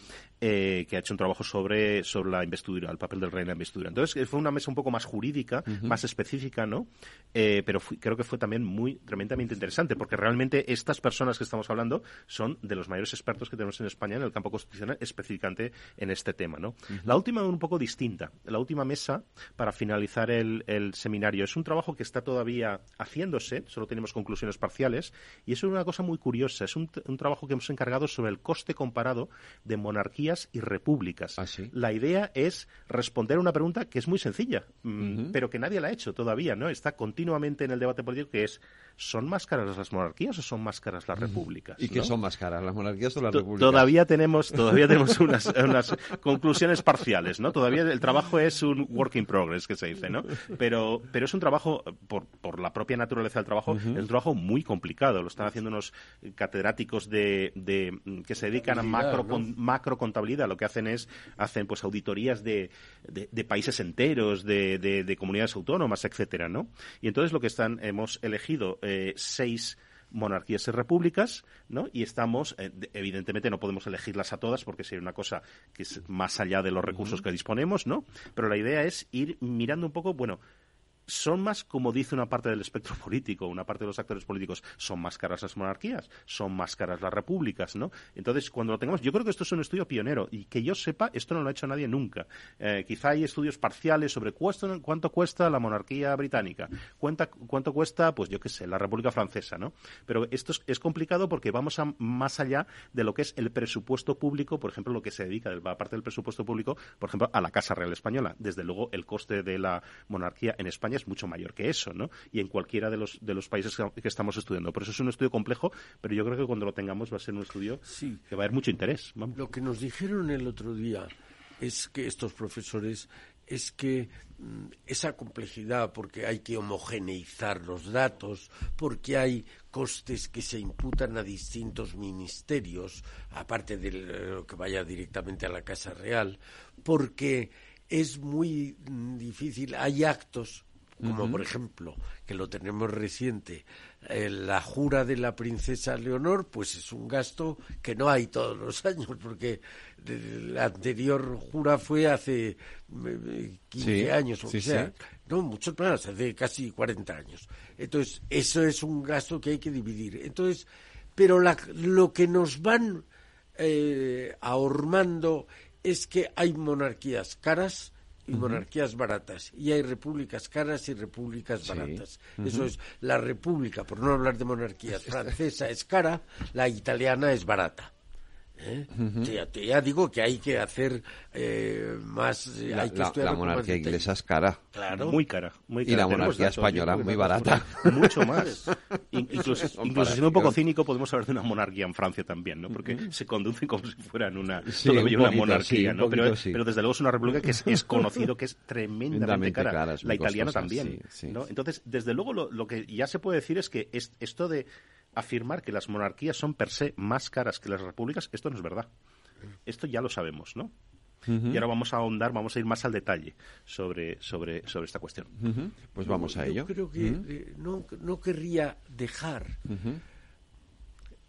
eh, que ha hecho un trabajo sobre, sobre la investidura, el papel del rey en la investidura. Entonces, eh, fue una mesa un poco más jurídica, Ujú. más específica, ¿no? Eh, pero fui- creo que fue también muy tremendamente interesante, porque realmente estas personas que estamos hablando son de los mayores expertos que tenemos en España en el campo constitucional, específicamente en este tema, ¿no? La última un poco distinta. La última mesa, para finalizar el, el seminario, es un trabajo que está todavía haciéndose, solo tenemos conclusiones parciales, y es una cosa muy curiosa. Es un, un trabajo que hemos encargado sobre el coste comparado de monarquías y repúblicas. La idea es responder a una pregunta que es muy sencilla, mm, pero que nadie la ha hecho todavía, ¿no? Está continuamente en el debate político que es ¿son más caras las monarquías o son más caras las repúblicas? ¿Y qué ¿no? son más caras, las monarquías o las repúblicas? Todavía tenemos, todavía tenemos [laughs] unas, unas conclusiones parciales, ¿no? Todavía el trabajo es un work in progress, que se dice, ¿no? Pero, pero es un trabajo, por, por la propia naturaleza del trabajo, es un trabajo muy complicado. Lo están haciendo unos catedráticos de, de- que se dedican a macro, ¿no? con- macrocontabilidad. Lo que hacen es, hacen pues auditorías de, de, de países enteros, de, de- de comunidades autónomas, etcétera, ¿no? Y entonces lo que están, hemos elegido eh, seis monarquías y repúblicas, ¿no? Y estamos, eh, de- evidentemente no podemos elegirlas a todas porque sería una cosa que es más allá de los recursos que disponemos, ¿no? Pero la idea es ir mirando un poco, bueno, son más, como dice una parte del espectro político, una parte de los actores políticos, son más caras las monarquías, son más caras las repúblicas, ¿no? Entonces, cuando lo tengamos, yo creo que esto es un estudio pionero y que yo sepa, esto no lo ha hecho nadie nunca. Eh, quizá hay estudios parciales sobre cuánto, cuánto cuesta la monarquía británica, cuánta- cuánto cuesta, pues yo qué sé, la República Francesa, ¿no? Pero esto es, es complicado porque vamos a, más allá de lo que es el presupuesto público, por ejemplo, lo que se dedica, la parte del presupuesto público, por ejemplo, a la Casa Real Española. Desde luego, el coste de la monarquía en España es mucho mayor que eso, ¿no? Y en cualquiera de los, de los países que, que estamos estudiando. Por eso es un estudio complejo, pero yo creo que cuando lo tengamos va a ser un estudio que va a haber mucho interés. Vamos. Lo que nos dijeron el otro día es que estos profesores es que mm, esa complejidad, porque hay que homogeneizar los datos, porque hay costes que se imputan a distintos ministerios, aparte de lo que vaya directamente a la Casa Real, porque es muy mm, difícil, hay actos como por ejemplo, que lo tenemos reciente, eh, la jura de la princesa Leonor, pues es un gasto que no hay todos los [laughs] años, porque eh, la anterior jura fue hace eh, 15 Sí, años o sí, sea. sí. No, muchos más, hace casi 40 años. Entonces, eso es un gasto que hay que dividir. Entonces, pero la- lo que nos van eh, ahormando es que hay monarquías caras y monarquías baratas. Y hay repúblicas caras y repúblicas baratas. Eso es, la república, por no hablar de monarquías, francesa es cara, la italiana es barata. ¿Eh? ya, ya, digo que hay que hacer eh, más. Eh, la, hay que la, la monarquía inglesa es cara. Claro. Muy cara. Muy cara. Y la monarquía española muy barata. [laughs] Mucho más. In- incluso Son incluso siendo un poco cínico, podemos hablar de una monarquía en Francia también, ¿no? Porque se conducen como si fueran una, Sí, todavía un una monarquía, sí, un ¿no? Pero, sí. pero desde luego es una república que es, [laughs] es conocido que es tremendamente cara. cara, es La italiana costosa, también, sí, sí. ¿no? Entonces, desde luego lo, lo que ya se puede decir es que es- esto de afirmar que las monarquías son per se más caras que las repúblicas, esto no es verdad. Esto ya lo sabemos, ¿no? Y ahora vamos a ahondar, vamos a ir más al detalle sobre, sobre, sobre esta cuestión. Pues vamos a Yo ello. creo que eh, no, no querría dejar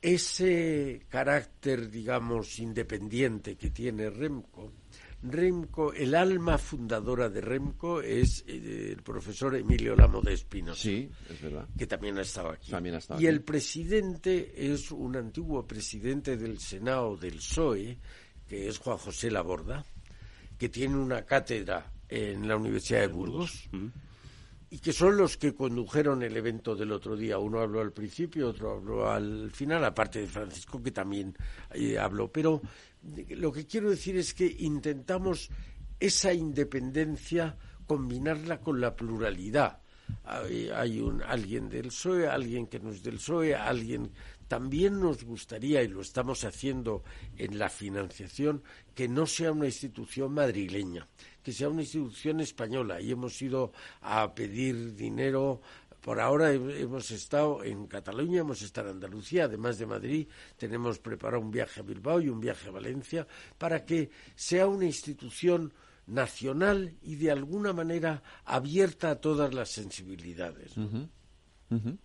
ese carácter, digamos, independiente que tiene Remco. Remco, el alma fundadora de Remco es eh, el profesor Emilio Lamo de Espinosa. Sí, es verdad. Que también ha estado aquí. También ha estado y aquí. el presidente es un antiguo presidente del Senado del PSOE, que es Juan José Laborda, que tiene una cátedra en la Universidad de Burgos y que son los que condujeron el evento del otro día. Uno habló al principio, otro habló al final, aparte de Francisco, que también eh, habló. Pero eh, lo que quiero decir es que intentamos esa independencia combinarla con la pluralidad. Hay, un, alguien del PSOE, alguien que no es del PSOE, alguien... También nos gustaría, y lo estamos haciendo en la financiación, que no sea una institución madrileña, que sea una institución española. Y hemos ido a pedir dinero. Por ahora he- hemos estado en Cataluña, hemos estado en Andalucía, además de Madrid. Tenemos preparado un viaje a Bilbao y un viaje a Valencia para que sea una institución nacional y de alguna manera abierta a todas las sensibilidades.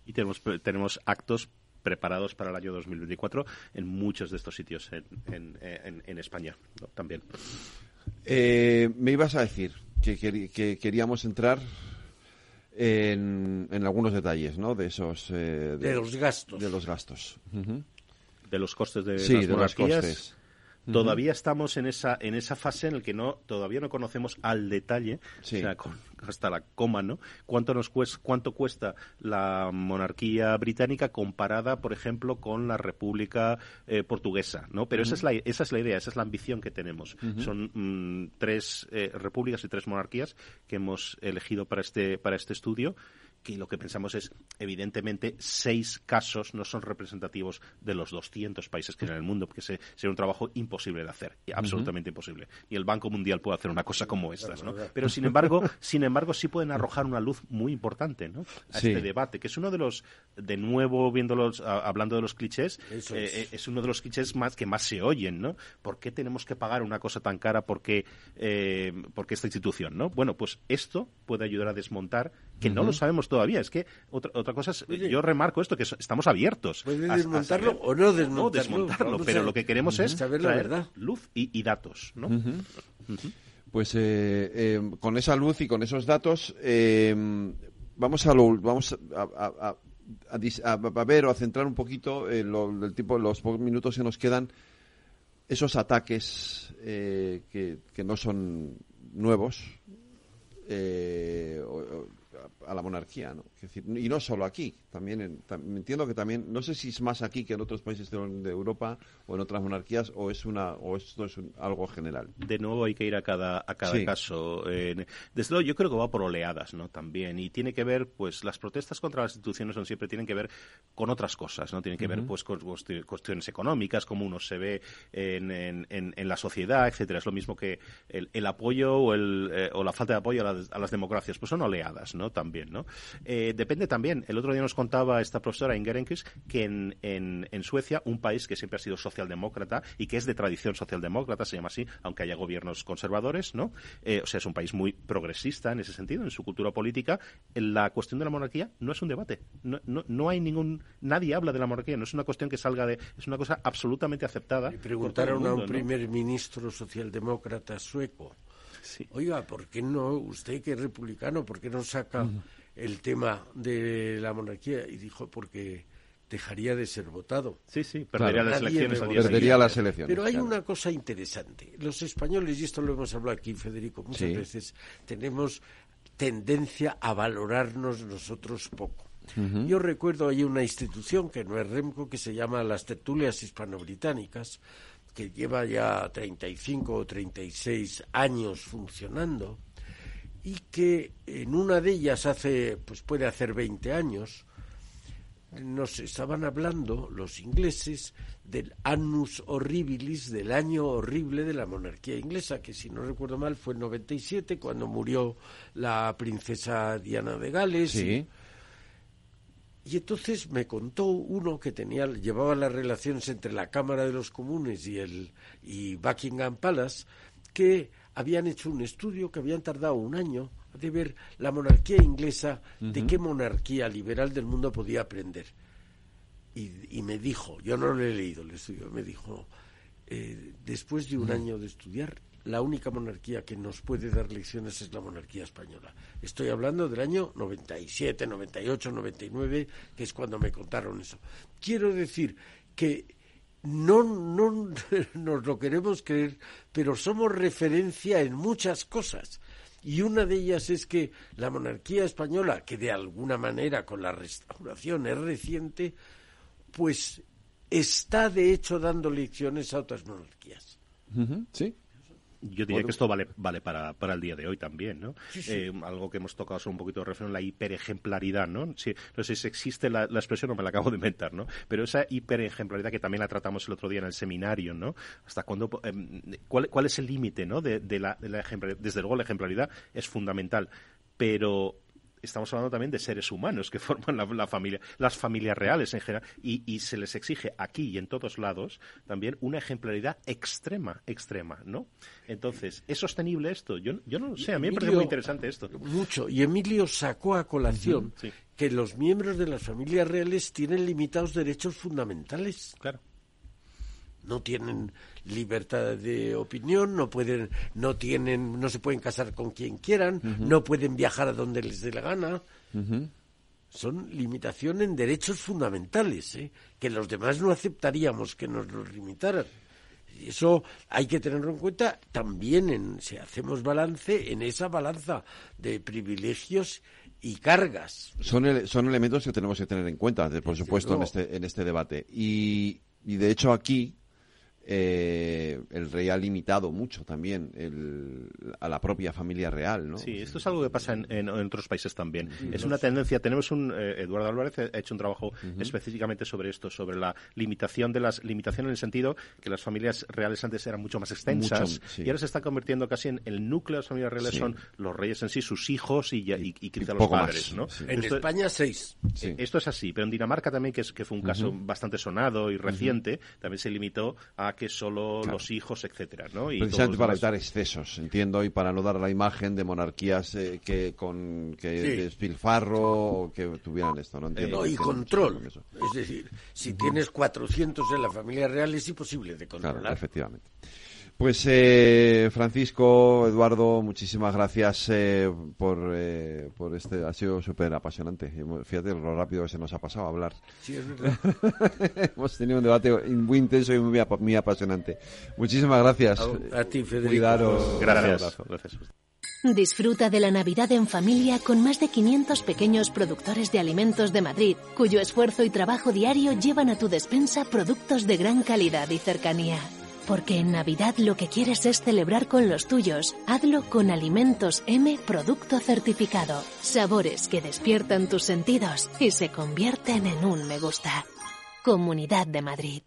Y tenemos, tenemos actos preparados para el año 2024 en muchos de estos sitios en, en, en- en España también. Eh, me ibas a decir que, queríamos entrar en, en algunos detalles, ¿no? De esos... eh, De los gastos. De los gastos. De los costes de Sí, las de los costes. Todavía estamos en esa en esa fase en la que no todavía no conocemos al detalle, Sí. o sea, con- hasta la coma, ¿no? Cuánto nos cuesta cuánto cuesta la monarquía británica comparada, por ejemplo, con la República eh, portuguesa, ¿no? Pero esa es la esa es la idea, esa es la ambición que tenemos. Son mm, tres eh, repúblicas y tres monarquías que hemos elegido para este para este estudio que lo que pensamos es, evidentemente, seis casos no son representativos de los 200 países que hay en el mundo, porque se- sería un trabajo imposible de hacer, absolutamente imposible. Y el Banco Mundial puede hacer una cosa como estas, ¿no? Pero, sin embargo, [laughs] sin embargo, sí pueden arrojar una luz muy importante, ¿no? A Sí. este debate, que es uno de los, de nuevo, viéndolos, a- hablando de los clichés, eh, es. eh, es uno de los clichés más que más se oyen, ¿no? ¿Por qué tenemos que pagar una cosa tan cara? ¿Por qué, eh, por qué esta institución, no? Bueno, pues esto puede ayudar a desmontar que no lo sabemos todavía. Es que otra, otra cosa es, yo remarco esto, que so- estamos abiertos. Puede a- a desmontarlo saber- o no desmontarlo. desmontarlo, Vamos pero lo que queremos es Saber la traer verdad. luz y, y datos, ¿no? Pues eh, eh, con esa luz y con esos datos eh, vamos a lo, vamos a, a- a- a dis- a- a ver o a centrar un poquito eh, lo- el tipo los pocos minutos que nos quedan esos ataques eh, que, que no son nuevos eh, o- a la monarquía, ¿no? Es decir, y no solo aquí, también en- tam- entiendo que también, no sé si es más aquí que en otros países de, de Europa o en otras monarquías o es una o esto es un- algo general. de nuevo hay que ir a cada a cada Sí. caso Eh, desde luego yo creo que va por oleadas no también y tiene que ver pues las protestas contra las instituciones son siempre tienen que ver con otras cosas no tienen que ver pues con cuesti- cuestiones económicas como uno se ve en, en, en- la sociedad etcétera. Es lo mismo que el, el apoyo o el eh, o la falta de apoyo a las, a las democracias pues son oleadas no también no Eh, depende también. El otro día nos contaba esta profesora Inger Enkvist que en, en, en Suecia un país que siempre ha sido socialdemócrata y que es de tradición socialdemócrata se llama así aunque haya gobiernos conservadores no Eh, o sea es un país muy progresista en ese sentido en su cultura política. La cuestión de la monarquía no es un debate. No, no, no hay ningún nadie habla de la monarquía. No es una cuestión que salga de es una cosa absolutamente aceptada el Preguntaron a un ¿no? primer ministro socialdemócrata sueco. Oiga, ¿por qué no, usted que es republicano, por qué no saca el tema de la monarquía? Y dijo, porque dejaría de ser votado. Sí, sí, perdería las elecciones. perdería las elecciones. Pero hay una cosa interesante. Los españoles, y esto lo hemos hablado aquí, Federico, muchas veces, tenemos tendencia a valorarnos nosotros poco. Yo recuerdo hay una institución que no es REMCO que se llama las tertulias hispano-británicas que lleva ya 35 o 36 años funcionando y que en una de ellas hace pues puede hacer 20 años nos estaban hablando los ingleses del annus horribilis, del año horrible de la monarquía inglesa, que si no recuerdo mal fue en 97 cuando murió la princesa Diana de Gales. Sí. Y, entonces me contó uno que tenía llevaba las relaciones entre la Cámara de los Comunes y el y Buckingham Palace que habían hecho un estudio que habían tardado un año de ver la monarquía inglesa, de qué monarquía liberal del mundo podía aprender. Y, y, me dijo, yo no lo he leído el estudio, me dijo, eh, después de un año de estudiar, la única monarquía que nos puede dar lecciones es la monarquía española. Estoy hablando del año 97, 98, 99, que es cuando me contaron eso. Quiero decir que no, no [laughs] nos lo queremos creer, pero somos referencia en muchas cosas. Y una de ellas es que la monarquía española, que de alguna manera con la restauración es reciente, pues está de hecho dando lecciones a otras monarquías. Sí, yo diría que esto vale, vale para, para el día de hoy también, ¿no? Eh, algo que hemos tocado un poquito de referencia, la hiperejemplaridad, ¿no? No sé si existe la, expresión, no me la acabo de inventar, ¿no? Pero esa hiperejemplaridad que también la tratamos el otro día en el seminario, ¿no? Hasta cuándo, em, ¿cuál, ¿cuál, es el límite, ¿no? De, de, la, de la ejemplaridad. Desde luego la ejemplaridad es fundamental, pero estamos hablando también de seres humanos que [laughs] forman la, familia, las familias reales en general, y, se les exige aquí y en todos lados también una ejemplaridad extrema, extrema, ¿no? Entonces, ¿es sostenible esto? Yo, yo no sé, a mí me parece muy interesante esto. Mucho, y Emilio sacó a colación que los miembros de las familias reales tienen limitados derechos fundamentales. Claro no tienen libertad de opinión, no pueden, no tienen, no se pueden casar con quien quieran, no pueden viajar a donde les dé la gana. Son limitaciones en derechos fundamentales, ¿eh? que los demás no aceptaríamos que nos los limitaran. Y eso hay que tenerlo en cuenta también en, si hacemos balance en esa balanza de privilegios y cargas. Son, son elementos que tenemos que tener en cuenta, por supuesto, en este, en este debate. Y, y de hecho aquí eh, el rey ha limitado mucho también a la propia familia real, ¿no? Sí, esto es algo que pasa en, otros países también. Es una tendencia. Tenemos un eh, Eduardo Álvarez ha hecho un trabajo específicamente sobre esto, sobre la limitación de las limitación en el sentido que las familias reales antes eran mucho más extensas y ahora se está convirtiendo casi en el núcleo de las familias reales son los reyes en sí, sus hijos y, y, y quizá los padres, ¿no? En España seis. Esto es así, pero en Dinamarca también que, es, que fue un caso bastante sonado y reciente, también se limitó a que solo los hijos, etcétera, ¿no? Y Precisamente para evitar excesos, entiendo, y para no dar la imagen de monarquías eh, que con que despilfarro o que tuvieran esto, ¿no? Entiendo. y control. Es decir, si tienes 400 en la familia real es imposible de controlar. Claro, efectivamente. Pues eh, Francisco, Eduardo, muchísimas gracias eh, por, eh, por este, ha sido súper apasionante. Fíjate lo rápido que se nos ha pasado a hablar. Sí, es verdad. [laughs] Hemos tenido un debate muy intenso y muy, muy apasionante. Muchísimas gracias. A, ti, Federico. Cuidaros. Gracias. gracias. Disfruta de la Navidad en familia con más de 500 pequeños productores de alimentos de Madrid, cuyo esfuerzo y trabajo diario llevan a tu despensa productos de gran calidad y cercanía. Porque en Navidad lo que quieres es celebrar con los tuyos. Hazlo con Alimentos M Producto Certificado. Sabores que despiertan tus sentidos y se convierten en un me gusta. Comunidad de Madrid.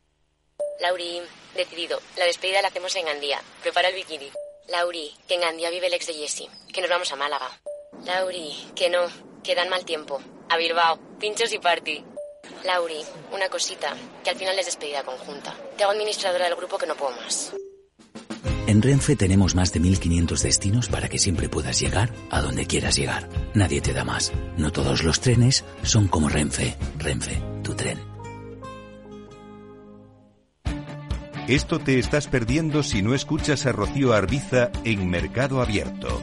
Lauri, decidido. La despedida la hacemos en Gandía. Prepara el bikini. Lauri, que en Gandía vive el ex de Jessie. Que nos vamos a Málaga. Lauri, que no. Que dan mal tiempo. A Bilbao. Pinchos y party. Lauri, una cosita, que al final es despedida conjunta. Te hago administradora del grupo que no puedo más. En Renfe tenemos más de 1500 destinos para que siempre puedas llegar a donde quieras llegar. Nadie te da más. No todos los trenes son como Renfe. Renfe, tu tren. Esto te estás perdiendo si no escuchas a Rocío Arbiza en Mercado Abierto.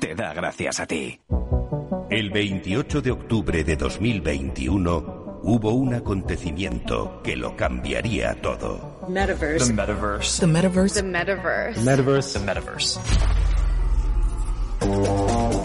te da gracias a ti. El 28 de octubre de 2021 hubo un acontecimiento que lo cambiaría todo. Metaverse. The Metaverse. The Metaverse. The Metaverse. Metaverse. The Metaverse.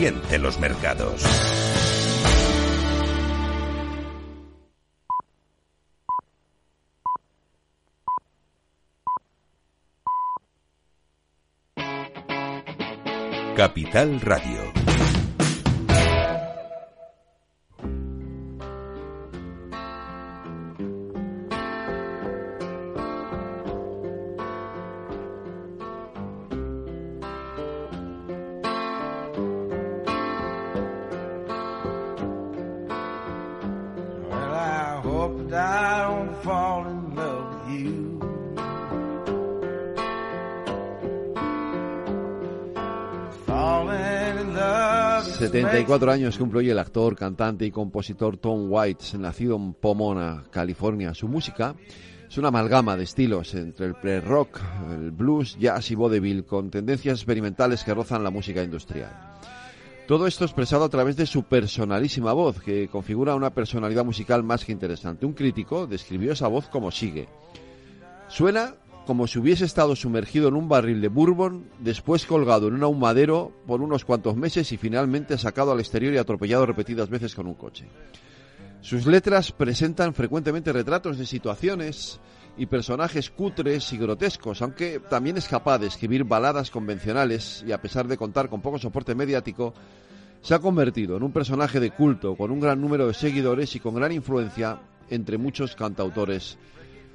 Siente los mercados. Capital Radio. 74 años cumple hoy el actor, cantante y compositor Tom Waits, nacido en Pomona, California. Su música es una amalgama de estilos entre el pre-rock, el blues, jazz y vaudeville, con tendencias experimentales que rozan la música industrial. Todo esto expresado a través de su personalísima voz, que configura una personalidad musical más que interesante. Un crítico describió esa voz como sigue. Suena como si hubiese estado sumergido en un barril de bourbon, después colgado en un ahumadero por unos cuantos meses y finalmente sacado al exterior y atropellado repetidas veces con un coche. Sus letras presentan frecuentemente retratos de situaciones y personajes cutres y grotescos, aunque también es capaz de escribir baladas convencionales y a pesar de contar con poco soporte mediático, se ha convertido en un personaje de culto con un gran número de seguidores y con gran influencia entre muchos cantautores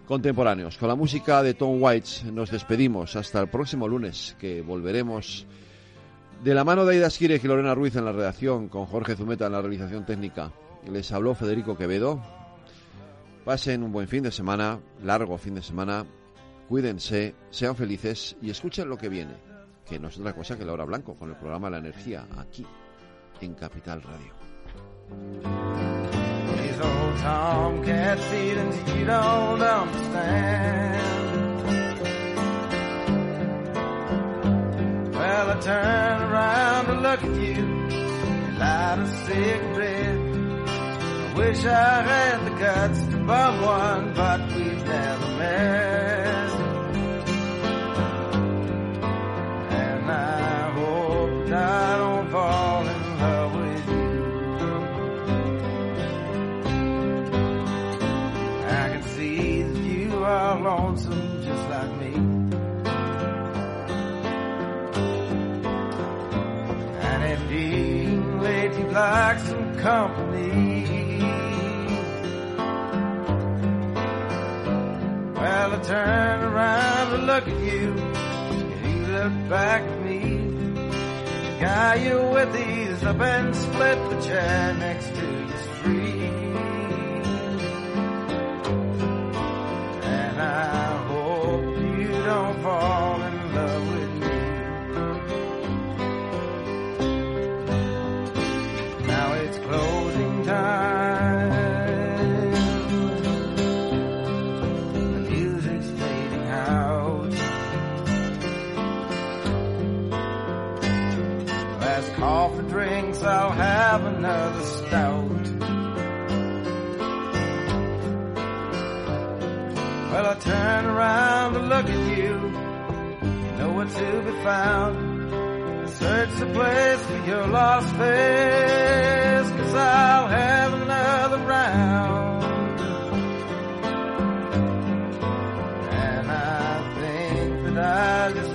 contemporáneos. Con la música de Tom Waits nos despedimos hasta el próximo lunes, que volveremos de la mano de Aida Skirek y Lorena Ruiz en la redacción, con Jorge Zumeta en la realización técnica. Les habló Federico Quevedo. Pasen un buen fin de semana, largo fin de semana. Cuídense, sean felices y escuchen lo que viene, que no es otra cosa que Laura Blanco con el programa La Energía, aquí, en Capital Radio. These old tomcat feelings you don't understand. Well, I turn around to look at you, light a cigarette. I wish I had the guts to by one, but we've never met. And I hope that like some company. Well, I turned around to look at you, and you looked back at me. The guy you're with, he's up and split the chair next to you's free. And I hope you don't fall I'll have another stout. Well, I turn around to look at you. Nowhere to be found. Search the place for your lost face, cause I'll have another round. And I think that I just